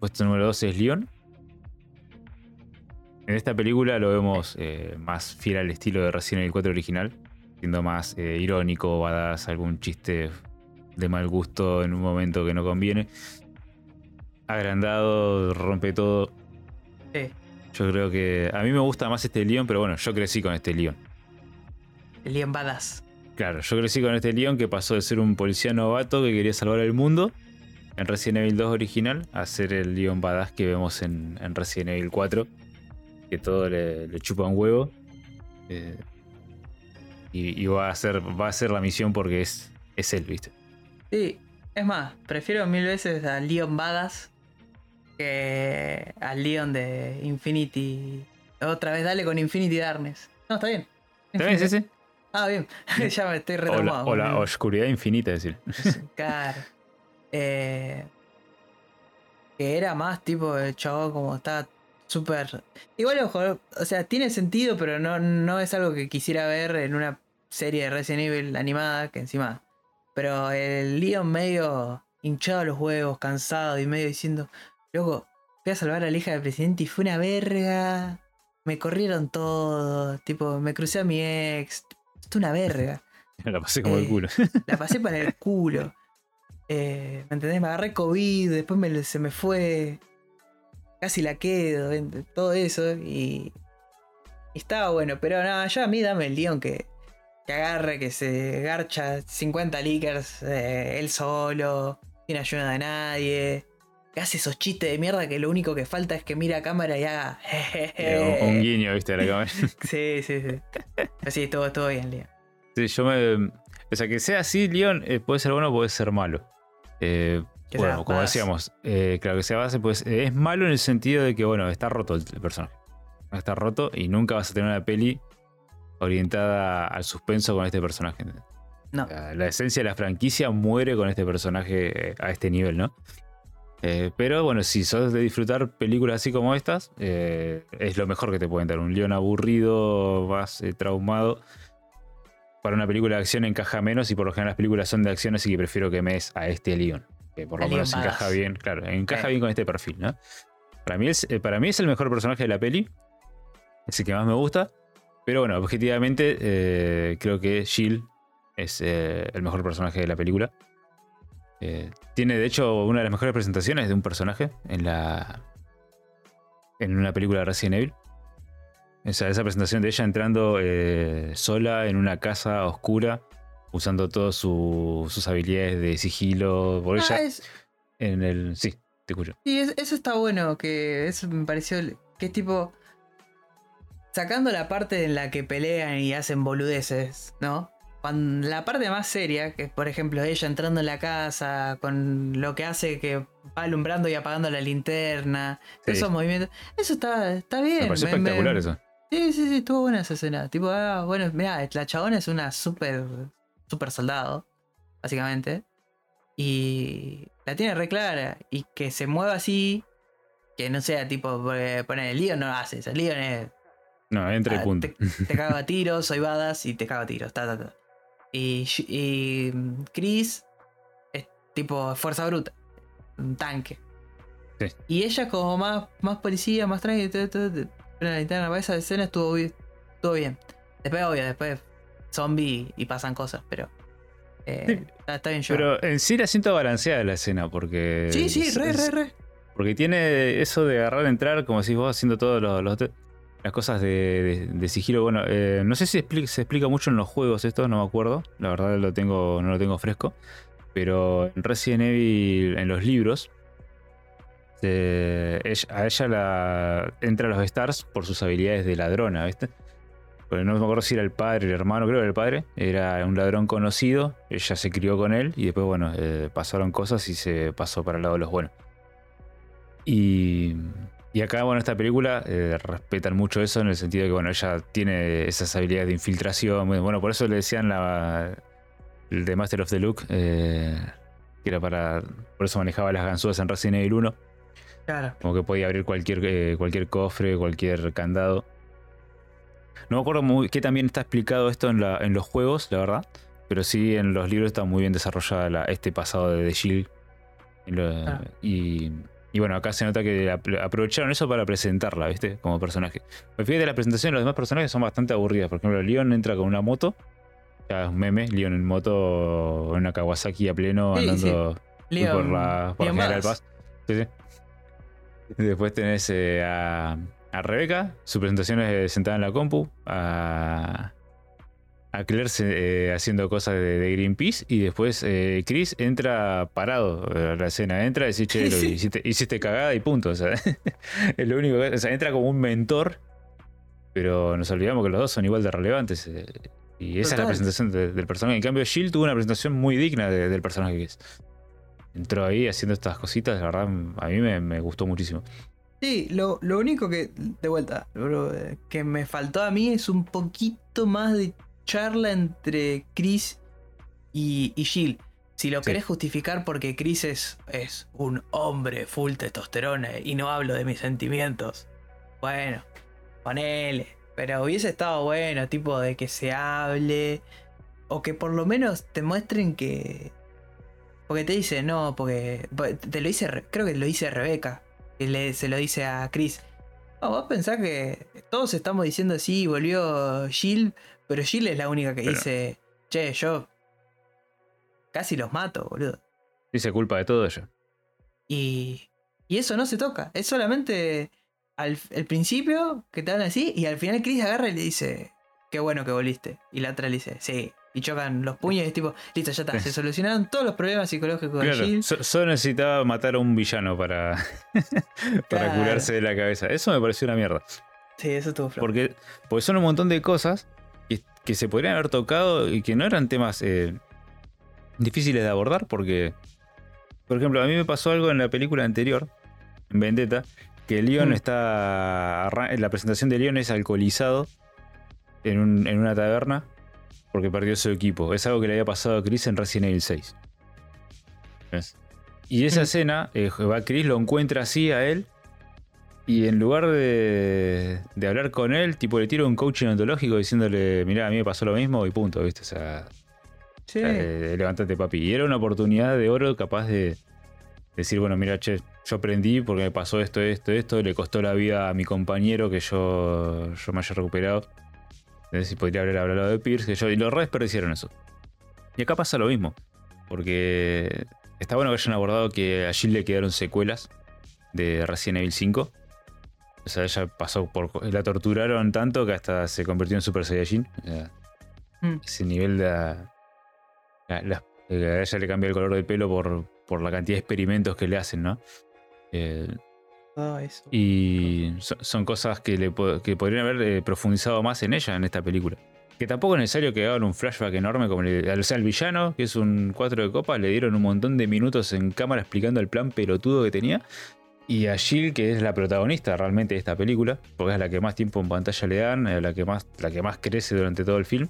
puesto número 2 es Leon. En esta película lo vemos eh, más fiel al estilo de Resident Evil 4 original. Siendo más eh, irónico, badass, algún chiste de mal gusto en un momento que no conviene. Agrandado, rompe todo. sí, Yo creo que. A mí me gusta más este Leon, pero bueno, yo crecí con este Leon. El Liam Badass. Claro, yo crecí con este Leon que pasó de ser un policía novato que quería salvar el mundo en Resident Evil 2 original a ser el Leon Badass que vemos en, en Resident Evil 4. Que todo le, le chupa un huevo. Eh, y, y va a hacer va a hacer la misión porque es, es él, ¿viste? Sí, es más, prefiero mil veces a Leon Badass que al Leon de Infinity. Otra vez dale con Infinity Darkness. No, está bien. ¿Está bien, sí, sí? Ah, bien. ya me estoy O la, retomado. o la oscuridad infinita, es decir. Claro. Eh, que era más tipo el chavo como está súper. Igual, ojo, o sea, tiene sentido, pero no, no es algo que quisiera ver en una serie de Resident Evil animada, que encima. Pero el Leon medio hinchado a los huevos, cansado y medio diciendo, loco, fui a salvar a la hija del presidente y fue una verga. Me corrieron todo, tipo, me crucé a mi ex. Esto es una verga. La pasé como el Eh, culo. La pasé para el culo. Eh, ¿Me entendés? Me agarré COVID, después me- se me fue. Casi la quedo, ¿ent- todo eso. Y, y estaba bueno, pero nada, yo a mí dame el Leon que, que agarre, que se garcha 50 leakers eh, él solo, sin ayuda de nadie. Que hace esos chistes de mierda que lo único que falta es que mire a cámara y haga. Eh, un, un guiño, viste, a la cámara. Sí, sí, sí. Pero sí, estuvo, estuvo bien, Leon. Sí, yo me. O sea, que sea así, Leon eh, puede ser bueno, puede ser malo. Eh, bueno, como decíamos, eh, claro que sea base, pues es malo en el sentido de que, bueno, está roto el, el personaje. Está roto y nunca vas a tener una peli orientada al suspenso con este personaje. No. La, la esencia de la franquicia muere con este personaje a este nivel, ¿no? Eh, pero bueno, si sos de disfrutar películas así como estas, eh, es lo mejor que te pueden dar. Un león aburrido, más eh, traumado. Para una película de acción encaja menos y por lo general las películas son de acción, así que prefiero que me des a este león. Que por lo menos encaja bien, claro, encaja bien con este perfil, ¿no? Para mí, es, para mí es el mejor personaje de la peli. Es el que más me gusta. Pero bueno, objetivamente creo que Jill es el mejor personaje de la película. Eh, tiene de hecho una de las mejores presentaciones de un personaje en la. en una película de Resident Evil. Esa, esa presentación de ella entrando eh, sola en una casa oscura, usando todas su- sus habilidades de sigilo. Por Ah, ella es- en el. Sí, te escucho. Sí, es- eso está bueno, que eso me pareció que es tipo sacando la parte en la que pelean y hacen boludeces, ¿no? Cuando la parte más seria, que es por ejemplo ella entrando en la casa con lo que hace que va alumbrando y apagando la linterna, Sí. esos movimientos, eso está, está bien. Me pareció me- me- espectacular eso. Sí, sí, sí, estuvo buena esa escena. Tipo, ah, bueno, mira, la chabona es una super, super soldado, básicamente. Y la tiene re clara. Y que se mueva así, que no sea tipo, porque poner el Leon no lo hace. El Leon es, No, entre ah, punto. te, te cago a tiros, soy badass y te cago a tiros. Ta, ta, ta. Y, y mm, Chris es tipo fuerza bruta, un tanque. Sí. Y ella es como más, más policía, más tranquila. la linterna para esa escena estuvo bien. Estuvo bien. Después, obvio, después zombie y pasan cosas, pero. eh, Sí. está, está bien llevado. Pero en sí la siento balanceada la escena porque. Sí, sí, re, es- re, re. Porque tiene eso de agarrar, entrar, como si vos haciendo todas las cosas de, de- sigilo. Bueno, eh, no sé si se explica mucho en los juegos esto, no me acuerdo. La verdad lo tengo, no lo tengo fresco. Pero en Resident Evil, en los libros, ella- a ella la entra a los Stars por sus habilidades de ladrona, ¿viste? Porque no me acuerdo si era el padre, el hermano, creo que era el padre. Era un ladrón conocido. Ella se crió con él y después, bueno, eh, pasaron cosas y se pasó para el lado de los buenos. Y, y acá, bueno, esta película eh, respetan mucho eso en el sentido de que, bueno, ella tiene esas habilidades de infiltración. Bueno, por eso le decían la, el de Master of the Look, eh, que era para. Por eso manejaba las ganzúas en Resident Evil 1. Claro. Como que podía abrir cualquier, eh, cualquier cofre, cualquier candado. No me acuerdo muy qué también está explicado esto en, la- en los juegos, la verdad. Pero sí en los libros está muy bien desarrollada la- este pasado de The Shield. Lo- Ah. y- y bueno, acá se nota que ap- aprovecharon eso para presentarla, ¿viste? Como personaje. Pues fíjate, las presentaciones de los demás personajes son bastante aburridas. Por ejemplo, Leon entra con una moto. Ya es un meme, Leon en moto, en una Kawasaki a pleno, Sí, andando Leon, por la, por la General. Paz. Sí, sí. Después tenés eh, a, a Rebeca, su presentación es sentada en la compu, a, a Claire se- eh, haciendo cosas de, de Greenpeace y después eh, Chris entra parado a la escena, entra y dice, che, lo Sí. hiciste, hiciste cagada y punto. O sea, es lo único que, o sea, entra como un mentor, pero nos olvidamos que los dos son igual de relevantes. eh, y esa es la presentación de- del personaje. En cambio, Jill tuvo una presentación muy digna de- del personaje que es entró ahí haciendo estas cositas, la verdad, a mí me, me gustó muchísimo. Sí, lo, lo único que, de vuelta, lo que me faltó a mí es un poquito más de charla entre Chris y, y Jill. Si lo Sí. querés justificar porque Chris es, es un hombre full testosterona y no hablo de mis sentimientos. Bueno, ponele. Pero hubiese estado bueno, tipo de que se hable. O que por lo menos te muestren que. Porque te dice, no, porque. Te lo dice, Re- creo que lo dice Rebeca. Que le, se lo dice a Chris. No, vos pensás que todos estamos diciendo sí, volvió Jill, pero Jill es la única que Pero- dice, che, yo casi los mato, boludo. Dice culpa de todo ello. Y, y eso no se toca. Es solamente al el principio que te hablan así y al final Chris agarra y le dice, qué bueno que volviste. Y la otra le dice, sí. Y chocan los puños y es tipo, listo, ya está. Se solucionaron todos los problemas psicológicos de Jill. so- solo necesitaba matar a un villano para, para Claro. curarse de la cabeza. Eso me pareció una mierda. Sí, eso estuvo flojo. Porque, porque son un montón de cosas que, se podrían haber tocado y que no eran temas eh, difíciles de abordar. Porque, por ejemplo, a mí me pasó algo en la película anterior, en Vendetta, que Leon Mm. está. La presentación de Leon es alcoholizado en, un- en una taberna. porque perdió su equipo. Es algo que le había pasado a Chris en Resident Evil 6. ¿Ves? Y esa Mm. escena, eh, va Chris, lo encuentra así a él. Y en lugar de, de hablar con él, tipo le tira un coaching ontológico diciéndole, mirá, a mí me pasó lo mismo y punto, ¿viste? O sea, Sí. eh, levántate papi. Y era una oportunidad de oro capaz de decir, bueno, mira, che, yo aprendí porque me pasó esto, esto, esto, le costó la vida a mi compañero que yo, yo me haya recuperado. Entonces, si podría haber hablado de Pierce, que yo, y los re desperdiciaron eso. Y acá pasa lo mismo, porque está bueno que hayan abordado que a Jill le quedaron secuelas de Resident Evil 5. O sea, ella pasó por. La torturaron tanto que hasta se convirtió en Super Saiyajin. O sea, Mm. ese nivel de. la- la- a ella le cambia el color del pelo por, por la cantidad de experimentos que le hacen, ¿no? Eh, Todo eso. y so- son cosas que, le, que podrían haber eh, profundizado más en ella en esta película. Que tampoco es necesario que hagan un flashback enorme como el, o sea, el villano, que es un 4 de copa, le dieron un montón de minutos en cámara explicando el plan pelotudo que tenía. Y a Jill, que es la protagonista realmente de esta película, porque es la que más tiempo en pantalla le dan, eh, la que más, la que más crece durante todo el film.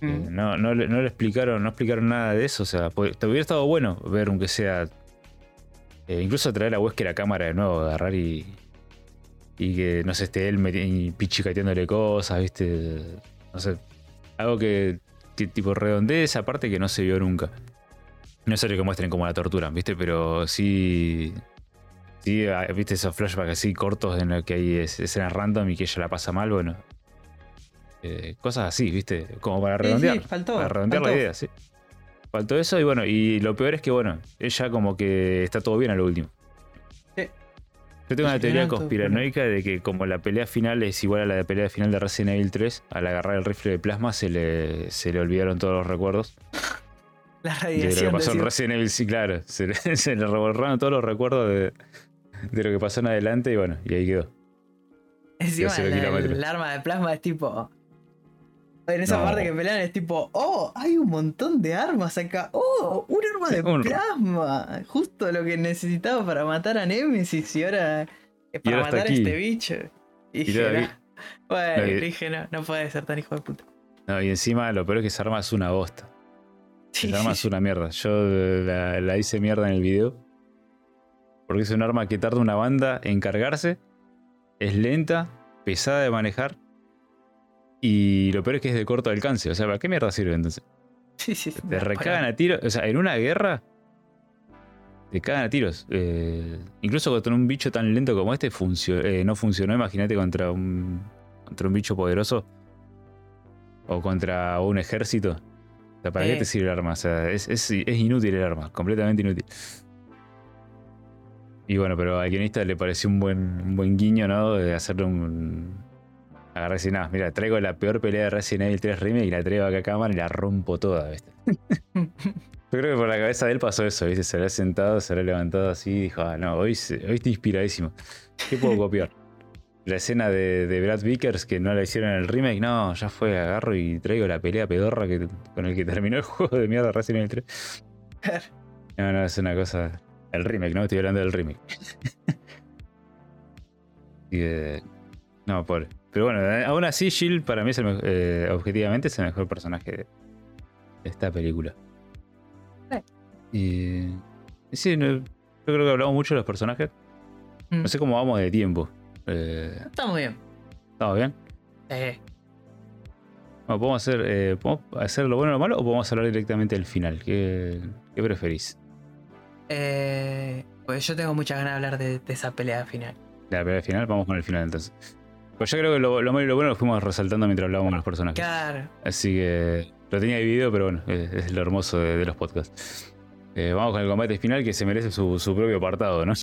Mm. Eh, no, no, no le explicaron, no explicaron nada de eso. O sea, po- te hubiera estado bueno ver aunque sea. eh, incluso traer a Wesker a cámara de nuevo, agarrar y. Y que no sé, esté él y pichicateándole cosas, ¿viste? No sé. Algo que, que tipo redondee esa parte que no se vio nunca. No es que muestren como la tortura, ¿viste? Pero sí. Sí, ah, ¿viste esos flashbacks así cortos en los que hay es- escenas random y que ella la pasa mal? Bueno. Eh, cosas así, ¿viste? Como para Sí, redondear. sí, faltó. Para redondear la faltó. idea, sí. Faltó eso y bueno, y lo peor es que, bueno, ella como que está todo bien a lo último. Sí. Yo tengo una teoría conspiranoica de que como la pelea final es igual a la de pelea final de Resident Evil 3, al agarrar el rifle de plasma se le, se le olvidaron todos los recuerdos. La De lo que radiación. pasó en. Resident Evil, sí, claro. Se le, se le reborraron todos los recuerdos de, de lo que pasó en adelante y bueno, y ahí quedó. Encima la- el arma de plasma es tipo. En esa No. parte que pelean es tipo, oh, hay un montón de armas acá. Oh, un arma de Un- plasma. Justo lo que necesitaba para matar a Nemesis y ahora es para matar a este bicho. Y dije, no. Bueno, No, y- dije, no, no puede ser tan hijo de puta. No, y encima lo peor es que esa arma es una bosta. Sí, Esa arma es una mierda. Yo la, la hice mierda en el video. Porque es un arma que tarda una banda en cargarse. Es lenta, pesada de manejar. Y lo peor es que es de corto alcance. O sea, ¿para qué mierda sirve entonces? sí, sí, sí, Te recagan a tiros. O sea, en una guerra. Te cagan a tiros. Eh, incluso contra un bicho tan lento como este funcio- eh, no funcionó. Imagínate contra un, contra un bicho poderoso. O contra un ejército. O sea, ¿para qué Eh. te sirve el arma? O sea, es, es- es inútil el arma. Completamente inútil. Y bueno, pero al guionista le pareció un buen, un buen guiño, ¿no? De hacerle un. Agarrar y nada, mira, traigo la peor pelea de Resident Evil 3 Remake y la traigo acá a cámara y la rompo toda, ¿viste? Yo creo que por la cabeza de él pasó eso, ¿viste? Se habrá sentado, se habrá levantado así y dijo, ah, no, hoy, hoy estoy inspiradísimo. ¿Qué puedo copiar? La escena de, de Brad Vickers que no la hicieron en el remake, no, ya fue, agarro y traigo la pelea pedorra que, con el que terminó el juego de mierda Resident Evil 3. No, no, es una cosa. El remake, ¿no? Estoy hablando del remake. y de- No, pobre. Pero bueno, eh, aún así, Jill para mí es el mejor, eh, objetivamente es el mejor personaje de, esta película. Sí. Y. sí, no- yo creo que hablamos mucho de los personajes. Mm. No sé cómo vamos de tiempo. Eh, Está muy bien. ¿Estamos bien? Eh, Bueno, ¿podemos, hacer, eh, ¿Podemos hacer lo bueno o lo malo o podemos hablar directamente del final? ¿Qué, qué preferís? Eh, pues yo tengo muchas ganas de hablar de, de esa pelea final. La pelea final, vamos con el final entonces. Pues yo creo que lo, lo malo y lo bueno lo fuimos resaltando mientras hablábamos de los personajes. Claro. Así que lo tenía dividido, pero bueno, es, es lo hermoso de, de los podcasts. Eh, vamos con el combate final que se merece su, su propio apartado, ¿no?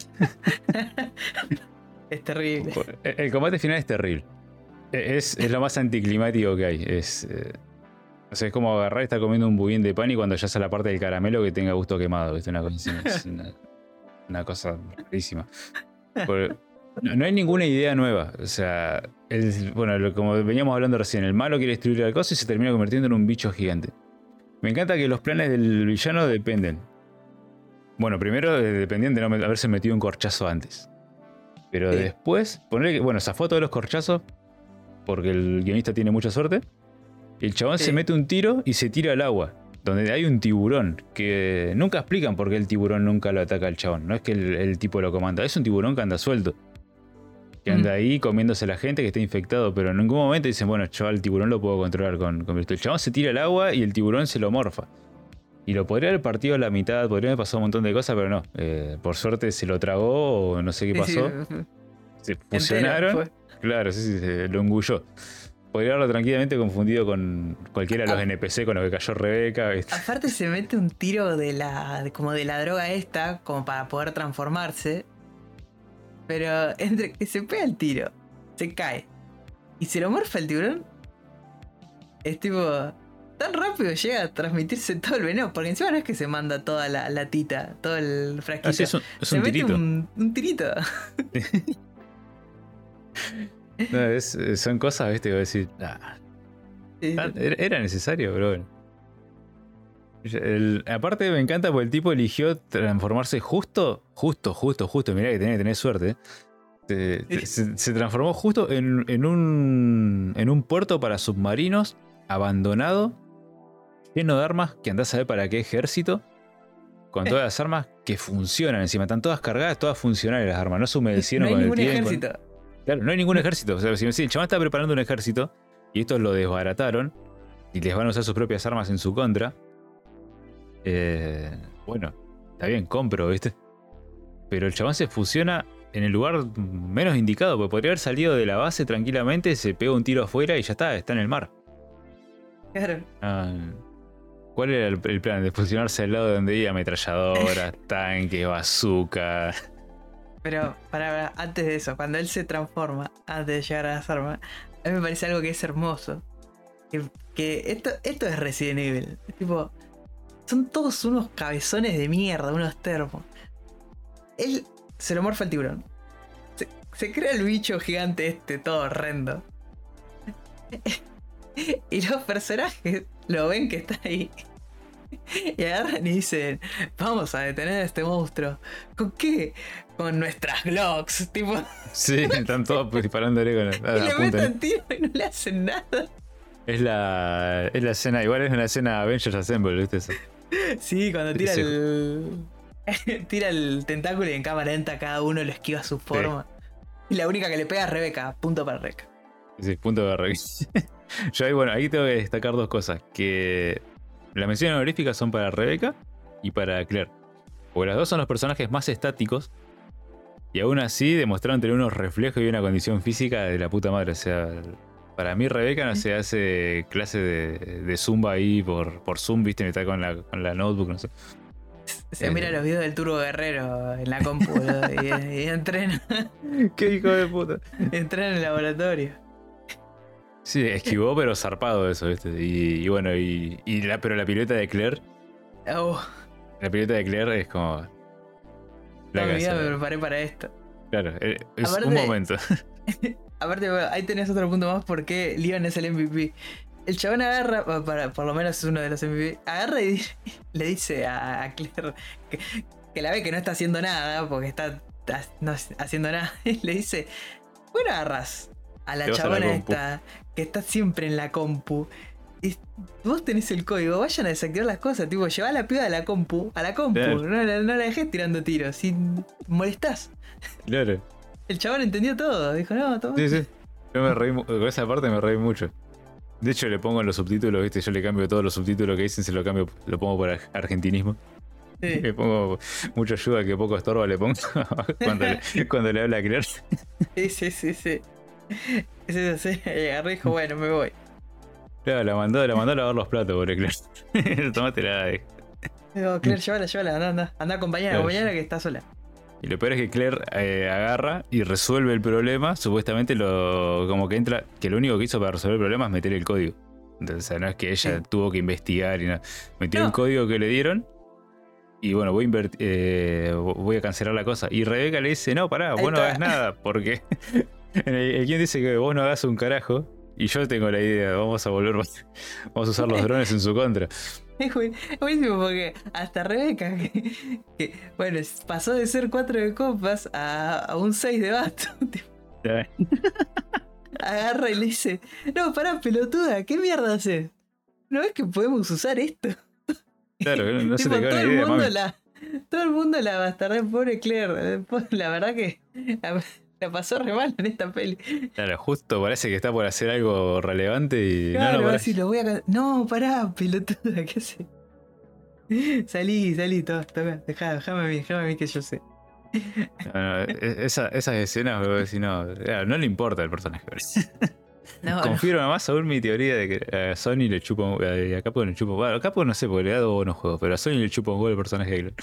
Es terrible. El, el combate final es terrible. E, Es, es lo más anticlimático que hay. Es, eh, o sea, es como agarrar y estar comiendo un budín de pan y cuando ya sea la parte del caramelo que tenga gusto quemado. ¿viste? Una cosa, es una, una cosa rarísima. Por- no, no hay ninguna idea nueva. O sea, el- bueno, lo- como veníamos hablando recién, el malo quiere destruir al coso y se termina convirtiendo en un bicho gigante. Me encanta que los planes del villano dependen. Bueno, primero eh, dependían de no haberse metido un corchazo antes. Pero Sí. después, ponerle que, bueno, zafó todos los corchazos porque el guionista tiene mucha suerte. El chabón Sí. se mete un tiro y se tira al agua. Donde hay un tiburón. Que nunca explican por qué el tiburón nunca lo ataca al chabón. No es que el, el tipo lo comanda. Es un tiburón que anda suelto. Que anda Mm. ahí comiéndose a la gente que está infectado. Pero en ningún momento dicen, bueno, yo al tiburón lo puedo controlar con, con virtud. El chabón se tira al agua y el tiburón se lo morfa. Y lo podría haber partido a la mitad, podría haber pasado un montón de cosas, pero no. Eh, por suerte se lo tragó o no sé qué Sí, sí, pasó. Se fusionaron. Claro, sí, sí, se lo engulló. Podría haberlo tranquilamente confundido con cualquiera de los Ah. NPC con los que cayó Rebeca. ¿viste? Aparte se mete un tiro de la. como de la droga esta, como para poder transformarse. Pero entre que se pega el tiro, se cae. Y se lo morfa el tiburón. Es tipo. Tan rápido llega a transmitirse todo el veneno. Porque encima no es que se manda toda la, la tita, todo el frasquito. Ah, sí, es un, es se un mete tirito. Un, un tirito. No, es- son cosas, viste, que voy a decir. "Ah, tan- era, necesario. El- aparte me encanta porque el tipo eligió transformarse justo, justo, justo, justo. Mirá que tenía que tener suerte. ¿eh? Se, te- se- se transformó justo en, en un, en un puerto para submarinos, abandonado, lleno de armas, que andás a ver para qué ejército, con todas las armas que funcionan encima. Están todas cargadas, todas funcionales las armas. No se no humedecieron hay con el tiempo. ejército. Claro, no hay ningún ejército. O sea, si el chaval está preparando un ejército y estos lo desbarataron y les van a usar sus propias armas en su contra, eh, bueno, está bien, compro, ¿viste? Pero el chabón se fusiona en el lugar menos indicado, porque podría haber salido de la base tranquilamente, se pega un tiro afuera y ya está, está en el mar. Claro. Ah, ¿Cuál era el, el plan? De fusionarse al lado donde iba ametralladoras, tanques, bazooka. Pero para antes de eso, cuando él se transforma, antes de llegar a las armas, a mí me parece algo que es hermoso. Que, esto, esto es Resident Evil. Tipo, son todos unos cabezones de mierda, unos termos. Él se lo morfa el tiburón. Se crea el bicho gigante este, todo horrendo. Y los personajes lo ven que está ahí. Y agarran y dicen, vamos a detener a este monstruo. ¿Con qué? Con nuestras Glocks. Tipo, Sí, están todos disparándole con la, y le meten tiro y no le hacen nada. Es la, es la escena, igual es una escena Avengers Assemble, ¿viste? Eso. Sí, cuando tira Sí. el. tira el tentáculo y en cámara lenta cada uno lo esquiva a su forma. Y la única que le pega es Rebeca. Punto para Rebeca. Sí, punto de re- Yo ahí, bueno, ahí tengo que destacar dos cosas. Que las menciones honoríficas son para Rebeca y para Claire. Porque las dos son los personajes más estáticos. Y aún así demostraron tener unos reflejos y una condición física de la puta madre. O sea, para mí Rebeca no se hace clase de, de zumba ahí por, por Zoom, viste, está con la, con la notebook, no sé. Se Eh. mira los videos del Turbo Guerrero en la compu y, y entrena, ¡Qué hijo de puta! entrena en el laboratorio. Sí, esquivó, pero zarpado eso, ¿viste? Y, y bueno, y, y la, pero la pirueta de Claire, Oh, la pirueta de Claire es como. La mi vida me preparé para esto. Claro, eh, es Aparte- un momento. Aparte, bueno, ahí tenés otro punto más porque Leon es el MVP. El chabón agarra, pa- para, por lo menos es uno de los MVP, agarra y le dice a, a Claire que, que la ve que no está haciendo nada, porque está ha- no haciendo nada, y le dice, bueno agarras a la chabona compu". esta que está siempre en la compu. Y vos tenés el código, vayan a desactivar las cosas, tipo, lleva la piba a la compu, a la compu, Claro. no, la- no la dejes tirando tiros, si molestás. Claro. El chabón entendió todo, dijo, no, toma. Sí, sí. Yo me reí, con esa parte me reí mucho. De hecho, le pongo en los subtítulos, ¿viste? Yo le cambio todos los subtítulos que dicen, se lo cambio, lo pongo por ar- argentinismo. Sí. Le pongo mucha ayuda que poco estorba, le pongo cuando, le, cuando le habla a Claire. Sí, sí, sí, sí. Escena y agarré y dijo, bueno, me voy. Claro, la mandó, la mandó a lavar los platos, pobre Claire. Tomate la. Digo, Claire, llévala, llévala, anda, anda. Anda, acompañala, acompañala que está sola. Y lo peor es que Claire eh, agarra y resuelve el problema. Supuestamente lo como que entra, que lo único que hizo para resolver el problema es meter el código. Entonces, o sea, no es que ella Sí. tuvo que investigar y nada. Metió No. el código que le dieron. Y bueno, voy a, invert- eh, voy a cancelar la cosa. Y Rebeca le dice, no, pará, Ahí vos no hagas nada. Porque el, quien dice que vos no hagas un carajo. Y yo tengo la idea, vamos a volver, vamos a usar los drones en su contra. Es buen- es buenísimo porque hasta Rebeca, que, que, bueno, pasó de ser 4 de copas a, a un 6 de basto. Agarra y le dice, no, pará, pelotuda, ¿qué mierda haces? ¿No es que podemos usar esto? Claro, no, no se Tipo, te todo, el idea, mundo mami. la, todo el mundo la pobre Claire. La verdad que la, la pasó re mal en esta peli. Claro, justo parece que está por hacer algo relevante y Claro, no, no, pará. así lo voy a... No, pará, pelotuda, ¿qué haces? Salí, salí, todo, dejá, déjame a mí, déjame a mí que yo sé. No, no, e- esa- esas escenas, bro, decís, no, claro, no le importa el personaje. No, no. Confirma más aún mi teoría de que a Sony le chupa un- eh, a Capcom le chupa bueno, a Capcom no sé porque le ha dado buenos juegos, pero a Sony le chupa un huevo el personaje de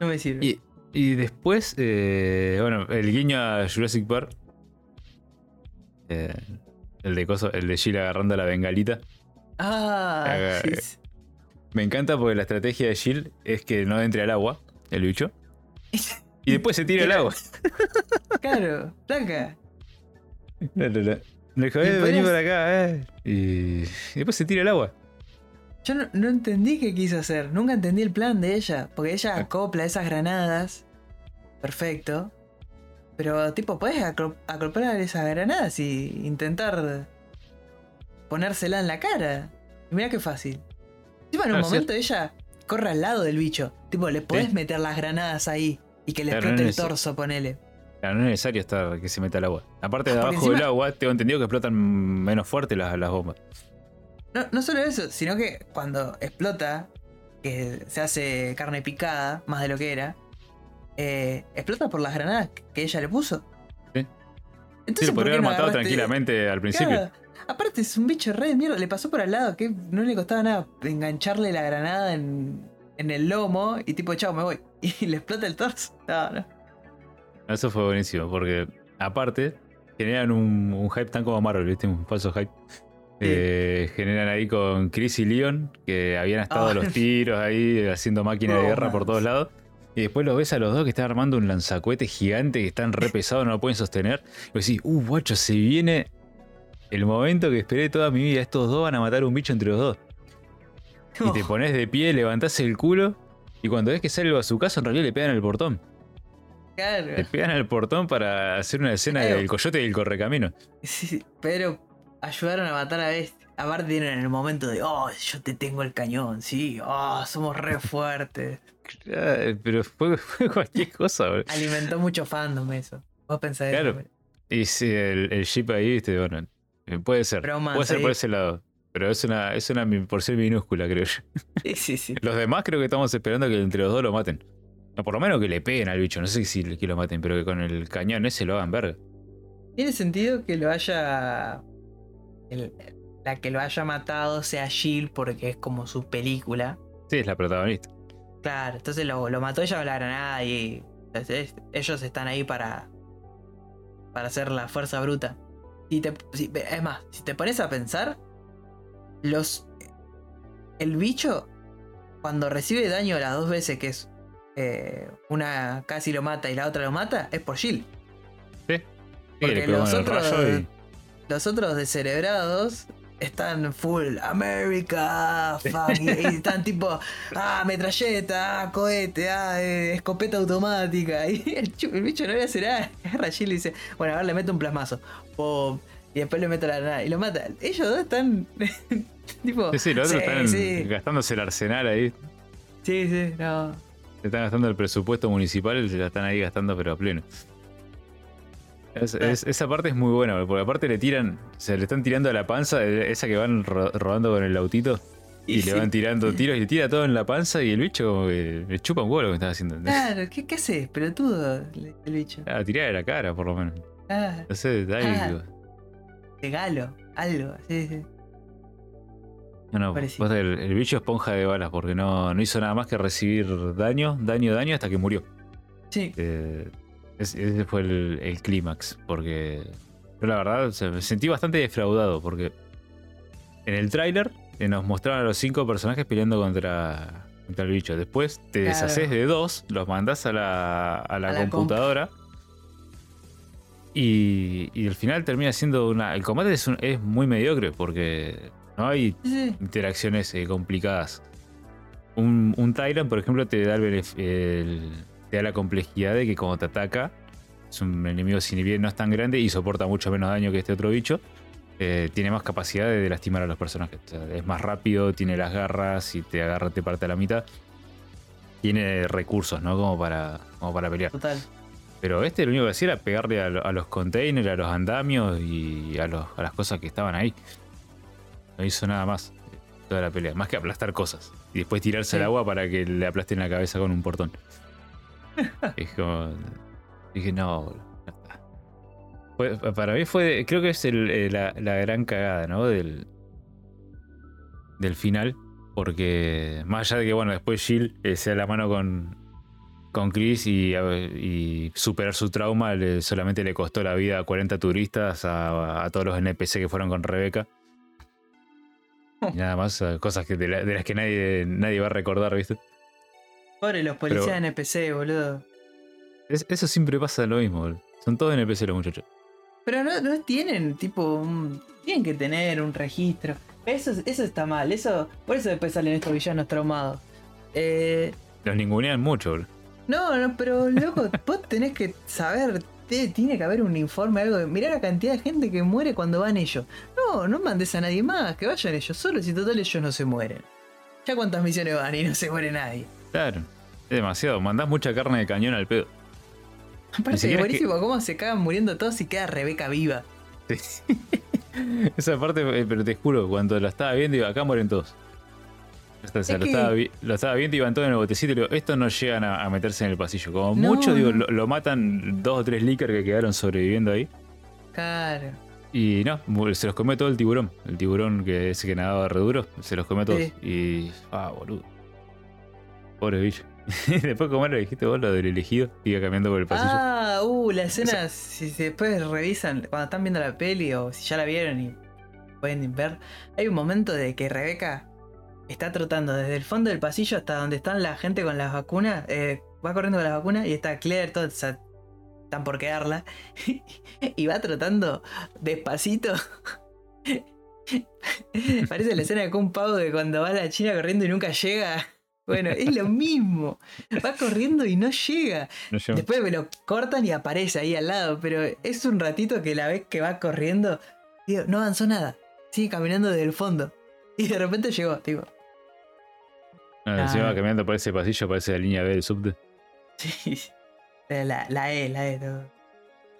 no me sirve. Y, y después, eh, bueno, el guiño a Jurassic Park. eh, el de coso, el de Jill agarrando la bengalita. Ah, sí. Me encanta porque la estrategia de Jill es que no entre al agua, el bicho. Y después se tira al agua. claro, placa. Le eh, por acá, eh. Y, y después se tira al agua. Yo no, no entendí qué quiso hacer, nunca entendí el plan de ella, porque ella Ah. acopla esas granadas, perfecto, pero tipo, podés acro- acoplar esas granadas y intentar ponérsela en la cara. Y mirá qué fácil. Encima en un sí. momento ella corre al lado del bicho, tipo, le podés Sí. meter las granadas ahí y que le explote no el torso, ponele. Claro, no es necesario estar que se meta al agua. Aparte de Ah, porque abajo del agua, tengo entendido que explotan menos fuerte las, las bombas. No, no solo eso, sino que cuando explota, que se hace carne picada, más de lo que era, eh, explota por las granadas que ella le puso. Sí. Sí, Entonces, lo ¿por podría haber no matado agarraste- tranquilamente al principio. Claro, Aparte es un bicho re de mierda, le pasó por al lado, que no le costaba nada engancharle la granada en, en el lomo y tipo, chao, me voy. Y le explota el torso. No, no. Eso fue buenísimo, porque aparte generan un, un hype tan como Marvel, ¿viste? Un falso hype. Eh, generan ahí con Chris y Leon, que habían estado Ah. a los tiros ahí, haciendo máquina de guerra por todos lados. Y después los ves a los dos que están armando un lanzacohete gigante que están re pesados, no lo pueden sostener. Y decís, uh, guacho, se viene el momento que esperé toda mi vida. Estos dos van a matar un bicho entre los dos. Y te Oh, pones de pie, levantás el culo. Y cuando ves que sale el bazucazo, en realidad le pegan al portón. claro. Le pegan al portón para hacer una escena del coyote y el correcamino. Sí, pero ayudaron a matar a Bestia. Aparte tienen el momento de, oh, yo te tengo el cañón, sí, oh, somos re fuertes. Pero fue, fue cualquier cosa, boludo. Alimentó mucho fandom eso. Vos pensás Claro. eso. Y sí, el, el ship ahí, viste, bueno, eh, puede ser. Puede ser por ese lado. Pero es una, es una porción minúscula, creo yo. Sí, sí, sí. Los demás creo que estamos esperando que entre los dos lo maten. O por lo menos que le peguen al bicho. No sé si que lo maten, pero que con el cañón ese lo hagan verga. Tiene sentido que lo haya. El- la que lo haya matado sea Jill porque es como su película. Sí, es la protagonista. Claro, entonces lo, lo mató ella con la granada y. entonces, ellos están ahí para. para hacer la fuerza bruta. Y te, si- es más, si te pones a pensar, los. El bicho, cuando recibe daño las dos veces, que es. eh, una casi lo mata y la otra lo mata, es por Jill. Sí, Porque le pegó los otros- y- Los otros descerebrados están full America, fuck, y, y están tipo, ah, metralleta, ah, cohete, ah, eh, escopeta automática. Y el, el bicho no le hace nada. Jill y dice, bueno, a ver, le meto un plasmazo. Pum, y después le meto la granada y lo mata. Ellos dos están tipo. Sí, sí, los otros sí, están sí, gastándose el arsenal ahí. sí, sí, no. Se están gastando el presupuesto municipal y se la están ahí gastando, pero a pleno. Es- es- esa parte es muy buena, porque aparte le tiran, se le están tirando a la panza, eh, esa que van ro- rodando con el autito, y, le sí. van tirando tiros y le tira todo en la panza y el bicho que le chupa un huevo lo que está haciendo. Claro, ¿qué, qué haces? Pelotudo, el bicho. Ah, tirá de la cara, por lo menos. Ah, No sé, da algo. regalo, algo, sí, sí. No, no, el, el bicho esponja de balas, porque no, no hizo nada más que recibir daño, daño, daño hasta que murió. Sí, Eh, ese fue el, el clímax, porque yo la verdad o sea, me sentí bastante defraudado, porque en el tráiler eh, nos mostraron a los cinco personajes peleando contra, contra el bicho. Después te Claro. deshaces de dos, los mandás a la, a la A la compu. computadora. Y, y al final termina siendo una... El combate es, un- es muy mediocre porque no hay sí, interacciones eh, complicadas. Un, un Tyrant, por ejemplo, te da, el el- te da la complejidad de que cuando te ataca, es un enemigo si bien no es tan grande y soporta mucho menos daño que este otro bicho. eh, tiene más capacidad de lastimar a los personajes. O sea, es más rápido, tiene las garras, si te agarra te parte a la mitad. Tiene recursos, ¿no? Como para, como para pelear. Total. Pero este lo único que hacía era pegarle a, lo- a los containers, a los andamios y a, los- a las cosas que estaban ahí. No hizo nada más eh, toda la pelea. Más que aplastar cosas. Y después tirarse al agua para que le aplasten la cabeza con un portón. Es como. Dije, no, boludo, para mí fue. Creo que es eh, la, gran cagada, ¿no? Del. Del final. Porque. Más allá de que, bueno, después Jill eh, se da la mano con. Con Chris y, superar su trauma solamente le costó la vida a 40 turistas, a, todos los NPC que fueron con Rebeca. Y nada más, eh, cosas que de, de las que nadie, nadie va a recordar, ¿viste? Pobre los policías Pero- NPC, boludo. Es- eso siempre pasa lo mismo, boludo. Son todos NPC los muchachos. Pero no, no tienen, tipo, un- tienen que tener un registro. Eso, eso está mal, eso. Por eso después salen estos villanos traumados. Eh, Los ningunean mucho, boludo. no, no, pero loco, vos tenés que saber. te- tiene que haber un informe, algo de. Mirá la cantidad de gente que muere cuando van ellos. No, no mandes a nadie más, que vayan ellos solos y total ellos no se mueren. Ya cuántas misiones van y no se muere nadie. Claro. Es demasiado. Mandás mucha carne de cañón al pedo. Aparte, es que- buenísimo cómo se cagan muriendo todos y queda Rebeca viva. Esa parte, eh, pero te juro, cuando lo estaba viendo, digo, acá mueren todos. O sea, Es lo, que- estaba, vi- lo estaba viendo y iban todos en el botecito y digo, estos no llegan a, a meterse en el pasillo. Como No, mucho, digo, lo, lo matan dos o tres líker que quedaron sobreviviendo ahí. Claro. Y no, se los comió todo el tiburón. El tiburón que ese que nadaba re duro, se los comió todos. Sí. Y. Ah, boludo. Pobre bicho. después, ¿cómo lo dijiste vos, lo del elegido? Iba caminando por el pasillo. Ah, uh, la escena, si si después revisan, cuando están viendo la peli o si ya la vieron y pueden ver, hay un momento de que Rebeca está trotando desde el fondo del pasillo hasta donde están la gente con las vacunas, eh, va corriendo con las vacunas y está Claire, todo, o sea, están por quedarla, y va trotando despacito. Parece la escena de un pavo de cuando va a la China corriendo y nunca llega. Bueno, es lo mismo. Va corriendo y no llega. No. Después me lo cortan y aparece ahí al lado, pero es un ratito que la vez que va corriendo, digo, no avanzó nada. Sigue caminando desde el fondo. Y de repente llegó, digo, No, encima Ah. va caminando por ese pasillo, parece la línea B del subte. sí. La, la E, la E, todo,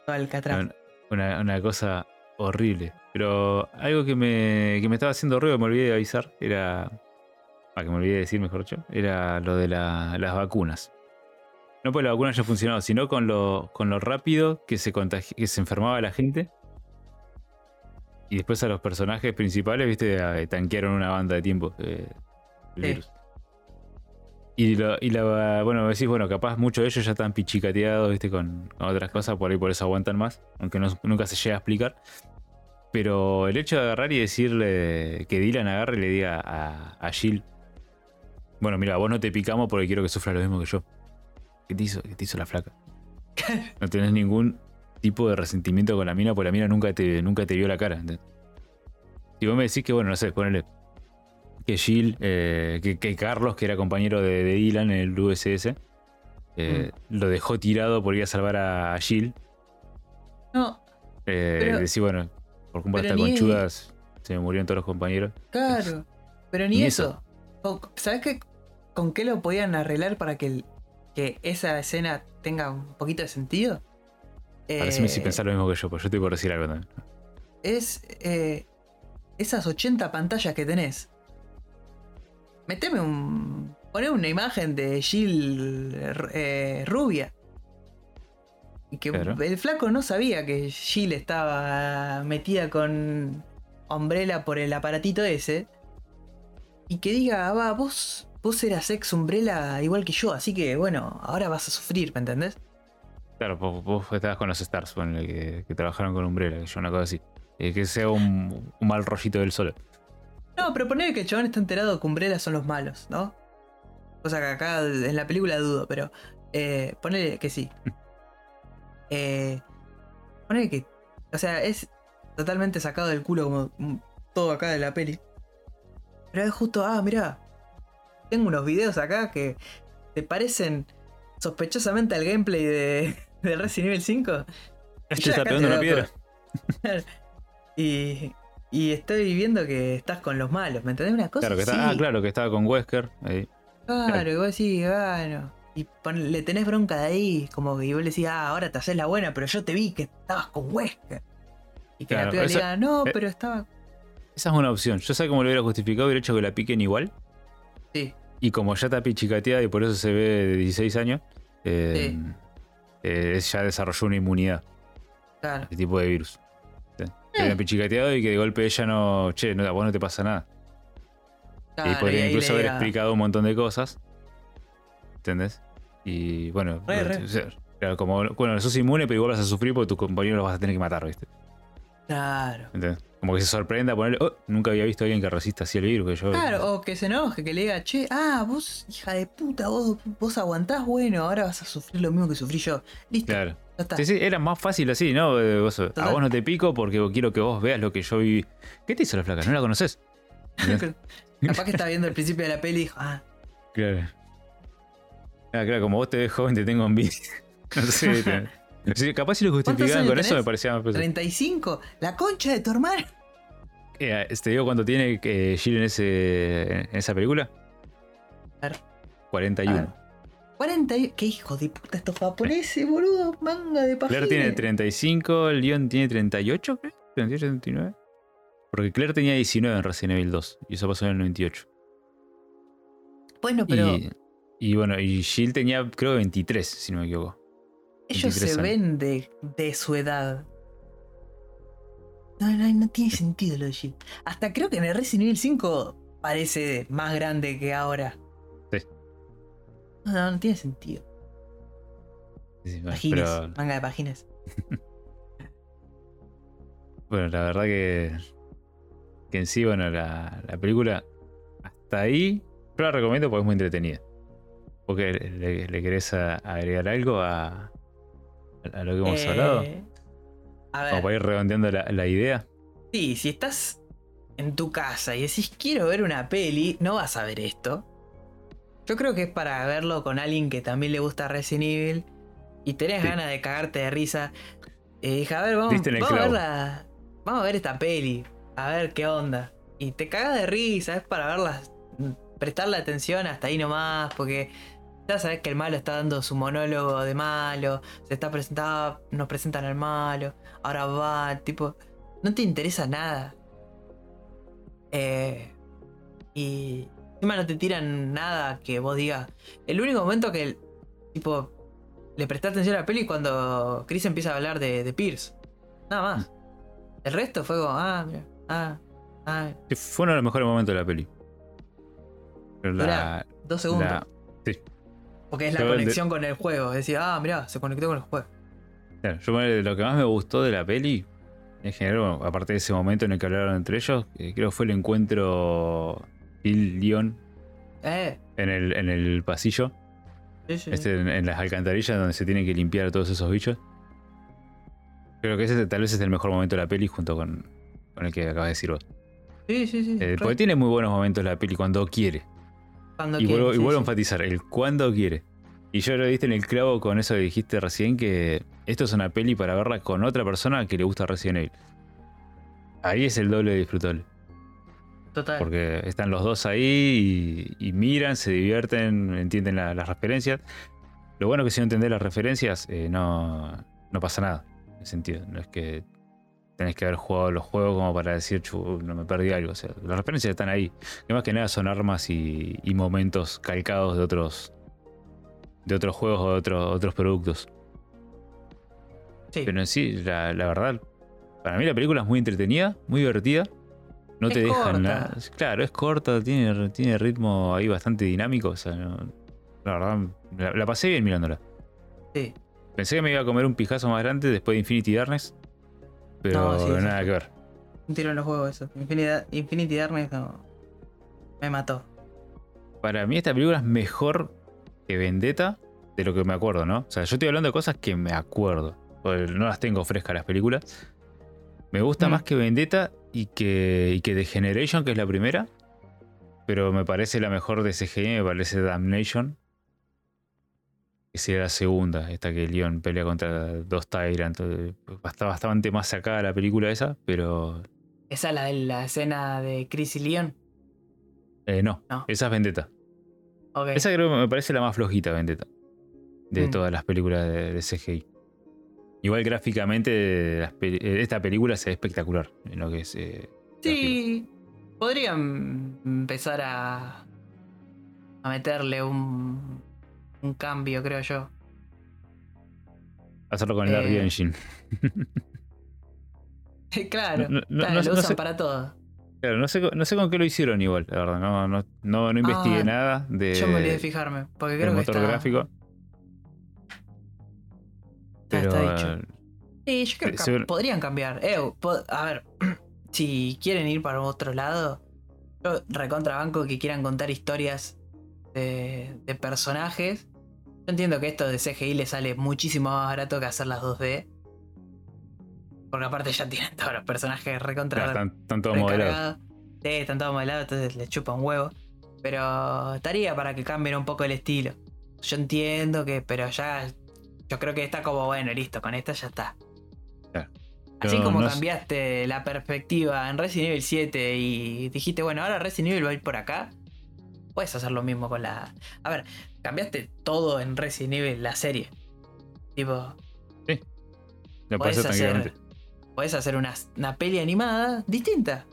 todo. Una, una- una cosa horrible. Pero algo que me, que me estaba haciendo ruido, me olvidé de avisar, era. Ah, que me olvidé de decir, mejor dicho, era lo de la- las vacunas. No pues la vacuna ya funcionado, sino con lo, con lo rápido que se, que se enfermaba la gente. Y después a los personajes principales, viste, eh, tanquearon una banda de tiempo. eh, el virus. Y, lo- y la, bueno, decís, bueno, capaz muchos de ellos ya están pichicateados, viste, con, con otras cosas, por ahí por eso aguantan más, aunque no- nunca se llega a explicar. Pero el hecho de agarrar y decirle que Dylan agarre y le diga a, a Jill, bueno, mira, vos no te picamos porque quiero que sufras lo mismo que yo. ¿Qué te hizo, qué te hizo la flaca? No tenés ningún tipo de resentimiento con la mina, porque la mina nunca te, nunca te vio la cara. ¿entendés? Si vos me decís que, bueno, no sé, ponele que Jill, eh, que, que Carlos, que era compañero de, de Dylan en el USS, eh, lo dejó tirado por ir a salvar a, a Jill. No, Eh, Pero- decir, bueno, por culpa de ni- conchudas se me murieron todos los compañeros. claro. Pero ni Ni eso. Con- ¿Sabes qué? ¿Con qué lo podían arreglar para que, el- que esa escena tenga un poquito de sentido? Pareceme si Eh, pensás lo mismo que yo, pues yo estoy por decir algo también. es eh, esas 80 pantallas que tenés. Meteme un. Poné una imagen de Jill eh, rubia. Y que Claro. el flaco no sabía que Jill estaba metida con Umbrella por el aparatito ese. Y que diga, "Ah, va, vos, vos eras ex Umbrella igual que yo, así que bueno, ahora vas a sufrir, ¿me entendés? Claro, vos, vos estabas con los Stars, ponele, que, que trabajaron con Umbrella, que yo una cosa así. Eh, que sea un, un mal rollito del solo. No, pero poner que el chabón está enterado que Umbrella son los malos, ¿no? Cosa que acá en la película dudo, pero eh, ponele que sí. Eh, ponele que. O sea, es totalmente sacado del culo como todo acá de la peli. Pero es justo, ah, mira. Tengo unos videos acá que te parecen sospechosamente al gameplay de, Resident Evil 5. Este Yo está acá pegando te una piedra. Y, y estoy viendo que estás con los malos, ¿me entendés? Una cosa Claro que está, ah, claro que estaba con Wesker. ahí. Claro, y vos decís, bueno. Y pon- le tenés bronca de ahí, como que y vos le decís, ah, ahora te haces la buena, pero yo te vi que estabas con Wesker. Y que Claro, la piba le diga, no, eh. pero estaba. Esa es una opción. Yo sé cómo lo hubiera justificado, hubiera hecho que la piquen igual. Sí, Y como ya está pichicateada y por eso se ve de 16 años, eh, Sí. eh, ya desarrolló una inmunidad claro. a este tipo de virus. Sí. Eh. Que habían pichicateado y que de golpe ella no, che, no, a vos no te pasa nada. claro, y podría incluso haber explicado un montón de cosas. ¿Entendés? Y bueno, Re, re. o sea, claro, como bueno, sos inmune, pero igual vas a sufrir porque tus compañeros los vas a tener que matar, ¿viste? Claro. ¿Entendés? Como que se sorprenda ponerle, oh, nunca había visto a alguien que resista así el virus que yo. Claro, o que se enoje, que le diga, che, ah, vos, hija de puta, vos, vos aguantás, bueno, ahora vas a sufrir lo mismo que sufrí yo. Listo, Claro. ya está. Sí, sí, era más fácil así, ¿no? Eh, vos- a vos no te pico porque quiero que vos veas lo que yo vi. ¿Qué te hizo la flaca? ¿No la conoces? Capaz que está viendo el principio de la peli y dijo, ah, Claro. Ah, claro, como vos te ves joven, te tengo envidia. No sé. te- Sí, capaz si lo justificaban con eso tenés? me parecía más pesado. 35, la concha de tu hermano. Eh, ¿Te digo cuánto tiene que Jill en, ese, en esa película? A ver. 41. A ver. 40 y... ¿Qué hijo de puta estos japoneses, boludo? Manga de Claire pajines. tiene 35, Leon tiene 38, creo. 38, 39. Porque Claire tenía 19 en Resident Evil 2 y eso pasó en el 98. Bueno, pero Y, y bueno, y Jill tenía creo 23, si no me equivoco. Ellos 23 se ven de, de su edad. No, no, no tiene sentido lo de Jill. Hasta creo que en el Resident Evil 5 parece más grande que ahora. Sí. No, no, no tiene sentido. Sí, pero manga de pajines. bueno, la verdad que, que en sí, bueno, la, la película hasta ahí yo la recomiendo porque es muy entretenida. Porque le, le querés a- agregar algo a, a lo que hemos Eh, hablado. A ver. Como para ir redondeando la, la idea. Sí, si estás en tu casa y decís quiero ver una peli, no vas a ver esto. Yo creo que es para verlo con alguien que también le gusta Resident Evil y tenés Sí. ganas de cagarte de risa. Y dije, a ver, vamos, vamos a ver clavo. la- vamos a ver esta peli, a ver qué onda. Y te cagas de risa, es para verla, prestarle atención hasta ahí nomás, porque ya sabes que el malo está dando su monólogo de malo, se está presentando, nos presentan al malo, ahora va, tipo, no te interesa nada. Eh, y encima no te tiran nada que vos digas. El único momento que, tipo, le presté atención a la peli es cuando Chris empieza a hablar de, de Pierce. Nada más. El resto fue como, ah, mira, ah, ah, Sí, Fue uno de los mejores momentos de la peli. Pero la- Dura dos segundos. la- porque es la yo el de- conexión con el juego. Es decir, ah, mira, se conectó con el juego. Claro, yo lo que más me gustó de la peli, en general, bueno, aparte de ese momento en el que hablaron entre ellos, eh, creo que fue el encuentro Jill-Leon Eh, en el, en el pasillo, sí, sí. este, en, en las alcantarillas donde se tienen que limpiar todos esos bichos. Creo que ese tal vez es el mejor momento de la peli junto con, con el que acabas de decir vos. Sí, sí, sí. Eh, porque tiene muy buenos momentos la peli cuando quiere. Cuando Y quiere, vuelvo, y sí, vuelvo a enfatizar, el cuando quiere. Y yo lo diste en el clavo con eso que dijiste recién, que esto es una peli para verla con otra persona que le gusta Resident Evil. Ahí es el doble de disfrutable. Total. Porque están los dos ahí y, y miran, se divierten, entienden la- las referencias. Lo bueno es que si no entendés las referencias, eh, no, no pasa nada. En ese sentido. No es que tenés que haber jugado los juegos como para decir, "Chu, no me perdí algo. O sea, las referencias están ahí. Que más que nada son armas y, y momentos calcados de otros de otros juegos o de otros otros productos. Sí. Pero en sí, la, la verdad, para mí la película es muy entretenida, muy divertida. No Es te dejan nada. Claro, es corta, tiene, tiene ritmo ahí bastante dinámico. O sea, no- la verdad, la, la pasé bien mirándola. sí. Pensé que me iba a comer un pijazo más grande después de Infinity Darkness. Pero No, sí, sí. nada que ver. Un tiro en los juegos eso. Infinity, Infinity Darkness no. Me mató. Para mí esta película es mejor que Vendetta de lo que me acuerdo, ¿no? O sea, yo estoy hablando de cosas que me acuerdo. No las tengo frescas las películas. Me gusta Mm. más que Vendetta y que, y que The Generation, que es la primera. Pero me parece la mejor de CGI, me parece Damnation. Que sería la segunda, esta que Leon pelea contra dos Tyrant. Está bastante más sacada la película esa, pero. ¿Esa es la de la escena de Chris y Leon? Eh, no, No. esa es Vendetta. Esa creo que me parece la más flojita, Vendetta. De Mm. todas las películas de, de CGI. Igual gráficamente, eh, esta película se ve espectacular en lo que es. eh, Sí, podrían empezar a, a meterle un, un cambio, creo yo. hacerlo con el Eh, Engine. claro, No- no- claro, no- lo usan sé- para todo. Claro, no sé, no sé con qué lo hicieron igual, la verdad. No, no, no, no investigué Ah, nada de, yo me olvidé de fijarme, porque creo que motor está, gráfico. está- está Pero dicho. eh, Sí, yo creo Sí, que seguro- podrían cambiar. Eh, a ver, si quieren ir para otro lado, yo recontrabanco que quieran contar historias de, de personajes. Yo entiendo que esto de CGI le sale muchísimo más barato que hacer las 2D. Porque aparte ya tienen todos los personajes recontra claro, están, están todos modelados. Sí, están todos modelados, entonces les chupa un huevo. Pero estaría para que cambien un poco el estilo. Yo entiendo que, pero ya. Yo creo que está como bueno, listo, con esta ya está. Claro. Así como no sé- cambiaste la perspectiva en Resident Evil 7 y dijiste, bueno, ahora Resident Evil va a ir por acá. Puedes hacer lo mismo con la. A ver, cambiaste todo en Resident Evil, la serie. Tipo, podés parece hacer, podés hacer una, una peli animada distinta.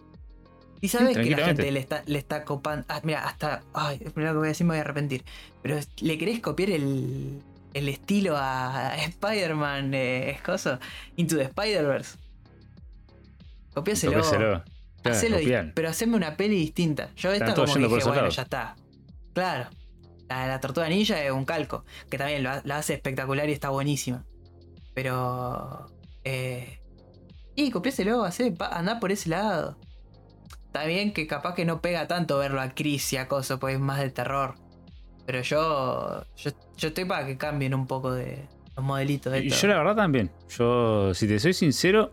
Y sabes que la gente le está, le está copando. Ah, mira, hasta. Ay, mira lo que voy a decir, me voy a arrepentir. Pero le querés copiar el, el estilo a Spider-Man, eh, escoso, Into the Spider-Verse. Copiáselo. Copiáselo. Claro, Hacelo pero haceme una peli distinta. Yo esta como que dije, bueno, ya está. Claro. La de la tortuga ninja es un calco. Que también lo la hace espectacular y está buenísima. Pero. Eh, y copiáselo, hacé, pa- andá por ese lado. Está bien que capaz que no pega tanto verlo a Chris y a Coso, pues es más de terror. Pero yo, yo. Yo estoy para que cambien un poco de los modelitos de Y esto. yo la verdad también. Yo, si te soy sincero,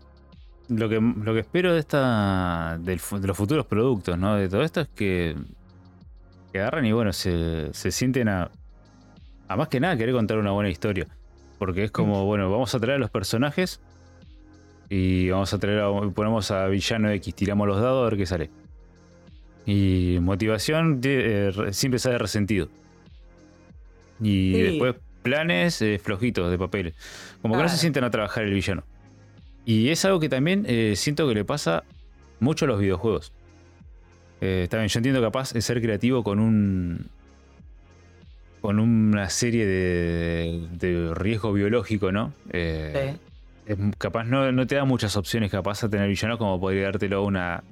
lo que, lo que espero de esta del de los futuros productos, ¿no? De todo esto es que, que agarran y bueno, se, se sienten a, a más que nada querer contar una buena historia. Porque es como, bueno, vamos a traer a los personajes y vamos a traer a, ponemos a villano X, tiramos los dados a ver qué sale. Y motivación eh, re- siempre sale resentido. Y Sí. después planes eh, flojitos de papel. Como que no se sienten a trabajar el villano. Y es algo que también eh, siento que le pasa mucho a los videojuegos. Eh, también yo entiendo capaz de ser creativo con un. con una serie de, de riesgo biológico, ¿no? Eh, es- capaz no, no te da muchas opciones capaz a tener villanos como podría dártelo una,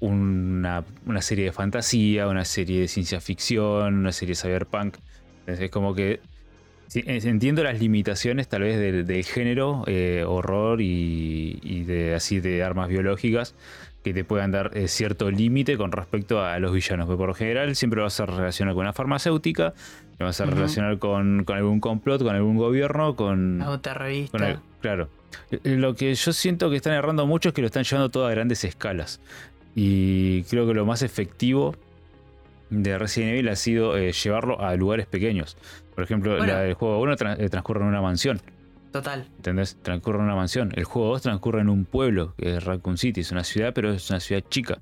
una, una serie de fantasía, una serie de ciencia ficción, una serie de cyberpunk. Entonces, Es como que sí, es- entiendo las limitaciones tal vez del, del género, eh, horror y, y de así de armas biológicas que te puedan dar eh, cierto límite con respecto a los villanos. Pero por lo general siempre vas a relacionar con una farmacéutica, lo vas a Ujú. relacionar con, con algún complot, con algún gobierno, con, A un terrorista. con el- claro. Eh, Lo que yo siento que están errando mucho es que lo están llevando todo a grandes escalas. Y creo que lo más efectivo de Resident Evil ha sido eh, llevarlo a lugares pequeños. Por ejemplo, Bueno. la del juego 1 tra- eh, transcurre en una mansión. Total. ¿Entendés? Transcurre en una mansión. El juego 2 transcurre en un pueblo, que es Raccoon City. Es una ciudad, pero es una ciudad chica.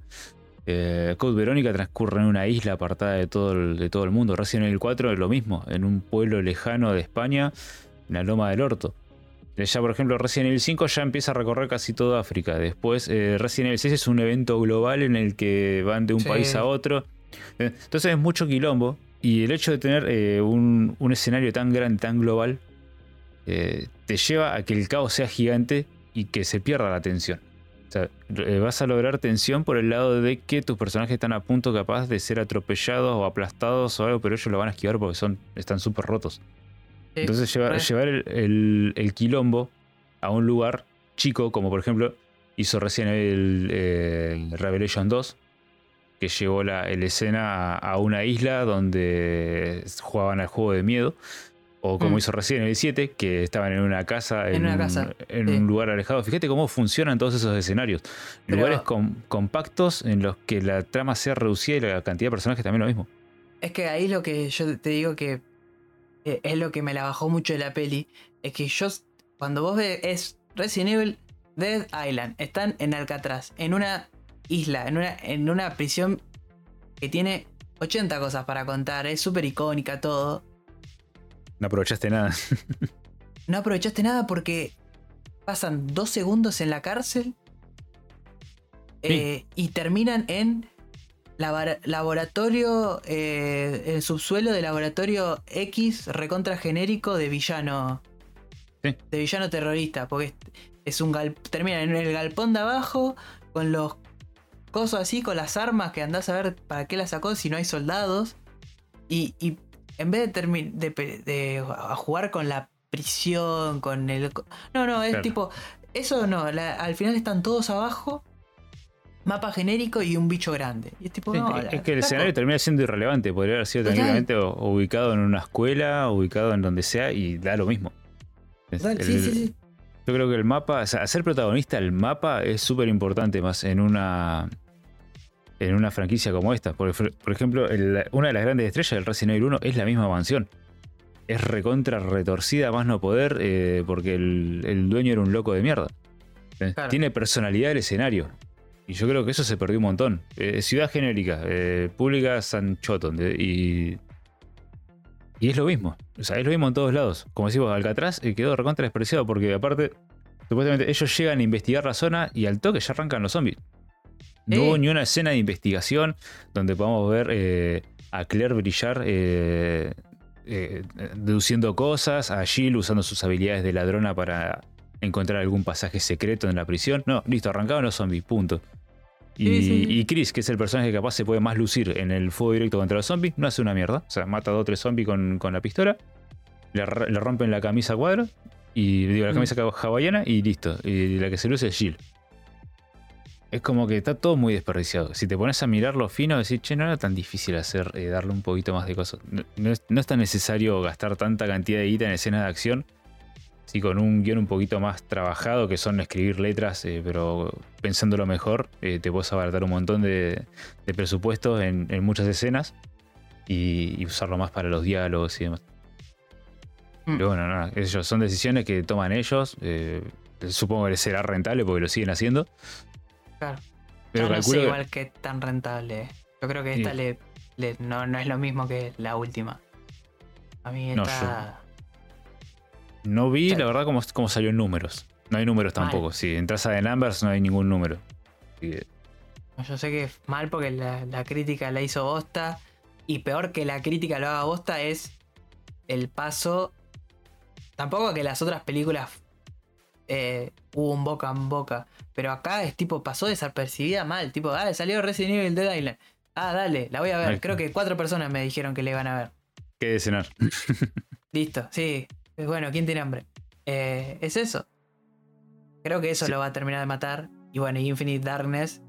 Eh, Code Verónica transcurre en una isla apartada de todo, el, de todo el mundo. Resident Evil 4 es lo mismo, en un pueblo lejano de España, en la Loma del Orto. Ya, por ejemplo, Resident Evil 5 ya empieza a recorrer casi toda África. Después, eh, Resident Evil 6 es un evento global en el que van de un Sí. país a otro. Eh, Entonces es mucho quilombo. Y el hecho de tener eh, un, un escenario tan grande, tan global, eh, te lleva a que el caos sea gigante y que se pierda la tensión. O sea, vas a lograr tensión por el lado de que tus personajes están a punto capaz de ser atropellados o aplastados o algo, pero ellos lo van a esquivar porque son, están súper rotos. Sí, Entonces lleva- llevar el, el- el quilombo a un lugar chico, como por ejemplo hizo recién el, el Revelation 2, que llevó la, la escena a, a una isla donde jugaban al juego de miedo. O como Mm. hizo recién el 7, que estaban en una casa, En en, una un- casa, en sí. un lugar alejado. Fíjate cómo funcionan todos esos escenarios. Pero- Lugares com- compactos en los que la trama sea reducida y la cantidad de personajes también lo mismo. Es que ahí lo que yo te digo que es lo que me la bajó mucho de la peli. Es que yo, cuando vos ves, es Resident Evil Dead Island. Están en Alcatraz, en una isla, en una, en una prisión que tiene 80 cosas para contar. Es súper icónica todo. No aprovechaste nada. No aprovechaste nada porque pasan dos segundos en la cárcel eh, y terminan en labora- laboratorio, eh, el subsuelo de laboratorio X recontra genérico de villano. Sí. De villano terrorista. Porque es, es un gal- terminan en el galpón de abajo con los cosos así, con las armas que andás a ver para qué las sacó si no hay soldados. Y, y en vez de, de, de a jugar con la prisión, con el... No, no, es Claro. tipo... Eso no, la- al final están todos abajo. Mapa genérico y un bicho grande. Y es tipo, Sí, no, es la- que el escenario termina siendo irrelevante. Podría haber sido tranquilamente ubicado en una escuela, ubicado en donde sea y da lo mismo. El- sí, sí, sí. Yo creo que el mapa, o sea, ser protagonista el mapa es súper importante más en una en una franquicia como esta. Por, por ejemplo, el- una de las grandes estrellas del Resident Evil 1 es la misma mansión. Es recontra retorcida más no poder eh, porque el, el dueño era un loco de mierda. Claro. Tiene personalidad el escenario. Y yo creo que eso se perdió un montón. Eh, ciudad genérica, eh, pública San Choto. de- Y, y es lo mismo. O sea, es lo mismo en todos lados. Como decimos, Alcatraz eh, quedó recontra despreciado porque aparte, supuestamente ellos llegan a investigar la zona y al toque ya arrancan los zombies. No hubo ni una escena de investigación donde podamos ver eh, a Claire brillar eh, eh, deduciendo cosas, a Jill usando sus habilidades de ladrona para encontrar algún pasaje secreto en la prisión. No, listo, arrancaban los zombies, punto. Y, Sí, sí, sí. y Chris, que es el personaje que capaz se puede más lucir en el fuego directo contra los zombies, no hace una mierda. O sea, mata a dos o tres zombies con, con la pistola, le, le rompen la camisa cuadro, y digo, la Mm. camisa hawaiana y listo. Y la que se luce es Jill. Es como que está todo muy desperdiciado. Si te pones a mirarlo fino, decís, che, no era tan difícil hacer, eh, darle un poquito más de cosas. No, no es, no es tan necesario gastar tanta cantidad de guita en escenas de acción. Si con un guion un poquito más trabajado, que son escribir letras, eh, pero pensándolo mejor, eh, te puedes abaratar un montón de, de presupuestos en, en muchas escenas y, y usarlo más para los diálogos y demás. Mm. Pero bueno, nada, ellos son decisiones que toman ellos. eh, supongo que será rentable porque lo siguen haciendo. Claro. Pero no sé igual que tan rentable. Yo creo que esta Sí. le, le- no, no es lo mismo que la última. A mí No, esta... No vi, la verdad, cómo, cómo salió en números. No hay números Mal. tampoco. Si entras a The Numbers, no hay ningún número. Que, Yo sé que es mal porque la, la crítica la hizo bosta. Y peor que la crítica lo haga bosta es el paso. Tampoco que las otras películas eh, hubo un boca en boca. Pero acá es tipo, pasó desapercibida mal. Tipo, dale, salió Resident Evil Dead Island. Ah, dale, la voy a ver. Creo que cuatro personas me dijeron que le iban a ver. ¿qué de cenar? Listo, sí. Bueno, ¿quién tiene hambre? Eh, es eso. Creo que eso Sí. lo va a terminar de matar. Y bueno, Infinite Darkness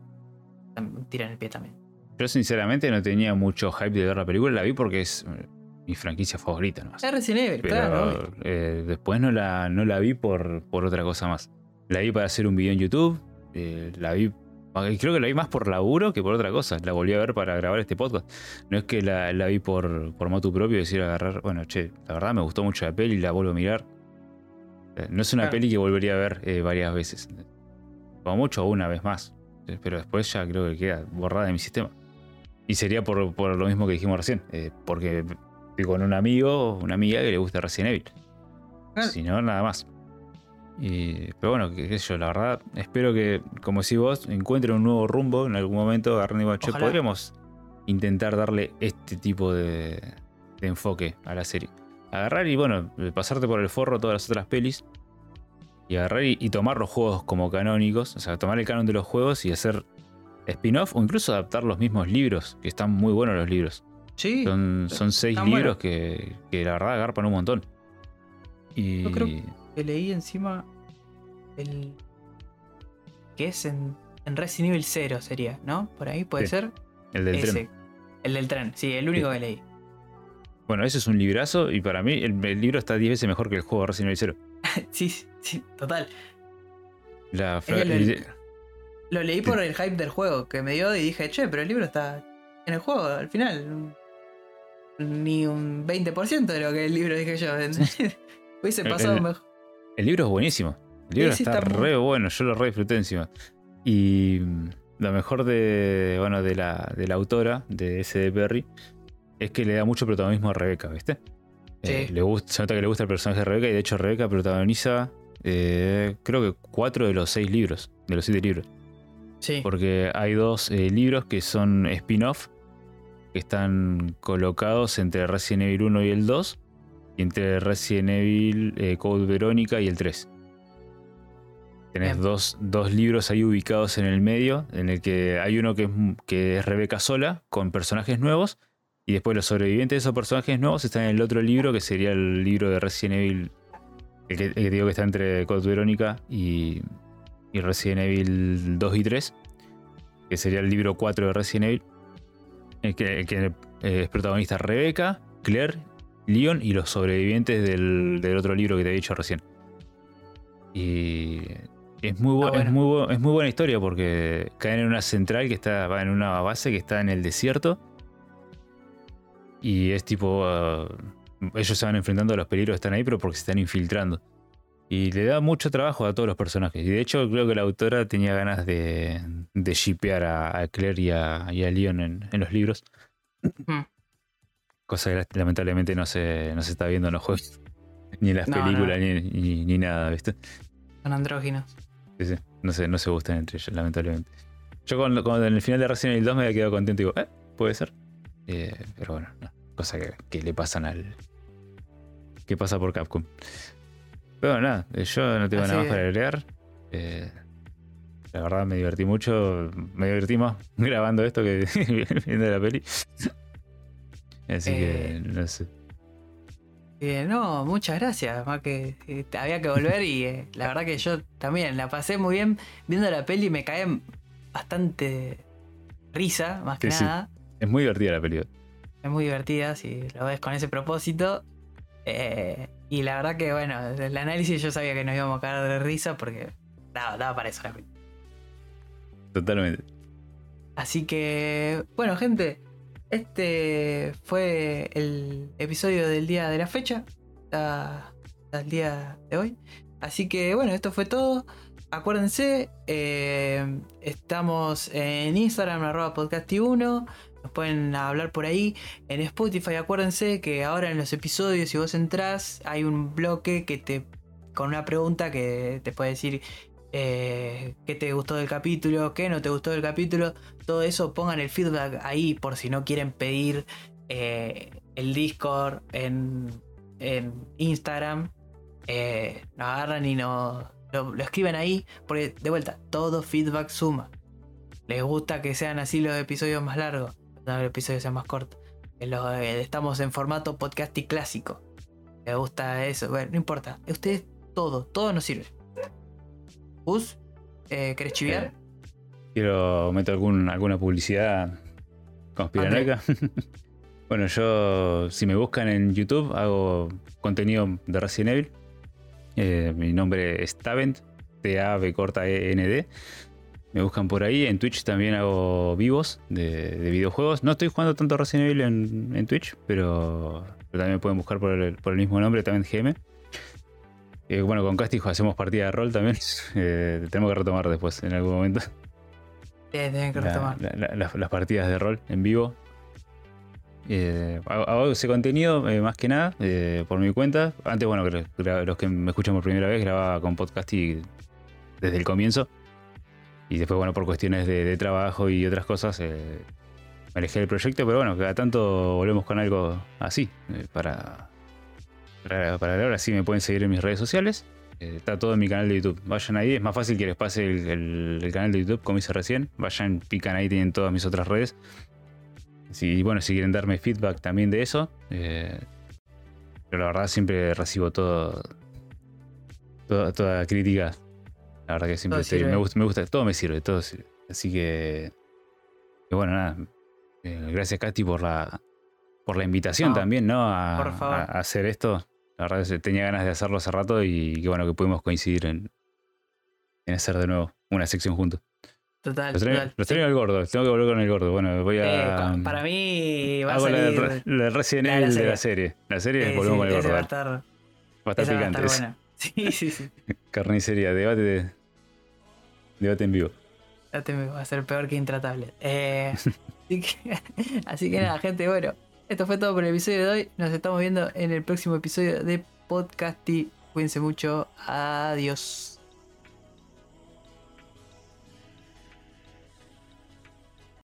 tira en el pie también. Yo, sinceramente, no tenía mucho hype de ver la película. La vi porque es eh, mi franquicia favorita nomás. Es Resident Evil, Pero claro. eh, después no la, no la vi por, por otra cosa más. La vi para hacer un video en YouTube. eh, la vi. Creo que la vi más por laburo que por otra cosa. La volví a ver para grabar este podcast. No es que la, la vi por, por motu propio y decir agarrar. Bueno, che, la verdad me gustó mucho la peli, la vuelvo a mirar. Eh, No es una Claro. peli que volvería a ver eh, varias veces. Como mucho una vez más. Eh, Pero después ya creo que queda borrada de mi sistema. Y sería por, por lo mismo que dijimos recién. eh, porque estoy con un amigo una amiga que le gusta Resident Evil. Claro. Si no, nada más. Y, pero bueno, qué qué sé yo, la verdad, espero que, como decís vos, encuentren un nuevo rumbo en algún momento. Che, Ojalá. podríamos intentar darle este tipo de, de enfoque a la serie. Agarrar y, bueno, pasarte por el forro todas las otras pelis. Y agarrar y, y tomar los juegos como canónicos. O sea, tomar el canon de los juegos y hacer spin-off o incluso adaptar los mismos libros, que están muy buenos los libros. Sí, Son, son seis libros que la verdad agarpan un montón. Y Yo creo que leí encima el. que es en, en Resident Evil 0 sería, ¿no? Por ahí puede Sí, ser. el del Ese. tren. El del tren, sí, el único Sí. que leí. Bueno, ese es un librazo y para mí el, el libro está 10 veces mejor que el juego de Resident Evil 0. sí, sí, total. La Es que lo- leí por el hype del juego que me dio y dije, che, pero el libro está en el juego al final. ni un 20% de lo que el libro dije yo. Hubiese pasado mejor. El libro es buenísimo. El libro Sí, está, está muy- re bueno, yo lo re disfruté encima. Y mm, lo mejor de, bueno, de, la, de la autora, de S.D. Perry, es que le da mucho protagonismo a Rebeca, ¿viste? Eh, Sí. le gusta, se nota que le gusta el personaje de Rebeca y de hecho Rebeca protagoniza, eh, creo que cuatro de los seis libros, de los siete libros. Sí. Porque hay dos eh, libros que son spin-off, que están colocados entre Resident Evil 1 y el 2, y entre Resident Evil eh, Code Verónica y el 3. Tenés dos, dos libros ahí ubicados en el medio, en el que hay uno que es, que es Rebeca sola, con personajes nuevos, y después los sobrevivientes de esos personajes nuevos están en el otro libro, que sería el libro de Resident Evil, el que, el que digo que está entre Code Verónica y, y Resident Evil 2 y 3, que sería el libro 4 de Resident Evil, el que, el que, eh, es protagonista Rebeca, Claire, Leon y los sobrevivientes del, del otro libro que te he dicho recién. Y es muy, bu- Ah, bueno. es, muy, es muy buena historia porque caen en una central que está va en una base que está en el desierto. Y es tipo. ah, ellos se van enfrentando a los peligros que están ahí, pero porque se están infiltrando. Y le da mucho trabajo a todos los personajes. Y de hecho, creo que la autora tenía ganas de, de shippear a, a Claire y a, y a Leon en, en los libros. Mm. Cosa que la- lamentablemente no se, no se está viendo en los juegos. Ni en las No, películas, no. Ni, ni- ni nada, ¿viste? Son andróginos. Sí, sí. No se, no se gustan entre ellos, lamentablemente. Yo cuando, cuando en el final de Resident Evil 2 me había quedado contento y digo, eh, puede ser. Eh, pero bueno, no. Cosa que, que le pasan al. que pasa por Capcom. Pero nada, eh, yo no tengo Así nada más para agregar. Eh, la verdad me divertí mucho. Me divertí más grabando esto que viendo la peli. Así que Eh, no sé. Eh, no, muchas gracias. Más que eh, había que volver y la verdad que yo también la pasé muy bien viendo la peli. Me cae bastante risa, más que Sí, sí. nada. Es muy divertida la peli. Es muy divertida si lo ves con ese propósito. Y la verdad que, bueno, el análisis yo sabía que nos íbamos a caer de risa porque daba, daba para eso la peli. Totalmente. Así que, bueno, gente, este fue el episodio del día de la fecha, hasta, el día de hoy. Así que, bueno, esto fue todo. Acuérdense, eh, estamos en Instagram, arroba podcasti1. Nos pueden hablar por ahí. En Spotify, acuérdense que ahora en los episodios, si vos entrás, hay un bloque que te. con una pregunta que te puede decir eh, qué te gustó del capítulo, qué no te gustó del capítulo todo eso pongan el feedback ahí por si no quieren pedir eh, el Discord en, Instagram. Eh, nos agarran y lo, escriben ahí. Porque de vuelta, todo feedback suma. Les gusta que sean así los episodios más largos. Los episodios sean más cortos. Eh, estamos en formato podcast y clásico. Les gusta eso. Bueno, no importa. Ustedes todo, todo nos sirve. Gus, eh, ¿querés chiviar? Quiero meter algún, alguna publicidad conspiranoica. bueno, yo, si me buscan en YouTube, hago contenido de Resident Evil. Eh, mi nombre es Tavent, T-A-B corta E-N-D. Me buscan por ahí. En Twitch también hago vivos de, de videojuegos. No estoy jugando tanto Resident Evil en, en Twitch, pero, pero también me pueden buscar por el, por el mismo nombre, Tavent GM. Eh, bueno, con Castijo hacemos partida de rol también. Eh, tenemos que retomar después, en algún momento. Eh, tienen que La- retomar. la- la- las, las partidas de rol en vivo. Eh, hago, ese contenido más que nada por mi cuenta. Antes, bueno, los, que me escuchan por primera vez grababa con podcast y desde el comienzo. Y después, bueno, por cuestiones de, de trabajo y otras cosas, me alejé del proyecto. Pero bueno, cada tanto volvemos con algo así. para, para, para ahora sí me pueden seguir en mis redes sociales. Eh, está todo en mi canal de YouTube. Vayan ahí, es más fácil que les pase el, el- el canal de YouTube, como hice recién. Vayan, pican ahí, tienen todas mis otras redes. Si, bueno, si quieren darme feedback también de eso. eh, pero la verdad siempre recibo todo. Toda, toda crítica. La verdad que siempre estoy- me, gusta, me gusta, todo me sirve, todo sirve. Así que. que bueno, nada. eh, gracias, Katy, por la, por la invitación No, también, ¿no? A, por favor. a hacer esto. La verdad que tenía ganas de hacerlo hace rato y que bueno, que pudimos coincidir en, en hacer de nuevo una sección juntos. Total, Lo lo extraño al gordo, tengo que volver con el gordo. Bueno, voy Eh, a. para mí va a la salir. la Resident la de la Evil de serie. la serie. La serie Sí, volvemos sí, con el gordo. va a estar, Va a estar esa va a picante. estar buena. Sí, sí, sí. Carnicería, debate de. Debate en vivo. Ya te va a ser peor que intratable. Eh, así, que, así que nada, gente, bueno. Esto fue todo por el episodio de hoy. Nos estamos viendo en el próximo episodio de Podcasty. Cuídense mucho. Adiós.